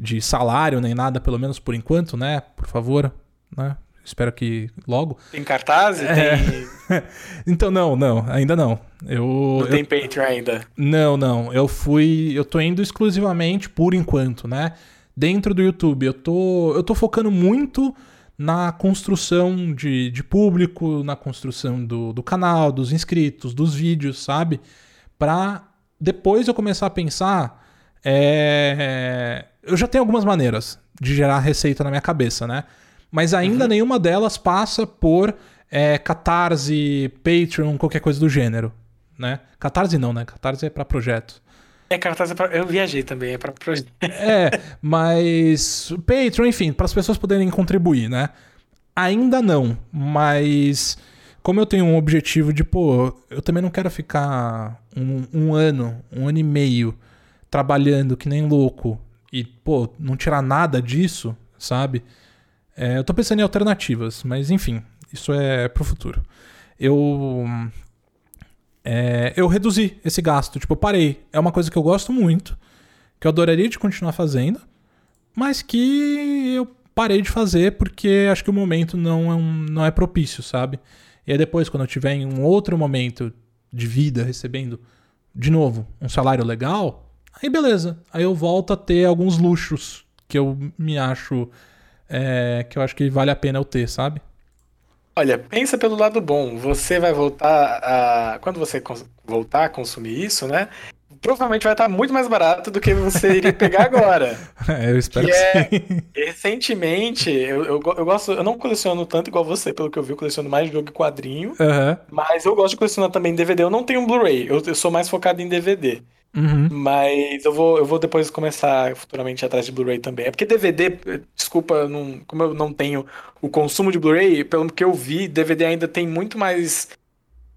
de salário nem nada, pelo menos por enquanto, né, por favor, né, espero que logo. Tem cartaz É. tem, Então não, não, ainda não. Eu, não eu tem Patreon ainda. Não, não. Eu fui. Eu tô indo exclusivamente por enquanto, né? Dentro do YouTube. Eu tô, eu tô focando muito na construção de, de público, na construção do, do canal, dos inscritos, dos vídeos, sabe? Pra depois eu começar a pensar. é, Eu já tenho algumas maneiras de gerar receita na minha cabeça, né? Mas ainda nenhuma delas passa por é, Catarse, Patreon, qualquer coisa do gênero, né? Catarse não, né? Catarse é pra projeto. É, cartaz é pra... Eu viajei também, é pra projeto. É, mas Patreon, enfim, para as pessoas poderem contribuir, né? Ainda não, mas como eu tenho um objetivo de, pô, eu também não quero ficar um, um ano, um ano e meio trabalhando que nem louco e, pô, não tirar nada disso, sabe? É, eu tô pensando em alternativas, mas enfim, isso é pro futuro. Eu. é, eu reduzi esse gasto, tipo, eu parei. É uma coisa que eu gosto muito, que eu adoraria de continuar fazendo, mas que eu parei de fazer porque acho que o momento não é, um- não é propício, sabe? E aí depois, quando eu tiver em um outro momento de vida, recebendo de novo um salário legal, aí beleza. Aí eu volto a ter alguns luxos que eu me acho. é, que eu acho que vale a pena eu ter, sabe? Olha, pensa pelo lado bom. Você vai voltar a. Quando você voltar a consumir isso, né? Provavelmente vai estar muito mais barato do que você iria pegar agora. É, eu espero Que que, é- sim. Recentemente, eu, eu, eu gosto. Eu não coleciono tanto igual você, pelo que eu vi, eu coleciono mais jogo e quadrinho. Aham. Mas eu gosto de colecionar também DVD. Eu não tenho um Blu-ray, eu, eu sou mais focado em DVD. Uhum. Mas eu vou, eu vou depois começar futuramente atrás de Blu-ray também. É porque DVD, eh, desculpa, não- como eu não tenho o consumo de Blu-ray, pelo que eu vi, DVD ainda tem muito mais.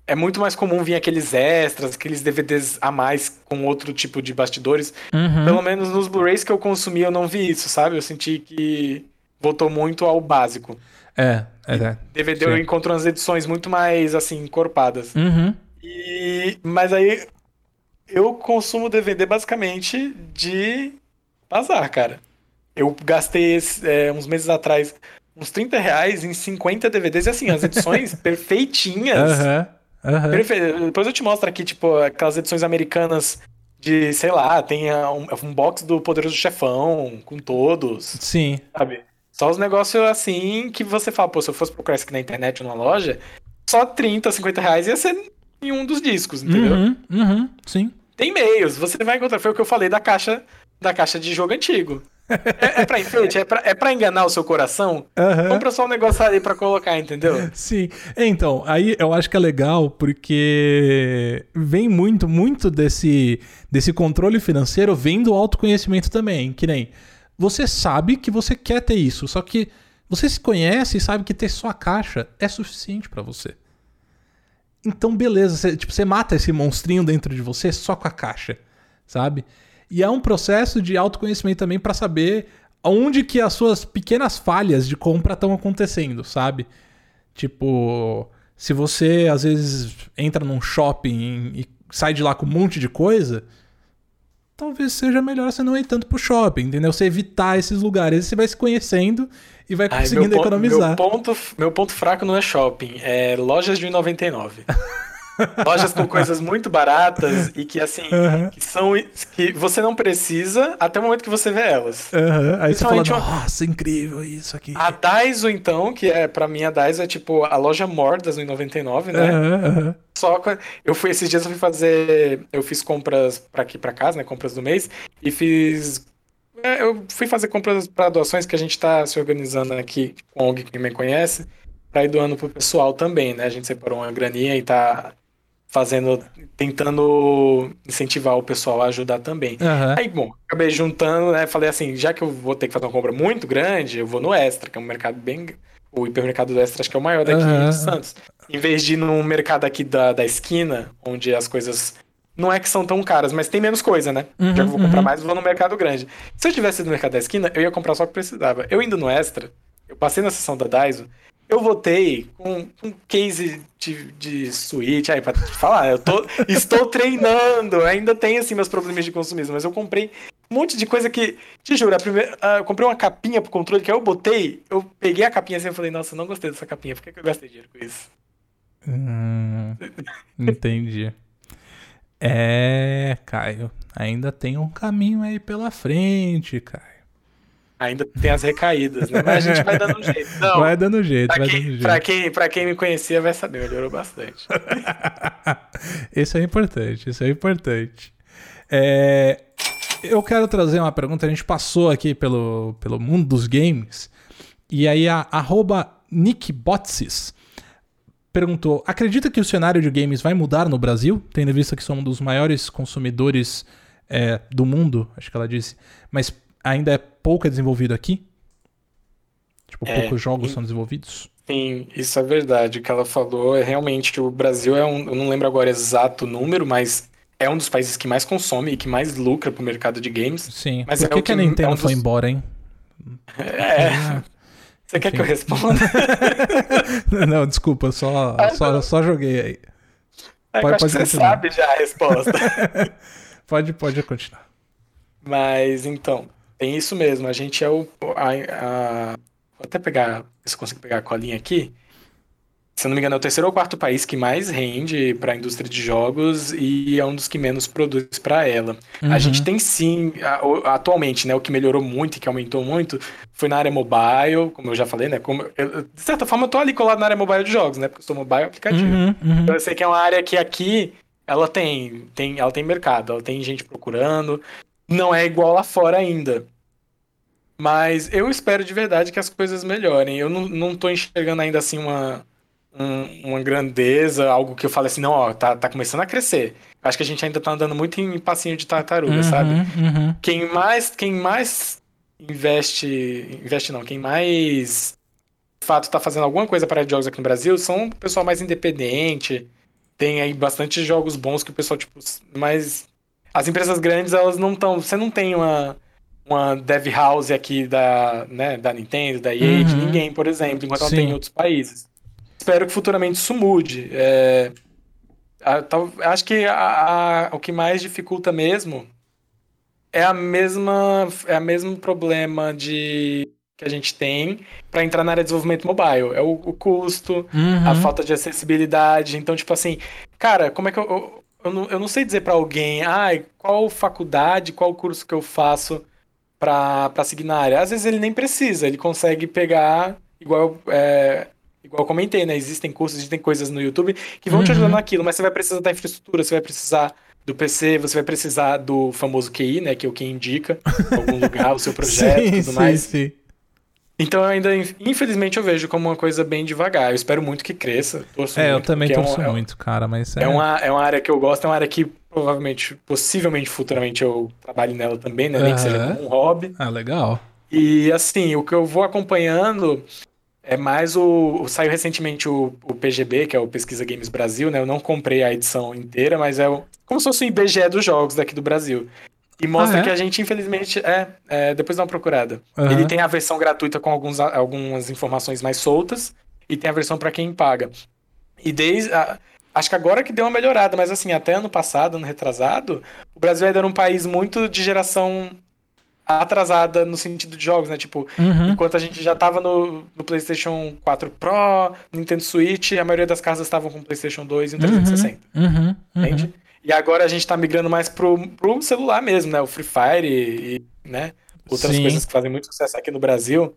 É muito mais comum vir aqueles extras, aqueles DVDs a mais com outro tipo de bastidores. Uhum. Pelo menos nos Blu-rays que eu consumi, eu não vi isso, sabe? Eu senti que voltou muito ao básico. É, é, é. DVD Sim. eu encontro umas edições muito mais, assim, encorpadas. Uhum. E, mas aí eu consumo DVD basicamente de bazar, cara. Eu gastei é, uns meses atrás uns 30 reais em 50 DVDs e assim, as edições perfeitinhas. Aham. Aham. Perfe- Depois eu te mostro aqui, tipo, aquelas edições americanas de, sei lá, tem ah, um, um box do Poderoso Chefão com todos, Sim. sabe? Só os negócios assim que você fala, pô, se eu fosse procurar isso aqui na internet ou numa loja, só 30, 50 reais ia ser em um dos discos, entendeu? Uhum. Uhum. Sim. Tem meios, você vai encontrar. Foi o que eu falei da caixa da caixa de jogo antigo. É, é pra enfeite? É pra, é pra enganar o seu coração? Aham. Compra só um negócio ali pra colocar, entendeu? Sim. Então, aí eu acho que é legal porque vem muito, muito desse, desse controle financeiro vem do autoconhecimento também. Que nem você sabe que você quer ter isso, só que você se conhece e sabe que ter sua caixa é suficiente pra você. Então, beleza, você, tipo, você mata esse monstrinho dentro de você só com a caixa, sabe? E é um processo de autoconhecimento também pra saber onde que as suas pequenas falhas de compra estão acontecendo, sabe? Tipo, se você às vezes entra num shopping e sai de lá com um monte de coisa, talvez seja melhor você não ir tanto pro shopping, entendeu? Você evitar esses lugares. Você vai se conhecendo e vai Ai, conseguindo meu, pon- economizar. Meu ponto, meu ponto fraco não é shopping, é lojas de 1,99. lojas com coisas muito baratas e que assim, Aham. que são que você não precisa até o momento que você vê elas. Aham, Aí você fala, nossa, incrível isso aqui. A Daiso, então, que é pra mim a Daiso é tipo a loja mor das 1,99, né? Aham, aham. Só que eu fui esses dias eu fui fazer, eu fiz compras pra aqui pra casa, né, compras do mês e fiz eu fui fazer compras pra doações que a gente tá se organizando aqui com a ONG que me conhece, pra ir doando pro pessoal também, né? A gente separou uma graninha e tá fazendo tentando incentivar o pessoal a ajudar também. Aham. Aí, bom, acabei juntando, né? Falei assim, já que eu vou ter que fazer uma compra muito grande, eu vou no Extra, que é um mercado bem. O hipermercado do Extra acho que é o maior daqui Aham. de Santos. Em vez de ir num mercado aqui da, da esquina, onde as coisas não é que são tão caras, mas tem menos coisa, né? Uhum, já que eu vou comprar uhum. mais, eu vou no mercado grande. Se eu tivesse ido no mercado da esquina, eu ia comprar só o que precisava. Eu indo no Extra, eu passei na seção da Daiso, eu voltei com um case de, de Switch, aí pra te falar, eu tô, estou treinando, ainda tenho assim meus problemas de consumismo, mas eu comprei um monte de coisa que, te juro, a primeira, eu comprei uma capinha pro controle que aí eu botei, eu peguei a capinha assim e falei, nossa, eu não gostei dessa capinha, por que, que eu gastei dinheiro com isso? Hum, entendi. É, Caio, ainda tem um caminho aí pela frente, Caio. Ainda tem as recaídas, né? Mas a gente vai dando um jeito. Não, vai dando jeito, pra vai quem, dando jeito. pra, quem, pra quem me conhecia vai saber, melhorou bastante. Isso é importante, isso é importante. É, eu quero trazer uma pergunta. A gente passou aqui pelo, pelo mundo dos games. E aí a arroba NickBotsis perguntou: acredita que o cenário de games vai mudar no Brasil? Tendo em vista que somos um dos maiores consumidores é, do mundo, acho que ela disse, mas ainda é pouco desenvolvido aqui? Tipo, É, poucos jogos e- são desenvolvidos? Sim, isso é verdade. O que ela falou é realmente que o Brasil é um. Eu não lembro agora exato o número, mas é um dos países que mais consome e que mais lucra pro mercado de games. Sim. Mas Por é que, o que a Nintendo é um foi dos- embora, hein? É. Você quer que eu responda? Não, desculpa, só, só, só joguei aí. É, Pode- pode você sabe já a resposta. Pode, pode continuar. Mas então, tem isso mesmo. A gente é o. a- a- vou até pegar. Se eu consigo pegar a colinha aqui. Se não me engano, é o terceiro ou quarto país que mais rende para a indústria de jogos e é um dos que menos produz para ela. A gente tem sim, atualmente, né, o que melhorou muito e que aumentou muito foi na área mobile, como eu já falei, né? Como eu- de certa forma, eu tô ali colado na área mobile de jogos, né? Porque eu sou mobile aplicativo. Uhum, uhum. Então eu sei que é uma área que aqui ela tem, tem, ela tem mercado, ela tem gente procurando. Não é igual lá fora ainda. Mas eu espero de verdade que as coisas melhorem. Eu não, não tô enxergando ainda assim uma, um- uma grandeza, algo que eu fale assim, não, ó, tá, tá começando a crescer. Acho que a gente ainda tá andando muito em passinho de tartaruga, Uhum, sabe? uhum. Quem mais, quem mais investe, investe não, quem mais de fato tá fazendo alguma coisa para jogos aqui no Brasil são o pessoal mais independente. Tem aí bastante jogos bons que o pessoal tipo, mas as empresas grandes elas não estão, você não tem uma uma dev house aqui da, né, da Nintendo, da EA, de Uhum. ninguém, por exemplo, enquanto ela Sim. tem em outros países. Espero que futuramente isso mude. É, acho que a- a- o que mais dificulta mesmo é a mesma é o mesmo problema de que a gente tem para entrar na área de desenvolvimento mobile. É o, o custo, Uhum. a falta de acessibilidade. Então, tipo assim, cara, como é que eu. Eu, eu não, eu não sei dizer para alguém, ai, qual faculdade, qual curso que eu faço para para seguir na área. Às vezes ele nem precisa, ele consegue pegar, igual, é, igual eu comentei, né? Existem cursos, existem coisas no YouTube que vão te Uhum. ajudar naquilo, mas você vai precisar da infraestrutura, você vai precisar Do PC você vai precisar do famoso QI, né? Que é o que indica algum lugar, o seu projeto e tudo sim, mais. Sim. Então eu ainda, infelizmente, eu vejo como uma coisa bem devagar. Eu espero muito que cresça. Torço é, muito, eu também torço é um, muito, cara, mas é... É, uma, é uma área que eu gosto, é uma área que provavelmente, possivelmente, futuramente eu trabalhe nela também, né? Nem uhum. que seja como um hobby. Ah, legal. E assim, o que eu vou acompanhando é mais o. Saiu recentemente o, o PGB, que é o Pesquisa Games Brasil, né? Eu não comprei a edição inteira, mas é o, como se fosse o IBGE dos jogos daqui do Brasil. E mostra ah, é? que a gente, infelizmente, é, é, Depois dá uma procurada. Uhum. Ele tem a versão gratuita com alguns, algumas informações mais soltas e tem a versão para quem paga. E desde. A, acho que agora que deu uma melhorada, mas assim, até ano passado, ano retrasado, o Brasil ainda era um país muito de geração atrasada no sentido de jogos, né? Tipo, uhum. enquanto a gente já tava no, no, PlayStation 4 Pro, Nintendo Switch, a maioria das casas estavam com PlayStation 2 e um 360. Uhum. Uhum. Entende? E agora a gente tá migrando mais pro, pro celular mesmo, né? O Free Fire e, e né? Outras Sim. coisas que fazem muito sucesso aqui no Brasil,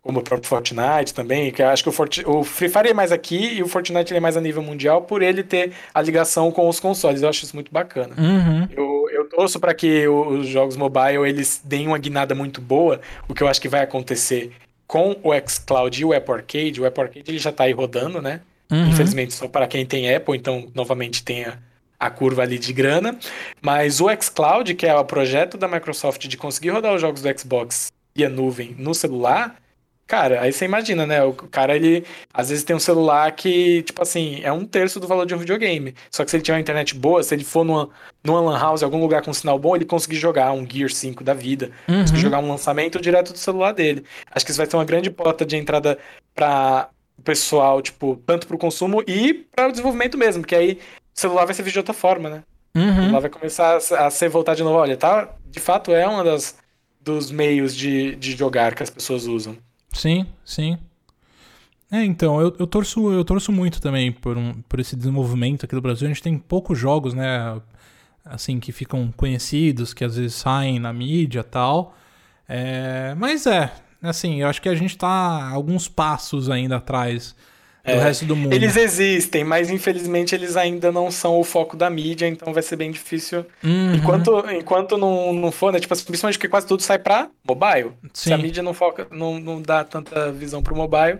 como o próprio Fortnite também, que eu acho que o, Fort... o Free Fire é mais aqui e o Fortnite é mais a nível mundial por ele ter a ligação com os consoles. Eu acho isso muito bacana. Uhum. Eu, eu torço para que os jogos mobile eles deem uma guinada muito boa, o que eu acho que vai acontecer com o xCloud e o Apple Arcade. O Apple Arcade ele já tá aí rodando, né? Uhum. Infelizmente só para quem tem Apple, então novamente tenha a curva ali de grana. Mas o xCloud, que é o projeto da Microsoft de conseguir rodar os jogos do Xbox e a nuvem no celular, cara, aí você imagina, né? O cara, ele às vezes tem um celular que, tipo assim, é um terço do valor de um videogame. Só que se ele tiver uma internet boa, se ele for numa, numa lan house, algum lugar com sinal bom, ele conseguir jogar um Gear 5 da vida, uhum. conseguir jogar um lançamento direto do celular dele. Acho que isso vai ser uma grande porta de entrada para o pessoal, tipo, tanto para o consumo e para o desenvolvimento mesmo, porque aí o celular vai ser visto de outra forma, né? Uhum. O celular vai começar a ser voltado de novo. Olha, tá? De fato, é um das, dos meios de, de jogar que as pessoas usam. Sim, sim. É, então, eu, eu, torço, eu torço muito também por, um, por esse desenvolvimento aqui do Brasil. A gente tem poucos jogos, né? Assim, que ficam conhecidos, que às vezes saem na mídia e tal. É, mas é, assim, eu acho que a gente tá alguns passos ainda atrás é, resto do mundo. Eles existem, mas infelizmente eles ainda não são o foco da mídia, então vai ser bem difícil. Uhum. Enquanto, enquanto não, não for, né? Tipo, assim, principalmente porque quase tudo sai pra mobile. Sim. Se a mídia não foca, não, não dá tanta visão pro mobile,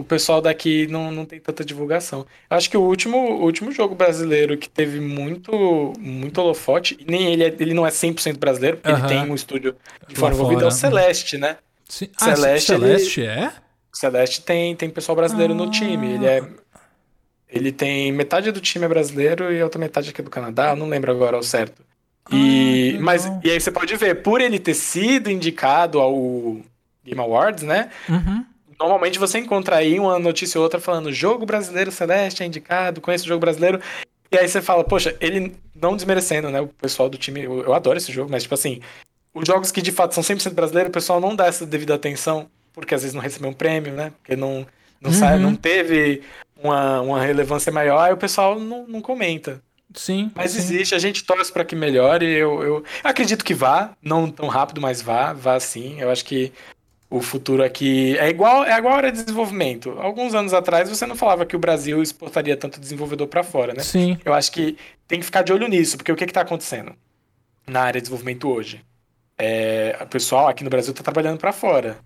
o pessoal daqui não, não tem tanta divulgação. Eu acho que o último, o último jogo brasileiro que teve muito, muito holofote, e nem ele, é, ele não é 100% brasileiro, porque uhum. ele tem um estúdio de forma envolvida, é o Celeste, né? Sim. Ah, Celeste, Celeste ele... é? Celeste tem, tem pessoal brasileiro ah. no time. Ele é. Ele tem metade do time é brasileiro e a outra metade aqui é do Canadá, não lembro agora ao certo. E, ah, mas, e aí você pode ver, por ele ter sido indicado ao Game Awards, né? Uhum. Normalmente você encontra aí uma notícia ou outra falando jogo brasileiro Celeste é indicado, conhece o jogo brasileiro. E aí você fala, poxa, ele não desmerecendo, né? O pessoal do time, eu, eu adoro esse jogo, mas tipo assim, os jogos que de fato são 100% brasileiros, o pessoal não dá essa devida atenção porque às vezes não recebeu um prêmio, né? Porque não, não, uhum. sai, não teve uma, uma relevância maior, aí o pessoal não, não comenta. Sim. Mas sim. existe, a gente torce para que melhore. Eu, eu acredito que vá, não tão rápido, mas vá, vá sim. Eu acho que o futuro aqui é igual, é igual a área de desenvolvimento. Alguns anos atrás você não falava que o Brasil exportaria tanto desenvolvedor para fora, né? Sim. Eu acho que tem que ficar de olho nisso, porque o que está acontecendo na área de desenvolvimento hoje? É, o pessoal aqui no Brasil está trabalhando para fora.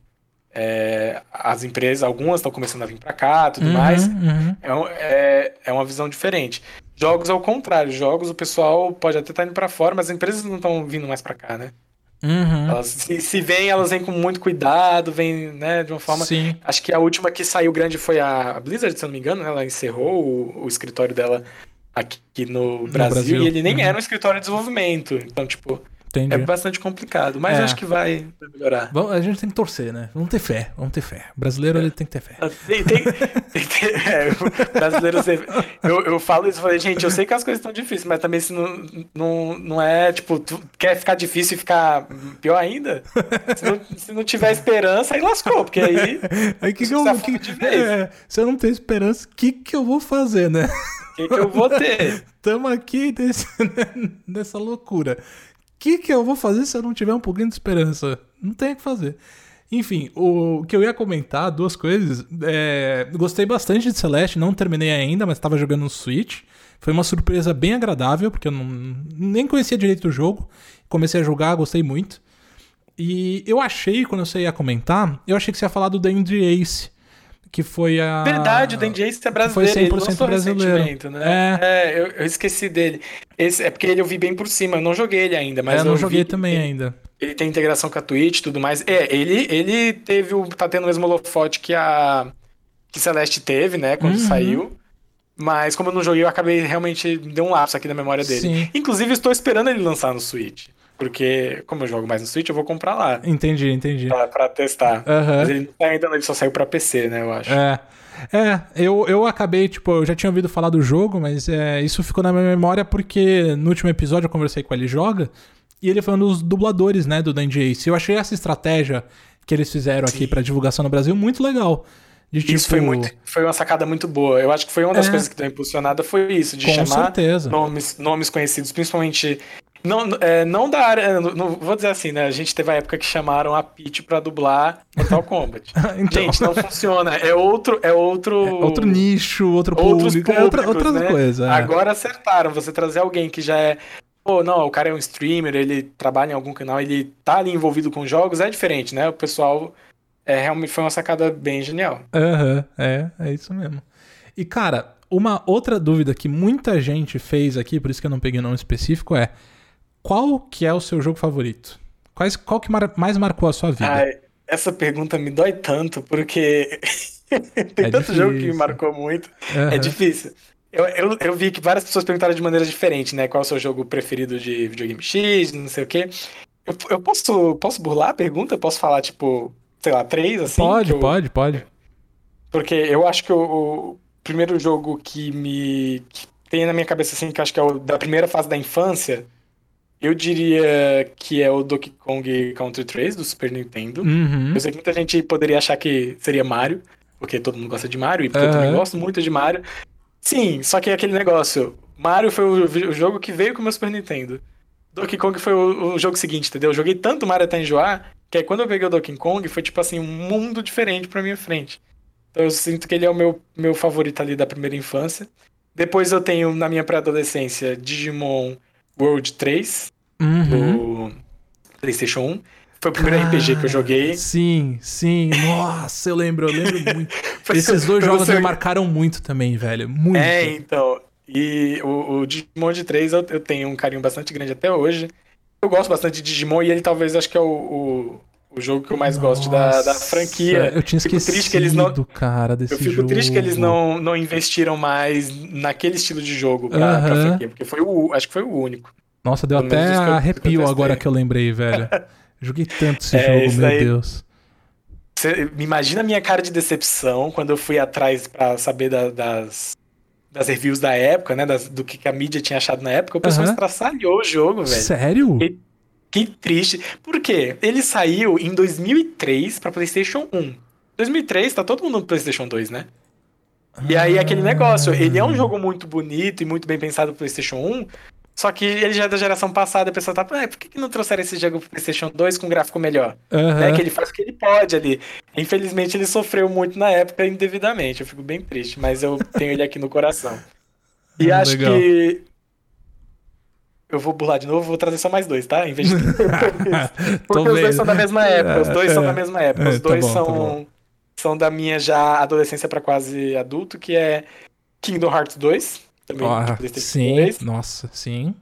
É, as empresas, algumas estão começando a vir para cá, tudo uhum, mais. Uhum. É, é, é, uma visão diferente. Jogos ao contrário, jogos o pessoal pode até estar tá indo para fora, mas as empresas não estão vindo mais para cá, né? Uhum. Elas, se, se vêm, elas vêm com muito cuidado, vêm, né, de uma forma. Sim. Acho que a última que saiu grande foi a Blizzard, se eu não me engano, né? ela encerrou o, o escritório dela aqui no Brasil, no Brasil. e ele nem uhum. era um escritório de desenvolvimento. Então, tipo, Entendi. É bastante complicado, mas é. acho que vai melhorar. Bom, a gente tem que torcer, né? Vamos ter fé, vamos ter fé. O brasileiro, é. ele tem que ter fé. Tem, tem, tem que ter, é, brasileiro, eu, eu falo isso, falei, gente, eu sei que as coisas estão difíceis, mas também se não, não, não é, tipo, tu quer ficar difícil e ficar pior ainda? Se não, se não tiver esperança, aí lascou, porque aí... Aí que, que eu... Que, é, se eu não tenho esperança, o que que eu vou fazer, né? O que, que eu vou ter? Tamo aqui desse, nessa loucura que, que eu vou fazer se eu não tiver um pouquinho de esperança? Não tem o que fazer. Enfim, o que eu ia comentar, duas coisas. É, gostei bastante de Celeste, não terminei ainda, mas estava jogando no Switch. Foi uma surpresa bem agradável, porque eu não, nem conhecia direito o jogo. Comecei a jogar, gostei muito. E eu achei, quando você ia comentar, eu achei que você ia falar do Dandy Ace, que foi a. Verdade, o Dandy Ace é brasileiro. Foi 100% ele brasileiro. Né? É, é eu, eu, esqueci dele. Esse, é porque ele eu vi bem por cima, eu não joguei ele ainda, mas. É, eu não joguei vi, também ele, ainda. Ele tem integração com a Twitch e tudo mais. É, ele, ele teve o. tá tendo o mesmo holofote que a. que Celeste teve, né, quando uhum. saiu. Mas como eu não joguei, eu acabei realmente. Deu um lapso aqui na memória dele. Sim. Inclusive, estou esperando ele lançar no Switch. Porque, como eu jogo mais no Switch, eu vou comprar lá. Entendi, entendi. Pra, pra testar. Uhum. Mas ele ainda ele só saiu pra PC, né, eu acho. É. É, eu, eu acabei, tipo, eu já tinha ouvido falar do jogo, mas é, isso ficou na minha memória porque no último episódio eu conversei com ele joga e ele foi um dos dubladores, né, do Dandy Ace. Eu achei essa estratégia que eles fizeram aqui para divulgação no Brasil muito legal. De, tipo... Isso foi muito, foi uma sacada muito boa. Eu acho que foi uma das é. coisas que deu impulsionada foi isso, de Com chamar certeza. nomes, nomes conhecidos, principalmente não, é, não da área. Não, não, vou dizer assim, né? A gente teve a época que chamaram a Peach pra dublar Mortal Kombat. então... Gente, não funciona. É outro. É outro, é outro nicho, outro público. é outra, outra né? coisa. É. Agora acertaram. Você trazer alguém que já é. Pô, não, o cara é um streamer, ele trabalha em algum canal, ele tá ali envolvido com jogos, é diferente, né? O pessoal é, realmente foi uma sacada bem genial. Aham, uhum, é, é isso mesmo. E, cara, uma outra dúvida que muita gente fez aqui, por isso que eu não peguei nome específico, é qual que é o seu jogo favorito? Quais, qual que mar, mais marcou a sua vida? Ai, essa pergunta me dói tanto, porque tem é tanto difícil. jogo que me marcou muito. Uhum. É difícil. Eu, eu, eu, vi que várias pessoas perguntaram de maneira diferente, né? Qual é o seu jogo preferido de videogame X, não sei o quê. Eu, eu posso, posso burlar a pergunta? Posso falar, tipo, sei lá, três, assim? Pode, eu... pode, pode. Porque eu acho que o, o, primeiro jogo que me que tem na minha cabeça, assim, que eu acho que é o da primeira fase da infância, eu diria que é o Donkey Kong Country 3 do Super Nintendo. Uhum. Eu sei que muita gente poderia achar que seria Mario, porque todo mundo gosta de Mario, e porque uhum. eu também gosto muito de Mario. Sim, só que é aquele negócio. Mario foi o, o jogo que veio com o meu Super Nintendo. Donkey Kong foi o, o, jogo seguinte, entendeu? Eu joguei tanto Mario até enjoar que aí quando eu peguei o Donkey Kong, foi tipo assim, um mundo diferente pra minha frente. Então eu sinto que ele é o meu, meu favorito ali da primeira infância. Depois eu tenho, na minha pré-adolescência, Digimon World 3, uhum. do PlayStation 1. Foi o primeiro ah, RPG que eu joguei. Sim, sim. Nossa, eu lembro, eu lembro muito. Esses dois jogos você... me marcaram muito também, velho. Muito. É, então. E o, o Digimon de 3 eu, eu tenho um carinho bastante grande até hoje. Eu gosto bastante de Digimon e ele talvez acho que é o, o, o jogo que eu mais Nossa, gosto da, da franquia. Eu tinha esquecido, triste que eles não, cara, desse Eu fico jogo. triste que eles não, não investiram mais naquele estilo de jogo pra, uh -huh. pra franquia, porque foi o, acho que foi o único. Nossa, deu até arrepio que agora que eu lembrei, velho. Joguei tanto esse é, jogo, meu. Deus. Você imagina a minha cara de decepção quando eu fui atrás para saber da, das, das reviews da época, né? Das, do que a mídia tinha achado na época. O pessoal uhum. estraçalhou o jogo, velho. Sério? Que, que triste. Por quê? Ele saiu em 2003 para PlayStation 1. 2003, tá todo mundo no PlayStation 2, né? E aí, aquele negócio, ele é um jogo muito bonito e muito bem pensado pro PlayStation 1, só que ele já é da geração passada, a pessoa tá, ah, por que, que não trouxeram esse jogo pro PlayStation 2 com gráfico melhor? Uhum. É que ele faz o que ele pode ali. Infelizmente ele sofreu muito na época indevidamente. Eu fico bem triste, mas eu tenho ele aqui no coração. E hum, acho legal. que. Eu vou burlar de novo, vou trazer só mais dois, tá? Em vez de. Porque os dois são da mesma época. Os dois é, são da mesma época. Os é, tá dois tá bom, são, tá são da minha já adolescência para quase adulto, que é Kingdom Hearts 2 também oh, sim, 2. Nossa, sim.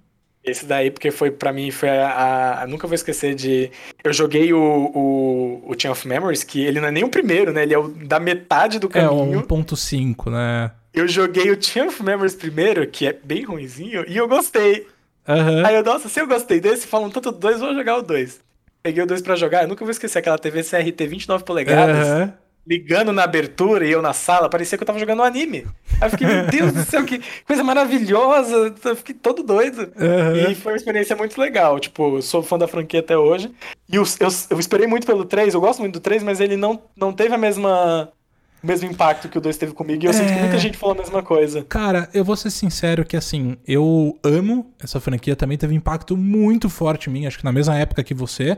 Esse daí, porque foi para mim, foi a, a, Nunca vou esquecer de. Eu joguei o, o, o Chain of Memories, que ele não é nem o primeiro, né? Ele é o da metade do caminho. É, 1.5, né? Eu joguei o Chain of Memories primeiro, que é bem ruimzinho, e eu gostei. Uhum. Aí eu, nossa, se eu gostei desse, falam tanto do 2, vou jogar o 2. Peguei o 2 pra jogar, eu nunca vou esquecer aquela TV CRT 29 polegadas. Uhum ligando na abertura e eu na sala, parecia que eu tava jogando um anime. Aí eu fiquei, meu Deus do céu, que coisa maravilhosa. Eu fiquei todo doido. Uhum. E foi uma experiência muito legal. Tipo, eu sou fã da franquia até hoje. E eu, eu, eu, esperei muito pelo 3, eu gosto muito do 3, mas ele não, não teve a mesma. O mesmo impacto que o 2 teve comigo, e eu é... sinto que muita gente falou a mesma coisa. Cara, eu vou ser sincero que assim, eu amo essa franquia, também teve um impacto muito forte em mim, acho que na mesma época que você.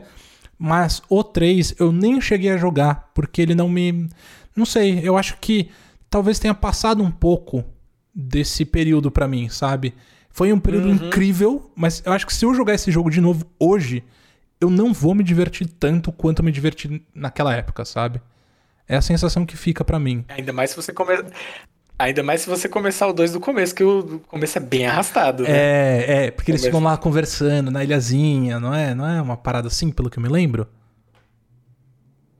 Mas o 3 eu nem cheguei a jogar, porque ele não me. Não sei, eu acho que talvez tenha passado um pouco desse período para mim, sabe? Foi um período uhum. incrível, mas eu acho que se eu jogar esse jogo de novo hoje, eu não vou me divertir tanto quanto eu me diverti naquela época, sabe? É a sensação que fica para mim. Ainda mais se você começa. Ainda mais se você começar o 2 do começo, que o começo é bem arrastado. Né? É, é, porque eles ficam lá conversando na ilhazinha, não é? Não é uma parada assim, pelo que eu me lembro?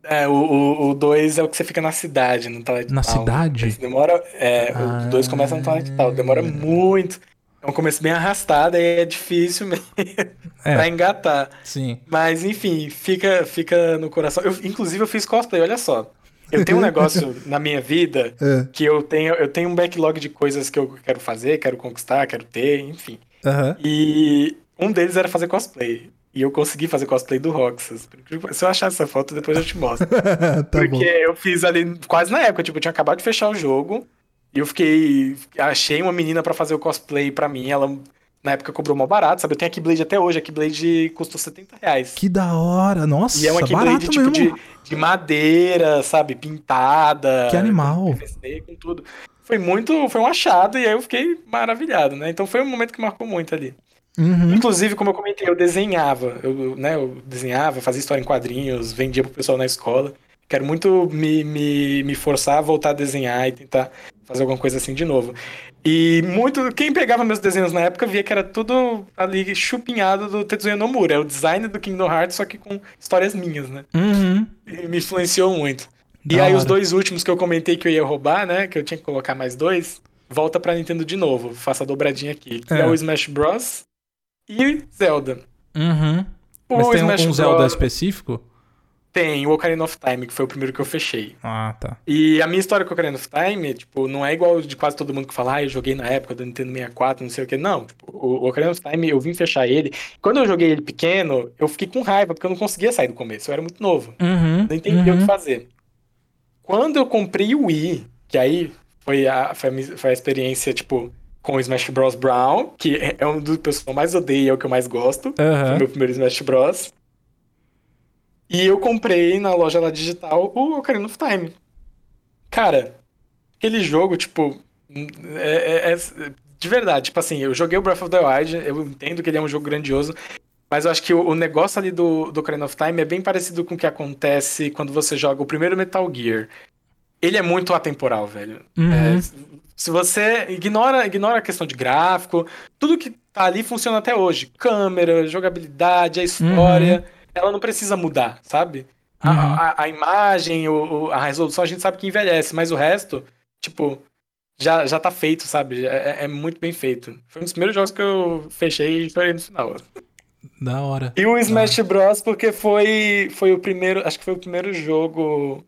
É, o 2 é o que você fica na cidade, no Twilight Na cidade? Demora. É, ah, o 2 começa no Twilight Town, demora muito. É um começo bem arrastado e é difícil mesmo é. pra engatar. Sim. Mas, enfim, fica, fica no coração. Eu, inclusive, eu fiz cosplay, olha só. Eu tenho um negócio na minha vida é. que eu tenho, eu tenho um backlog de coisas que eu quero fazer, quero conquistar, quero ter, enfim. Uhum. E um deles era fazer cosplay. E eu consegui fazer cosplay do Roxas. Se eu achar essa foto, depois eu te mostro. tá Porque bom. eu fiz ali quase na época, tipo, eu tinha acabado de fechar o jogo. E eu fiquei. Achei uma menina para fazer o cosplay para mim. Ela na época cobrou mal barato, sabe? Eu tenho a Keyblade até hoje, a Keyblade custou 70 reais. Que da hora, nossa. E é uma Keyblade tipo de, de, madeira, sabe? Pintada. Que animal. PVC, com tudo. Foi muito. Foi um achado e aí eu fiquei maravilhado, né? Então foi um momento que marcou muito ali. Uhum. Inclusive, como eu comentei, eu desenhava. Eu, né, eu desenhava, fazia história em quadrinhos, vendia pro pessoal na escola. Quero muito me, me, me forçar a voltar a desenhar e tentar fazer alguma coisa assim de novo. E muito. Quem pegava meus desenhos na época via que era tudo ali chupinhado do Tetsuya Nomura. É o design do Kingdom Hearts, só que com histórias minhas, né? Uhum. E me influenciou muito. Da e aí, hora. os dois últimos que eu comentei que eu ia roubar, né? Que eu tinha que colocar mais dois, volta pra Nintendo de novo. Faça a dobradinha aqui. É, é o Smash Bros. e Zelda. Uhum. O Mas tem Smash um Zelda Bros... específico? Tem o Ocarina of Time, que foi o primeiro que eu fechei. Ah, tá. E a minha história com o Ocarina of Time, tipo, não é igual de quase todo mundo que fala, ah, eu joguei na época do Nintendo 64, não sei o que. Não, tipo, o Ocarina of Time, eu vim fechar ele. Quando eu joguei ele pequeno, eu fiquei com raiva, porque eu não conseguia sair do começo, eu era muito novo. Uhum, não entendia uhum. o que fazer. Quando eu comprei o Wii, que aí foi a, foi a, foi a experiência, tipo, com o Smash Bros. Brown, que é, é um dos que eu mais odeio, é o que eu mais gosto. Uhum. Foi meu primeiro Smash Bros. E eu comprei na loja lá digital o Ocarina of Time. Cara, aquele jogo, tipo. É, é, é, de verdade, tipo assim, eu joguei o Breath of the Wild, eu entendo que ele é um jogo grandioso, mas eu acho que o, o negócio ali do, do Ocarina of Time é bem parecido com o que acontece quando você joga o primeiro Metal Gear. Ele é muito atemporal, velho. Uhum. É, se você ignora, ignora a questão de gráfico, tudo que tá ali funciona até hoje. Câmera, jogabilidade, a história. Uhum ela não precisa mudar, sabe? Uhum. A, a, a, imagem, o, a resolução a gente sabe que envelhece, mas o resto, tipo, já, já tá feito, sabe? É, é, muito bem feito. Foi um dos primeiros jogos que eu fechei e chorei no final. Da hora. E o Smash Bros, porque foi, foi o primeiro, acho que foi o primeiro jogo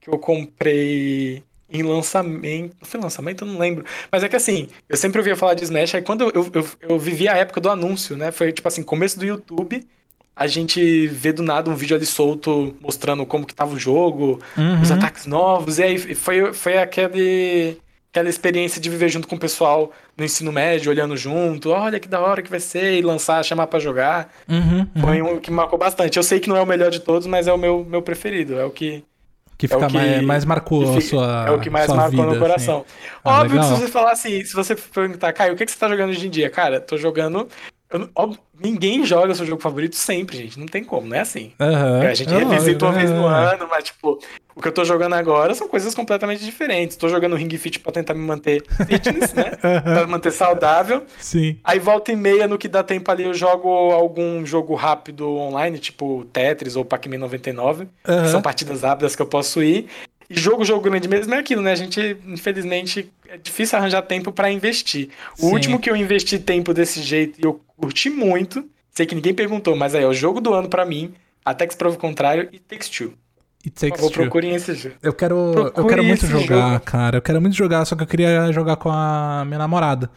que eu comprei em lançamento. Foi lançamento? Eu não lembro. Mas é que assim, eu sempre ouvia falar de Smash, aí quando eu, eu, eu vivi a época do anúncio, né? Foi tipo assim, começo do YouTube a gente vê do nada um vídeo ali solto mostrando como que tava o jogo, uhum. os ataques novos, e aí foi, foi aquele, aquela experiência de viver junto com o pessoal no ensino médio, olhando junto, olha que da hora que vai ser, e lançar, chamar para jogar. Uhum, uhum. Foi um que marcou bastante. Eu sei que não é o melhor de todos, mas é o meu, meu preferido, é o que... Que, fica é que, mais, mais marcou a sua É o que mais marcou vida, no coração. Assim. Ah, Óbvio legal. que se você falar assim, se você perguntar, Caio, o que, que você tá jogando hoje em dia? Cara, tô jogando eu, óbvio, ninguém joga seu jogo favorito sempre, gente. Não tem como, não é assim. Uhum. A gente revisita uma vez no ano, mas, tipo, o que eu tô jogando agora são coisas completamente diferentes. Tô jogando Ring Fit pra tentar me manter fitness, né? Uhum. Pra manter saudável. Sim. Aí volta e meia, no que dá tempo ali, eu jogo algum jogo rápido online, tipo Tetris ou Pac-Man 99. Uhum. Que são partidas rápidas que eu posso ir. E jogo, jogo grande mesmo é aquilo, né? A gente, infelizmente, é difícil arranjar tempo para investir. O Sim. último que eu investi tempo desse jeito e eu curti muito, sei que ninguém perguntou, mas aí é o jogo do ano para mim, até que se prova o contrário, e Takes Two. It Takes Por favor, Two. procurem esse jogo. Eu quero, eu quero muito jogar, jogo. cara. Eu quero muito jogar, só que eu queria jogar com a minha namorada.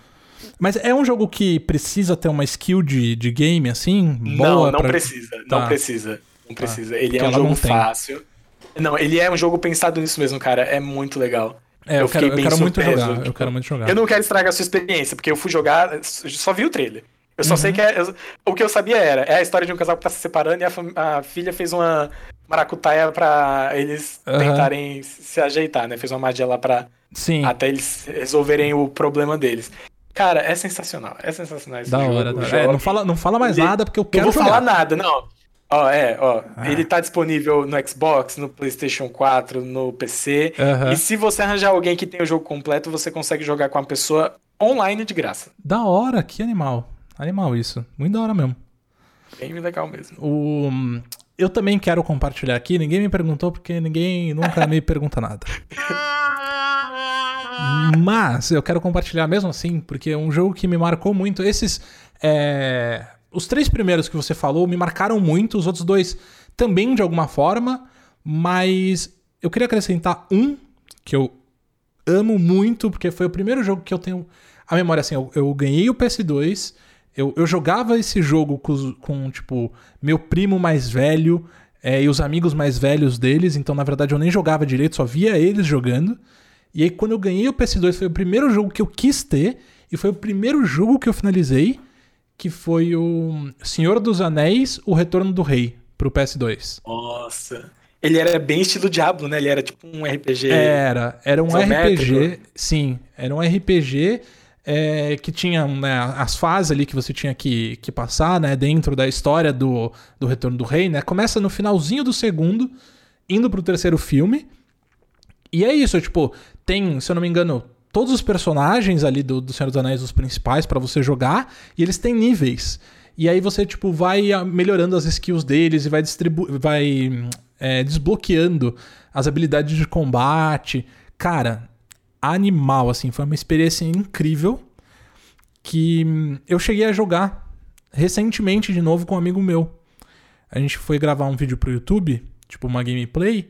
Mas é um jogo que precisa ter uma skill de, de game, assim? Boa não, não pra... precisa. Tá. Não precisa. Não tá. precisa. Ele é um jogo fácil. Não, ele é um jogo pensado nisso mesmo, cara. É muito legal. É, eu, eu quero, eu quero muito jogar. Tipo, eu quero muito jogar. Eu não quero estragar a sua experiência, porque eu fui jogar, só vi o trailer. Eu só uhum. sei que é, eu, o que eu sabia era, é a história de um casal que tá se separando e a, a filha fez uma maracutaia pra eles uhum. tentarem se ajeitar, né? Fez uma magia lá pra. Sim. Até eles resolverem o problema deles. Cara, é sensacional. É sensacional esse da jogo. Hora, da hora. É, não fala, não fala mais ele, nada porque eu quero Não vou jogar. falar nada, não. Ó, é, ó. Ah. Ele tá disponível no Xbox, no PlayStation 4, no PC. Uhum. E se você arranjar alguém que tem o jogo completo, você consegue jogar com a pessoa online de graça. Da hora, que animal. Animal isso. Muito da hora mesmo. Bem legal mesmo. O... Eu também quero compartilhar aqui. Ninguém me perguntou porque ninguém nunca me pergunta nada. Mas eu quero compartilhar mesmo assim, porque é um jogo que me marcou muito. Esses. É... Os três primeiros que você falou me marcaram muito, os outros dois também de alguma forma, mas eu queria acrescentar um que eu amo muito, porque foi o primeiro jogo que eu tenho a memória assim. Eu, eu ganhei o PS2, eu, eu jogava esse jogo com, com, tipo, meu primo mais velho é, e os amigos mais velhos deles, então na verdade eu nem jogava direito, só via eles jogando. E aí, quando eu ganhei o PS2, foi o primeiro jogo que eu quis ter, e foi o primeiro jogo que eu finalizei, que foi o Senhor dos Anéis, O Retorno do Rei, pro PS2. Nossa. Ele era bem estilo Diablo, né? Ele era tipo um RPG. Era, era um RPG. Sim, era um RPG é, que tinha né, as fases ali que você tinha que, que passar, né? Dentro da história do, do Retorno do Rei, né? Começa no finalzinho do segundo, indo pro terceiro filme. E é isso, tipo, tem, se eu não me engano, todos os personagens ali do, do Senhor dos Anéis, os principais, para você jogar, e eles têm níveis. E aí você, tipo, vai melhorando as skills deles e vai, distribu vai é, desbloqueando as habilidades de combate. Cara, animal, assim, foi uma experiência incrível que eu cheguei a jogar recentemente de novo com um amigo meu. A gente foi gravar um vídeo pro YouTube, tipo uma gameplay,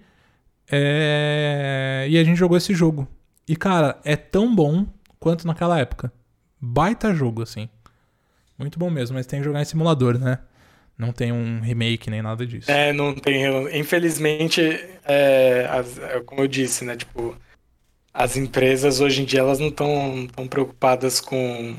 é... E a gente jogou esse jogo. E, cara, é tão bom quanto naquela época. Baita jogo, assim. Muito bom mesmo, mas tem que jogar em simulador, né? Não tem um remake nem nada disso. É, não tem. Infelizmente, é, as, é, como eu disse, né? Tipo, as empresas hoje em dia elas não estão tão preocupadas com.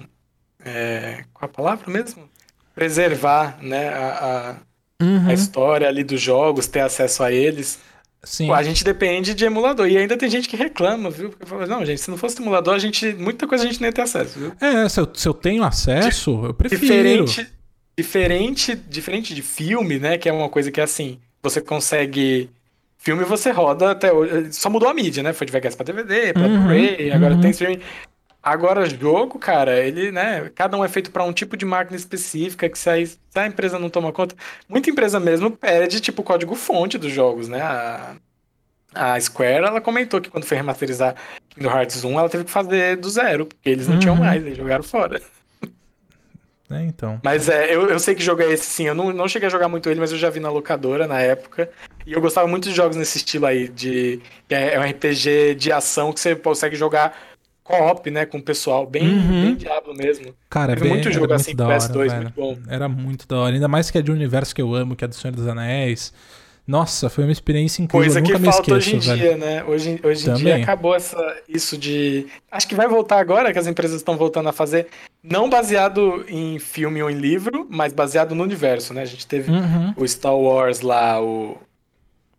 É, qual a palavra mesmo? Preservar né, a, a, uhum. a história ali dos jogos, ter acesso a eles. Sim. A gente depende de emulador. E ainda tem gente que reclama, viu? Porque fala, não, gente, se não fosse emulador, a gente. Muita coisa a gente nem ia ter acesso, viu? É, se eu, se eu tenho acesso, eu prefiro. Diferente, diferente, diferente de filme, né? Que é uma coisa que é assim, você consegue. Filme você roda até hoje. Só mudou a mídia, né? Foi de VHS pra DVD, pra uhum, Blu-ray, agora uhum. tem streaming. Agora, jogo, cara, ele, né? Cada um é feito para um tipo de máquina específica que se a, se a, empresa não toma conta. Muita empresa mesmo perde, tipo, o código-fonte dos jogos, né? A, a Square, ela comentou que quando foi remasterizar Kingdom Hearts 1, ela teve que fazer do zero, porque eles não uhum. tinham mais, eles jogaram fora. É, então. Mas é, eu, eu sei que jogo é esse sim. Eu não, não cheguei a jogar muito ele, mas eu já vi na locadora na época. E eu gostava muito de jogos nesse estilo aí, de. É, é um RPG de ação que você consegue jogar co-op, né, com o pessoal, bem, uhum. bem diabo mesmo. Cara, Teve bem, muito jogo assim muito pro PS2, muito bom. Era muito da hora, ainda mais que é de um universo que eu amo, que é do Senhor dos Anéis. Nossa, foi uma experiência incrível. Coisa que falta esqueço, hoje em velho. dia, né? Hoje, hoje em dia acabou essa, isso de. Acho que vai voltar agora, que as empresas estão voltando a fazer, não baseado em filme ou em livro, mas baseado no universo, né? A gente teve uhum. o Star Wars lá, o.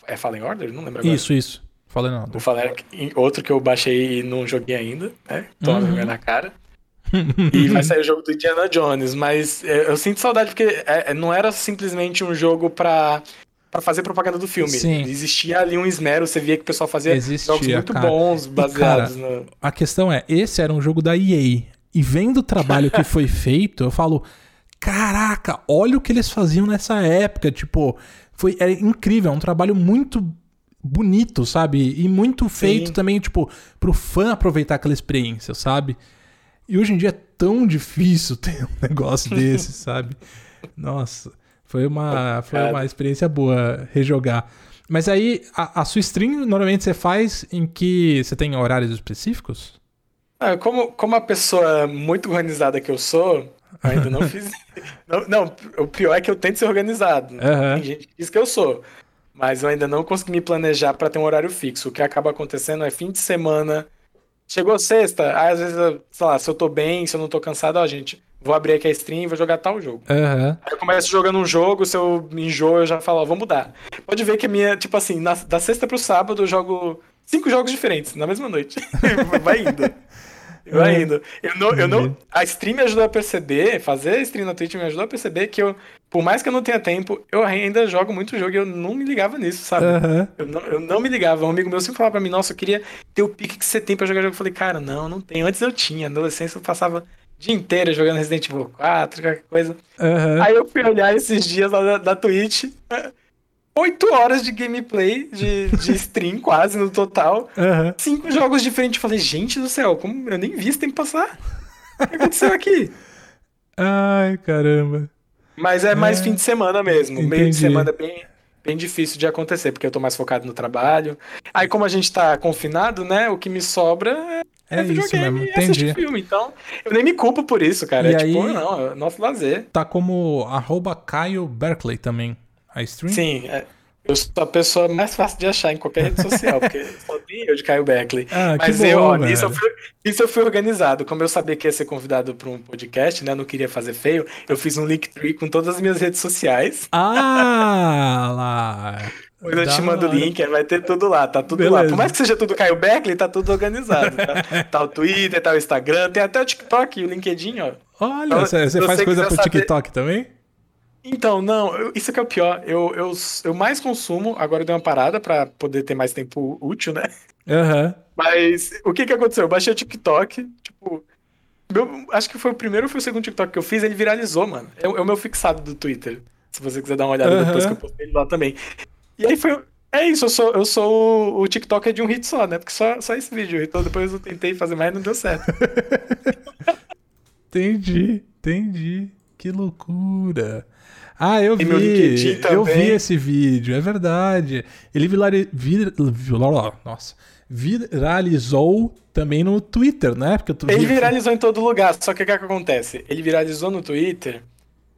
É Fallen Order? Não lembro agora. Isso, isso. Falei não. Vou falar outro que eu baixei e não joguei ainda, né? Toma uhum. na cara. e vai sair o jogo do Indiana Jones, mas é, eu sinto saudade porque é, é, não era simplesmente um jogo pra, pra fazer propaganda do filme. Sim. Existia ali um esmero, você via que o pessoal fazia Existia, jogos muito cara. bons, baseados e, cara, no. A questão é, esse era um jogo da EA. E vendo o trabalho que foi feito, eu falo, caraca, olha o que eles faziam nessa época. Tipo, foi é incrível, é um trabalho muito bonito, sabe? E muito feito Sim. também, tipo, pro fã aproveitar aquela experiência, sabe? E hoje em dia é tão difícil ter um negócio desse, sabe? Nossa, foi uma, foi uma experiência boa rejogar. Mas aí, a, a, sua stream normalmente você faz em que você tem horários específicos? Ah, como, como a pessoa muito organizada que eu sou, ainda não fiz. não, não, o pior é que eu tento ser organizado. Uhum. Tem gente que diz que eu sou. Mas eu ainda não consegui me planejar para ter um horário fixo. O que acaba acontecendo é fim de semana. Chegou sexta, aí às vezes, sei lá, se eu tô bem, se eu não tô cansado, ó, gente, vou abrir aqui a stream e vou jogar tal jogo. Aham. Aí eu começo jogando um jogo, se eu enjoo, eu já falo, ó, vou mudar. Pode ver que a minha, tipo assim, na- da sexta pro sábado eu jogo cinco jogos diferentes na mesma noite. Vai indo. Vai indo. Eu não, eu não, a stream me ajudou a perceber, fazer a stream na Twitch me ajudou a perceber que eu, por mais que eu não tenha tempo, eu ainda jogo muito jogo e eu não me ligava nisso, sabe? Aham. Eu não, eu não me ligava. Um amigo meu sempre falava pra mim, nossa, eu queria ter o pique que você tem pra jogar jogo. Eu falei, cara, não, não tenho. Antes eu tinha. Na adolescência eu passava o dia inteiro jogando Resident Evil 4, qualquer coisa. Aham. Aí eu fui olhar esses dias lá da, da Twitch. Oito horas de gameplay, de, de stream quase no total. Aham. Cinco jogos diferentes. Eu falei, gente do céu, como eu nem vi esse tempo passar. O que aconteceu aqui? Ai, caramba. Mas é mais É, fim de semana mesmo. Meio entendi. de semana é bem, bem difícil de acontecer, porque eu tô mais focado no trabalho. Aí, como a gente tá confinado, né? O que me sobra é, É isso videogame mesmo, entendi. filme. Então, eu nem me culpo por isso, cara. E é tipo, aí- não, é nosso lazer. Tá como arroba Caio Berkeley também. A stream? Sim, é, eu sou a pessoa mais fácil de achar em qualquer rede social, porque só tem eu de Caio Beckley. Ah, que Mas bom, eu, ó, nisso eu, fui, nisso eu fui organizado. Como eu sabia que ia ser convidado para um podcast, né? Não queria fazer feio. Eu fiz um Linktree com todas as minhas redes sociais. Ah, lá. Depois eu te mando o link, vai ter tudo lá, tá tudo lá. Beleza. Por mais que seja tudo Caio Beckley, tá tudo organizado. Tá, tá o Twitter, tá o Instagram, tem até o TikTok e o LinkedIn, ó. Olha, Então, você você faz coisa pro saber- TikTok também? Então, não, isso que é o pior. Eu, eu, eu mais consumo, agora eu dei uma parada pra poder ter mais tempo útil, né? Aham. Mas o que que aconteceu? Eu baixei o TikTok, tipo. meu- acho que foi o primeiro ou foi o segundo TikTok que eu fiz, ele viralizou, mano. É, o é o meu fixado do Twitter. Se você quiser dar uma olhada Aham. depois que eu postei ele lá também. E aí foi. É isso, eu sou, eu sou o, o TikToker de um hit só, né? Porque só, só esse vídeo. Então depois eu tentei fazer mais e não deu certo. Entendi, entendi. Que loucura. Ah, eu vi. Eu vi esse vídeo, é verdade. Ele vilari... vir... vir- Nossa. viralizou também no Twitter, né? Porque tu Ele vi- viralizou em todo lugar, só que o que, que acontece? Ele viralizou no Twitter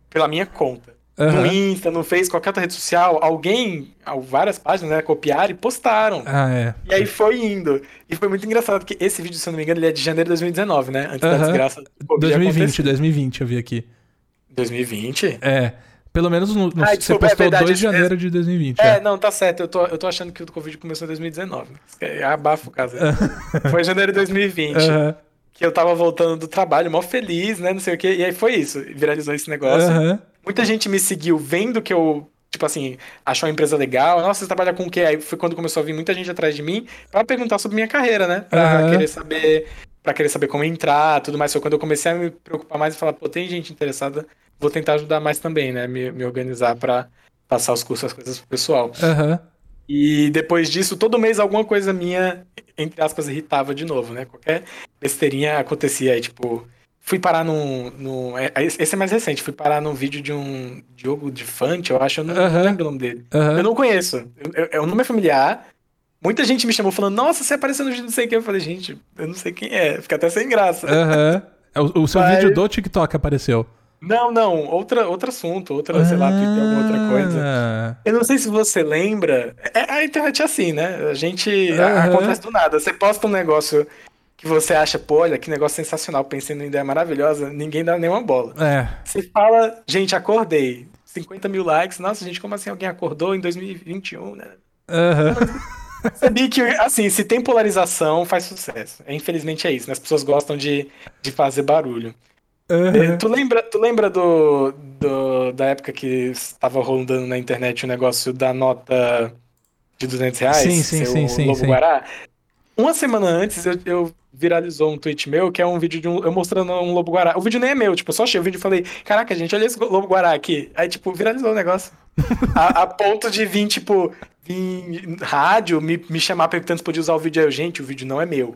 pela minha conta. No Aham. Insta, no Face, qualquer outra rede social, alguém, al- várias páginas, né, copiaram e postaram. Ah, é. E aí foi indo. E foi muito engraçado, porque esse vídeo, se eu não me engano, ele é de janeiro de 2019, né? Antes da Aham. desgraça do Covid 2020, acontecer. 2020 eu vi aqui. 2020? É. Pelo menos no, no- Ah, você desculpa, é postou verdade, 2 de é- janeiro de 2020. É, É. não, tá certo. Eu tô, eu tô achando que o Covid começou em 2019. É abafa o caso. foi janeiro de 2020. Aham. Que eu tava voltando do trabalho, mó feliz, né? Não sei o quê. E aí foi isso. Viralizou esse negócio. Muita gente me seguiu vendo que eu, tipo assim, achou a empresa legal. Nossa, você trabalha com o quê? Aí foi quando começou a vir muita gente atrás de mim pra perguntar sobre minha carreira, né? Pra querer saber, para querer saber como entrar, tudo mais. Foi quando eu comecei a me preocupar mais e falar, pô, tem gente interessada, vou tentar ajudar mais também, né? Me, me organizar pra passar os cursos, as coisas pro pessoal. Aham. E depois disso, todo mês alguma coisa minha, entre aspas, irritava de novo, né? Qualquer besteirinha acontecia aí, tipo. Fui parar num. num é- é- esse é mais recente, fui parar num vídeo de um Diogo de Fante, eu acho, eu não, não Aham. lembro o nome dele. Aham. Eu não conheço. Eu- eu- é, o nome é familiar. Muita gente me chamou falando, nossa, você apareceu no vídeo não sei quem. Eu falei, gente, eu não sei quem é. Fica até sem graça. É, O, o seu Mas- vídeo do TikTok apareceu. Não, não, outra, outro assunto, outra, sei lá, alguma outra coisa. Ah. Eu não sei se você lembra. É, a internet é assim, né? A gente. Acontece do nada. Você posta um negócio que você acha, pô, olha, que negócio sensacional, pensei numa ideia maravilhosa, ninguém dá nenhuma bola. É. Você fala, gente, acordei. 50 mil likes. Nossa, gente, como assim alguém acordou em 2021, né? Aham. Percebi que, assim, se tem polarização, faz sucesso. É, Infelizmente é isso, né? As pessoas gostam de, de fazer barulho. Aham. Tu lembra, tu lembra do, do- da época que estava rolando na internet o negócio da nota de 200 reais? Sim, sim, sim, sim, Lobo sim. Guará? Uma semana antes eu, eu viralizou um tweet meu que é um vídeo de um, eu mostrando um Lobo Guará. O vídeo nem é meu, tipo, eu só achei o vídeo e falei, caraca, gente, olha esse Lobo Guará aqui. Aí, tipo, viralizou o negócio. a, a ponto de vir, tipo, vir rádio me, me chamar perguntando se podia usar o vídeo. Aí eu, gente, o vídeo não é meu.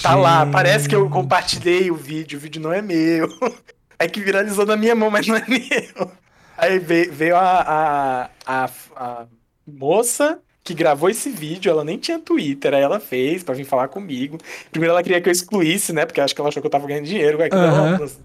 Tá lá, parece que eu compartilhei o vídeo, o vídeo não é meu. É que viralizou na minha mão, mas não é meu. Aí veio, veio a, a, a, a moça que gravou esse vídeo, ela nem tinha Twitter, aí ela fez pra vir falar comigo. Primeiro ela queria que eu excluísse, né? Porque acho que ela achou que eu tava ganhando dinheiro. Aí, Aham. não, mas-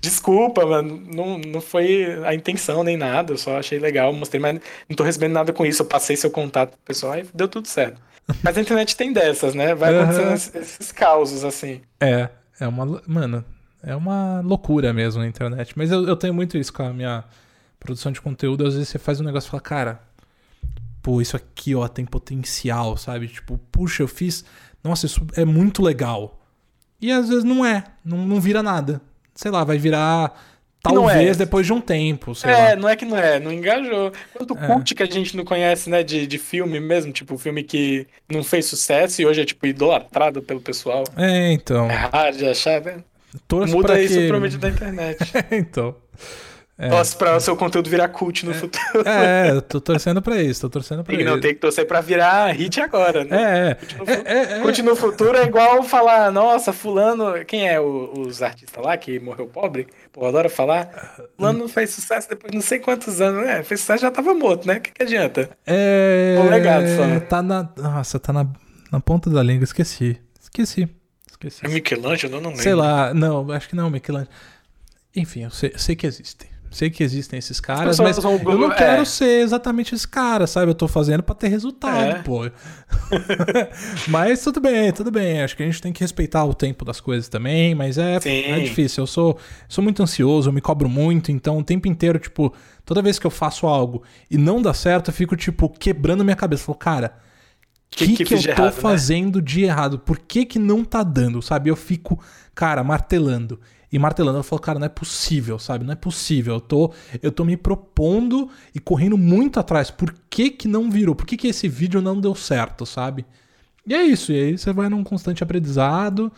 Desculpa, mano, não, não foi a intenção nem nada, eu só achei legal, mostrei, mas não tô recebendo nada com isso, eu passei seu contato pro pessoal e deu tudo certo. Mas a internet tem dessas, né? Vai acontecendo esses, esses causos, assim. É. É uma. Mano. É uma loucura mesmo na internet. Mas eu, eu tenho muito isso com a minha produção de conteúdo. Às vezes você faz um negócio e fala, cara, pô, isso aqui, ó, tem potencial, sabe? Tipo, puxa, eu fiz. Nossa, isso é muito legal. E às vezes não é, não, não vira nada. Sei lá, vai virar talvez é. depois de um tempo. é, lá. não é que não é, não engajou. Quanto é. cult que a gente não conhece, né, de, de filme mesmo, tipo, filme que não fez sucesso e hoje é, tipo, idolatrado pelo pessoal. É, então. É raro de achar, né? Muda isso que... pro da internet. então. É. Torce pra o seu conteúdo virar cult no é, futuro. É, eu tô torcendo pra isso, tô torcendo pra e isso. Não, tem que torcer pra virar hit agora, né? É, é. Cult no, futuro é igual falar, nossa, fulano, quem é o, os artistas lá que morreu pobre? Pô, adoro falar. Fulano fez sucesso depois de não sei quantos anos, né? Fez sucesso já tava morto, né? O que, que adianta? É... O legado só. Tá na... Nossa, tá na, na ponta da língua, esqueci. Esqueci. Esqueci. É Michelangelo? Eu não lembro. Sei lá, não, acho que não, Michelangelo. Enfim, eu sei, sei que existem. Sei que existem esses caras, mas eu não quero é. ser exatamente esse cara, sabe? Eu tô fazendo para ter resultado, é. pô. mas tudo bem, tudo bem. Acho que a gente tem que respeitar o tempo das coisas também, mas é, é difícil. Eu sou, sou muito ansioso, eu me cobro muito, então o tempo inteiro, tipo, toda vez que eu faço algo e não dá certo, eu fico, tipo, quebrando minha cabeça. Falo, cara, o que, que, que, eu tô errado, né? fazendo né? de errado? Por que que não tá dando, sabe? Eu fico, cara, martelando e martelando. Eu falo, cara, não é possível, sabe? Não é possível. Eu tô, eu tô me propondo e correndo muito atrás. Por que que não virou? Por que que esse vídeo não deu certo, sabe? E é isso. E aí você vai num constante aprendizado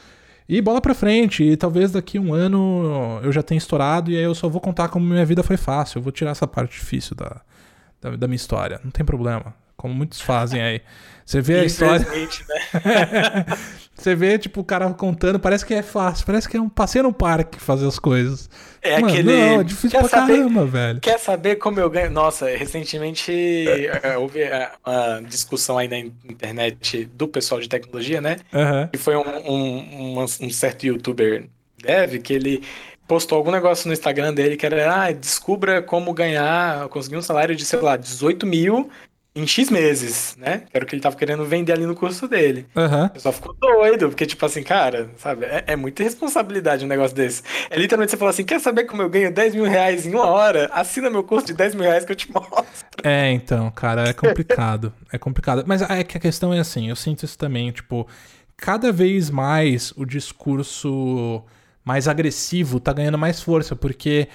e bola pra frente. E talvez daqui um ano eu já tenha estourado e aí eu só vou contar como minha vida foi fácil. Eu vou tirar essa parte difícil da, da, da minha história. Não tem problema. Como muitos fazem aí. Você vê a história. Né? Você vê, tipo, o cara contando, parece que é fácil, parece que é um passeio no parque fazer as coisas. É Mano, aquele. Não, é difícil quer pra saber, caramba, velho. Quer saber como eu ganho? Nossa, recentemente é, houve uma discussão aí na internet do pessoal de tecnologia, né? Uhum. E foi um, um, um, um certo youtuber dev que ele postou algum negócio no Instagram dele que era, ah, descubra como ganhar, conseguir um salário de, sei lá, 18 mil em X meses, né? Era o que ele tava querendo vender ali no curso dele. Uhum. O pessoal ficou doido, porque, tipo assim, cara, sabe? É, é muita responsabilidade um negócio desse. É literalmente você falar assim: quer saber como eu ganho 10 mil reais em uma hora? Assina meu curso de 10 mil reais que eu te mostro. É, então, cara, é complicado. é complicado. Mas é que a questão é assim: eu sinto isso também, tipo, cada vez mais o discurso mais agressivo tá ganhando mais força, porque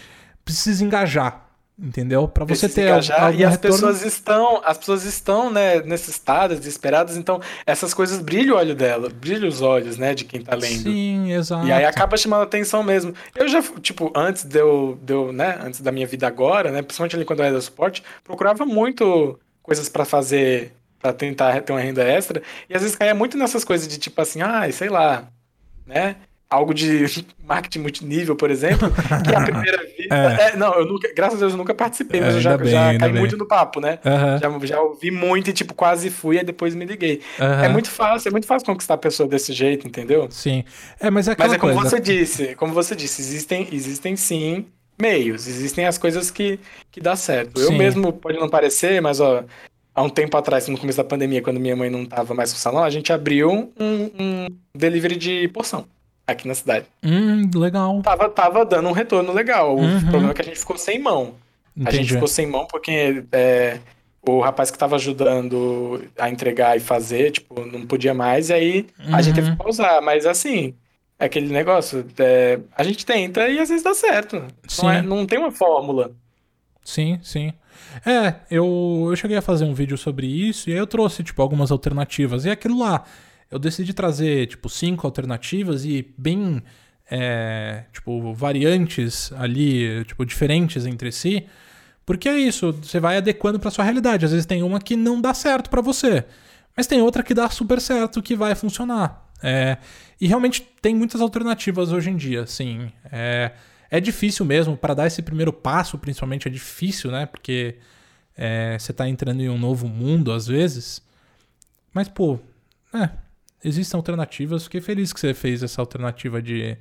precisa engajar entendeu? Para você ter algum e as retorno... pessoas estão, as pessoas estão, né, necessitadas, desesperadas, então essas coisas brilham o olho dela, brilham os olhos, né, de quem tá lendo. Sim, exato. E aí acaba chamando atenção mesmo. Eu já, tipo, antes de eu, de eu né, antes da minha vida agora, né, principalmente ali quando eu era suporte, procurava muito coisas para fazer para tentar ter uma renda extra, e às vezes caía muito nessas coisas de tipo assim, ah, sei lá, né? Algo de marketing multinível, por exemplo, que a primeira vez. É. É, não, eu nunca, graças a Deus eu nunca participei, mas é, eu já, bem, já caí bem. muito no papo, né? Uhum. Já, já ouvi muito e, tipo, quase fui, e depois me liguei. Uhum. É muito fácil, é muito fácil conquistar a pessoa desse jeito, entendeu? Sim. É, mas é Mas é como coisa. você disse, como você disse, existem, existem sim meios, existem as coisas que, que dá certo. Sim. Eu mesmo, pode não parecer, mas ó, há um tempo atrás, no começo da pandemia, quando minha mãe não tava mais no salão, a gente abriu um, um delivery de porção aqui na cidade. Hum, legal. Tava, tava dando um retorno legal. O uhum. problema é que a gente ficou sem mão. Entendi. A gente ficou sem mão porque é, o rapaz que tava ajudando a entregar e fazer, tipo, não podia mais, e aí uhum. a gente teve que pausar. Mas assim, é aquele negócio, é, a gente tenta e às vezes dá certo. Sim. Não, é, não tem uma fórmula. Sim, sim. É, eu, eu cheguei a fazer um vídeo sobre isso e aí eu trouxe, tipo, algumas alternativas. E aquilo lá, eu decidi trazer, tipo, cinco alternativas e bem, é, tipo, variantes ali, tipo, diferentes entre si. Porque é isso, você vai adequando para sua realidade. Às vezes tem uma que não dá certo para você, mas tem outra que dá super certo, que vai funcionar. É, e realmente tem muitas alternativas hoje em dia, sim. É, é difícil mesmo, para dar esse primeiro passo, principalmente, é difícil, né? Porque é, você está entrando em um novo mundo às vezes. Mas, pô, é, existem alternativas. Fiquei feliz que você fez essa alternativa de,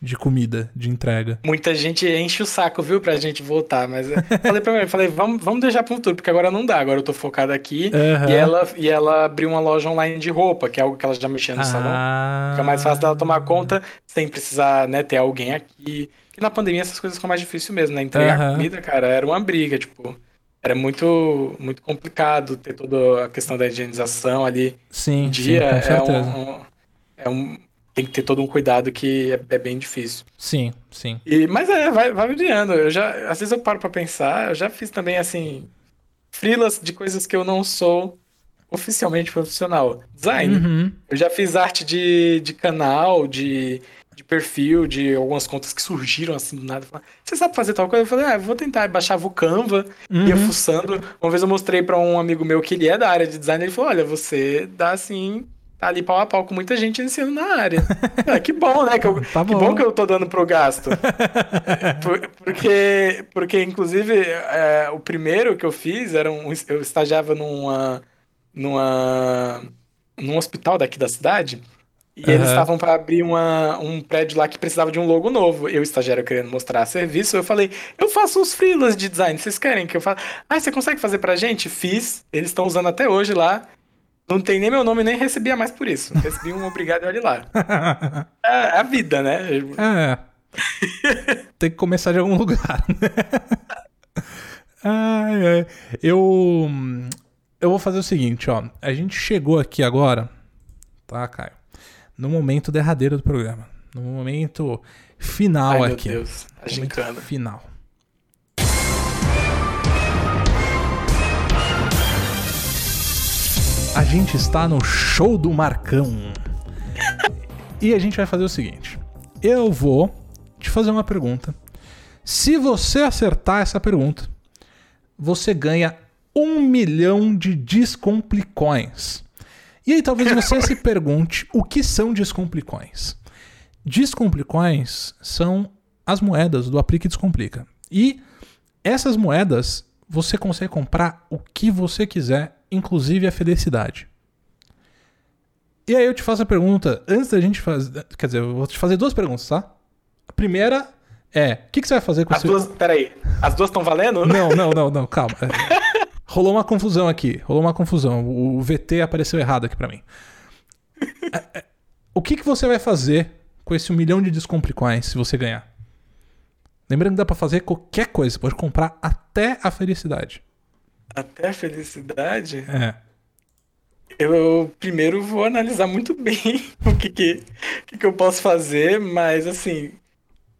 de comida, de entrega. Muita gente enche o saco, viu, pra gente voltar, mas falei pra mim, falei, vamos, vamos deixar pro futuro, porque agora não dá, agora eu tô focado aqui, Aham. e, ela, e ela abriu uma loja online de roupa, que é algo que ela já mexia no salão, Ah. fica mais fácil dela tomar conta, sem precisar, né, ter alguém aqui, que na pandemia essas coisas ficam mais difíceis mesmo, né, entregar Aham. comida, cara, era uma briga, tipo, era muito, muito complicado ter toda a questão da higienização ali, Sim, dia, sim, é um, um- é um, tem que ter todo um cuidado que é, é bem difícil. Sim, sim. E, mas é, vai, vai variando. Eu já, às vezes eu paro pra pensar, eu já fiz também assim, freelas de coisas que eu não sou oficialmente profissional. Design. Uhum. Eu já fiz arte de, de canal, de, de perfil, de algumas contas que surgiram assim do nada. Você sabe fazer tal coisa? Eu falei, ah, vou tentar. Baixava o Canva, ia Uhum. fuçando. Uma vez eu mostrei pra um amigo meu que ele é da área de design, ele falou, olha, você dá assim, tá ali pau a pau com muita gente ensinando na área. Ah, que bom, né? Que, eu- Tá que bom. bom que eu tô dando pro gasto. Por- porque, porque inclusive, é, o primeiro que eu fiz era um. Eu estagiava numa. numa. num hospital daqui da cidade. E eles Aham. estavam para abrir uma, um prédio lá que precisava de um logo novo. Eu, estagiário, querendo mostrar serviço, eu falei, eu faço uns freelas de design, vocês querem que eu faça? Ah, você consegue fazer pra gente? Fiz. Eles estão usando até hoje lá. Não tem nem meu nome, nem recebia mais por isso. Recebi um obrigado e olhe lá. É a vida, né? É. Tem que começar de algum lugar. né? Ai, ai. Eu. Eu vou fazer o seguinte, ó. A gente chegou aqui agora, tá, Caio? No momento derradeiro do programa. No momento final Ai, meu aqui. Deus. A gincana. final. A gente está no show do Marcão. E a gente vai fazer o seguinte: eu vou te fazer uma pergunta. Se você acertar essa pergunta, você ganha um milhão de descomplicões. E aí talvez você se pergunte o que são descomplicões. Descomplicões são as moedas do Aplique Descomplica. E essas moedas você consegue comprar o que você quiser, inclusive a felicidade. E aí eu te faço a pergunta, antes da gente fazer. Quer dizer, eu vou te fazer duas perguntas, tá? A primeira é: o que, que você vai fazer com As esse. duas, peraí, as duas estão valendo? Não, não, não, não, calma. Rolou uma confusão aqui. Rolou uma confusão. O VT apareceu errado aqui pra mim. É, é, O que, que você vai fazer com esse um milhão de descomplicões se você ganhar? Lembrando que dá pra fazer qualquer coisa. Você pode comprar até a felicidade. Até a felicidade? É. Eu primeiro vou analisar muito bem o que que, que que eu posso fazer, mas assim,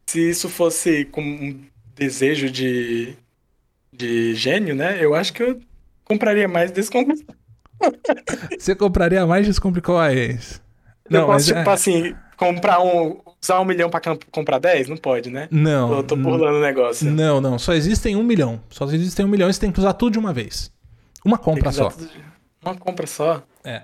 se isso fosse com um desejo de, de gênio, né? Eu acho que eu compraria mais descomplicado. Você compraria mais descomplicões? Eu Não, posso, mas tipo é- assim, comprar um. Usar um milhão pra comprar 10? Não pode, né? Não. Eu tô burlando o negócio. Não, não. Só existem um milhão. Só existem um milhão e você tem que usar tudo de uma vez. Uma compra só. de- Uma compra só. É.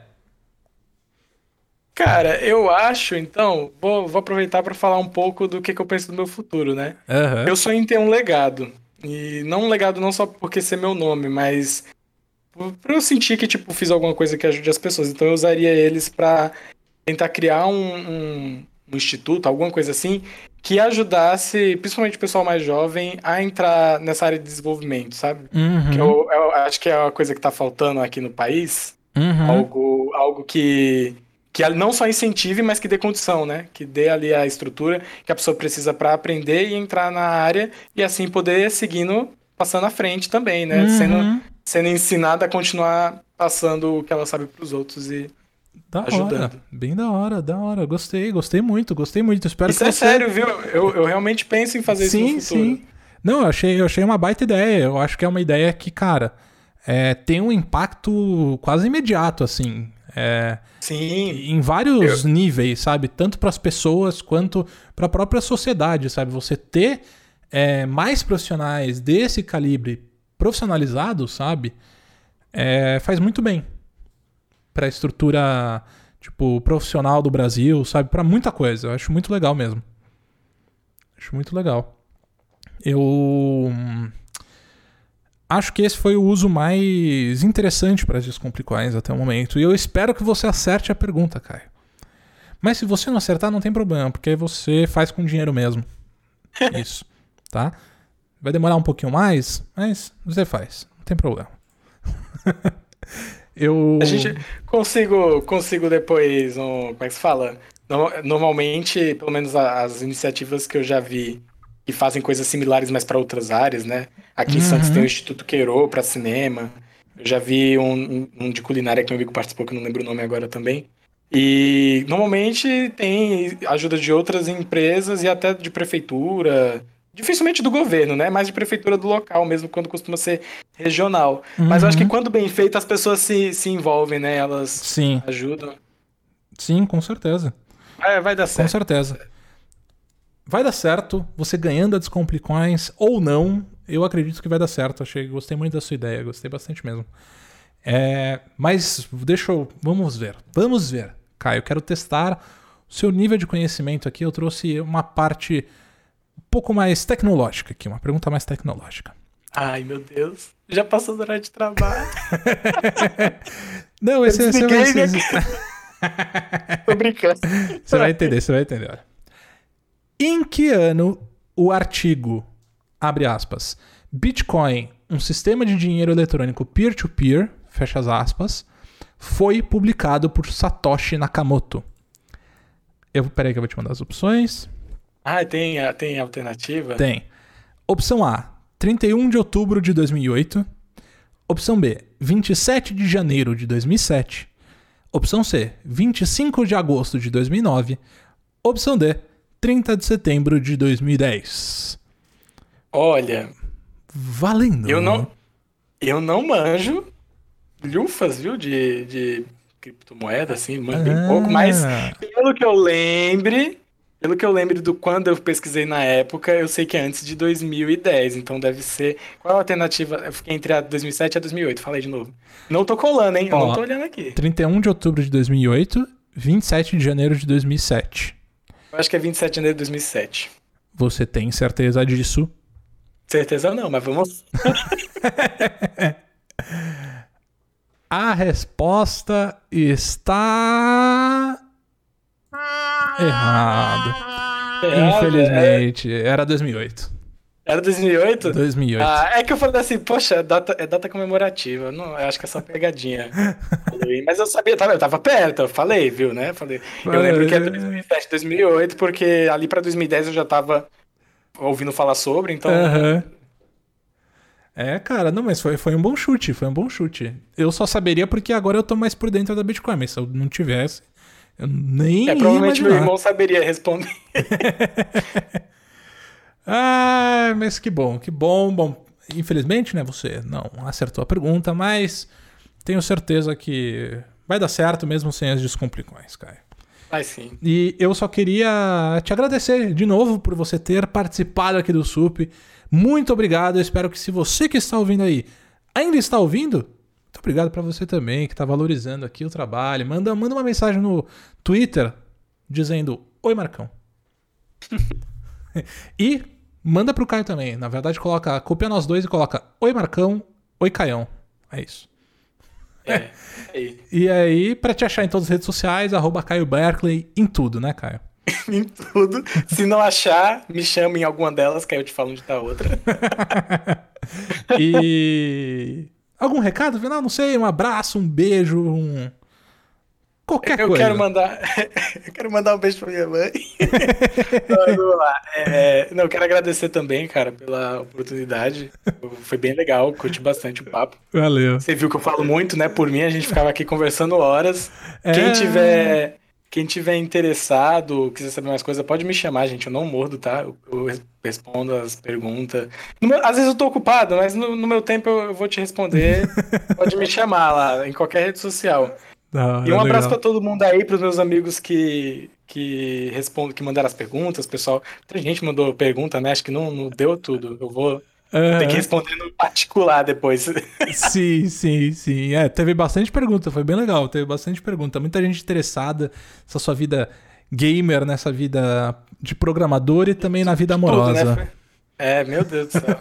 Cara, eu acho, então, vou, vou aproveitar para falar um pouco do que, que eu penso do meu futuro, né? Aham. Eu sonho em ter um legado. E não um legado não só porque ser meu nome, mas por eu sentir que, tipo, fiz alguma coisa que ajude as pessoas. Então eu usaria eles para tentar criar um, um, um instituto, alguma coisa assim, que ajudasse, principalmente o pessoal mais jovem, a entrar nessa área de desenvolvimento, sabe? Uhum. Que eu, eu acho que é uma coisa que tá faltando aqui no país. Uhum. Algo, algo que, que não só incentive, mas que dê condição, né? Que dê ali a estrutura que a pessoa precisa para aprender e entrar na área e assim poder seguindo, passando à frente também, né? Sendo, Uhum. sendo ensinada a continuar passando o que ela sabe para os outros e Da hora. ajudando. Bem da hora, da hora. Gostei, gostei muito, gostei muito. Espero Isso que é você... sério, viu? Eu, eu realmente penso em fazer sim, isso no futuro. sim. Não, eu achei, eu achei uma baita ideia. Eu acho que é uma ideia que, cara, é, tem um impacto quase imediato, assim. É, Sim, em vários níveis, sabe? Tanto para as pessoas quanto para a própria sociedade, sabe? Você ter é, mais profissionais desse calibre profissionalizados, sabe? É, faz muito bem para a estrutura tipo profissional do Brasil, sabe? Para muita coisa. Eu acho muito legal mesmo. Acho muito legal. Eu hum, acho que esse foi o uso mais interessante para as descomplicões até o momento. E eu espero que você acerte a pergunta, Caio. Mas se você não acertar, não tem problema, porque você faz com dinheiro mesmo. Isso, tá? Vai demorar um pouquinho mais, mas você faz, não tem problema. Eu. A gente consigo, consigo depois, um, como é que se fala? Normalmente, pelo menos as iniciativas que eu já vi que fazem coisas similares, mas para outras áreas, né? Aqui em uhum. Santos tem o Instituto Queiro para cinema. Eu já vi um, um, de culinária que meu amigo participou, que eu não lembro o nome agora também. E normalmente tem ajuda de outras empresas e até de prefeitura, dificilmente do governo, né? Mais de prefeitura do local mesmo, quando costuma ser regional. Uhum. Mas eu acho que uhum. quando bem feito, as pessoas se, se envolvem, né? Elas Sim. ajudam. Sim, com certeza. É, vai dar certo. Com certeza. Vai dar certo, você ganhando a Descomplicões ou não, eu acredito que vai dar certo. Achei, gostei muito da sua ideia, gostei bastante mesmo. É, mas deixa eu. Vamos ver. Vamos ver. Caio, eu quero testar o seu nível de conhecimento aqui. Eu trouxe uma parte um pouco mais tecnológica aqui, uma pergunta mais tecnológica. Ai, meu Deus. Já passou do horário de trabalho. Não, esse, esse vai ser. Tô brincando. Você vai entender, você vai entender. Olha. Em que ano o artigo, abre aspas, Bitcoin, um sistema de dinheiro eletrônico peer-to-peer, -peer, fecha as aspas, foi publicado por Satoshi Nakamoto? Eu, peraí que eu vou te mandar as opções. Ah, tem, tem alternativa? Tem. Opção A, 31 de outubro de 2008. Opção B, 27 de janeiro de 2007. Opção C, 25 de agosto de 2009. Opção D, 30 de setembro de 2010. Olha. Valendo. Eu não, eu não manjo lufas, viu, de, de criptomoeda, assim, manjo ah. bem pouco, mas pelo que eu lembre, pelo que eu lembro do quando eu pesquisei na época, eu sei que é antes de 2010, então deve ser. Qual a alternativa? Eu fiquei entre a 2007 e a 2008, falei de novo. Não tô colando, hein? Eu Ó, não tô olhando aqui. 31 de outubro de 2008, 27 de janeiro de 2007. Eu acho que é 27 de janeiro de 2007. Você tem certeza disso? Certeza não, mas vamos. a resposta está Errado. Errado Infelizmente. É... Era 2008. Era 2008? 2008. Ah, é que eu falei assim, poxa, é data, é data comemorativa. Não, eu acho que é só pegadinha. Mas eu sabia, eu tava perto, eu falei, viu, né? Falei, eu lembro que é 2007, 2008, porque ali pra 2010 eu já tava ouvindo falar sobre, então. Uhum. É, cara, não, mas foi, foi um bom chute, foi um bom chute. Eu só saberia porque agora eu tô mais por dentro da Bitcoin, mas se eu não tivesse, eu nem. É, provavelmente meu irmão saberia responder. ah, mas que bom, que bom. Bom, infelizmente, né, você não acertou a pergunta, mas tenho certeza que vai dar certo mesmo sem as descomplicões, Caio. Vai sim. E eu só queria te agradecer de novo por você ter participado aqui do SUP. Muito obrigado. Eu espero que se você que está ouvindo aí ainda está ouvindo, muito obrigado para você também que está valorizando aqui o trabalho. Manda, manda uma mensagem no Twitter dizendo: Oi, Marcão. e manda pro Caio também. Na verdade, coloca, copia nós dois e coloca: Oi, Marcão. Oi, Caião. É isso. É. é e aí, pra te achar em todas as redes sociais, arroba Caio Berkeley, em tudo, né, Caio? em tudo. Se não achar, me chama em alguma delas, que aí eu te falo onde tá a outra. e Algum recado final? Não sei, um abraço, um beijo, um. Qualquer eu coisa. Quero mandar, eu quero mandar um beijo pra minha mãe. Vamos lá. É, não, eu quero agradecer também, cara, pela oportunidade. Foi bem legal, curti bastante o papo. Valeu. Você viu que eu falo muito, né? Por mim, a gente ficava aqui conversando horas. É... Quem tiver quem tiver interessado, quiser saber mais coisa, pode me chamar, gente. Eu não mordo, tá? Eu, eu respondo as perguntas. Meu, às vezes eu tô ocupado, mas no, no meu tempo eu, eu, vou te responder. pode me chamar lá, em qualquer rede social. Não, e um abraço para todo mundo aí, pros meus amigos que, que respondem, que mandaram as perguntas, pessoal. Tem gente mandou pergunta, né? Acho que não, não deu tudo. Eu vou Uhum. Tem que responder no particular depois. Sim, sim, sim. É, teve bastante pergunta, foi bem legal. Teve bastante pergunta. Muita gente interessada nessa sua vida gamer, nessa vida de programador e também na vida amorosa. Tudo, né? É, meu Deus do céu.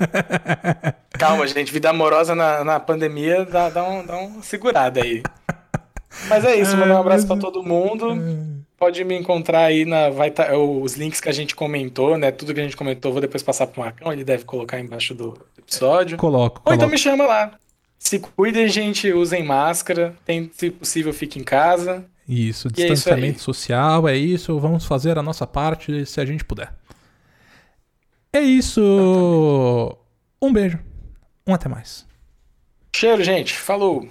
Calma, gente. Vida amorosa na, na pandemia dá, dá, um, dá uma segurada aí. Mas é isso, mandar um abraço pra todo mundo. pode me encontrar aí na. Vai tá, os links que a gente comentou, né? Tudo que a gente comentou, vou depois passar pro Marcão, ele deve colocar embaixo do episódio. Coloco. Ou então me chama lá. Se cuidem, gente, usem máscara. Tem, se possível, fique em casa. Isso, e distanciamento é isso social, é isso. Vamos fazer a nossa parte se a gente puder. É isso. Um beijo. Um até mais. Cheiro, gente. Falou.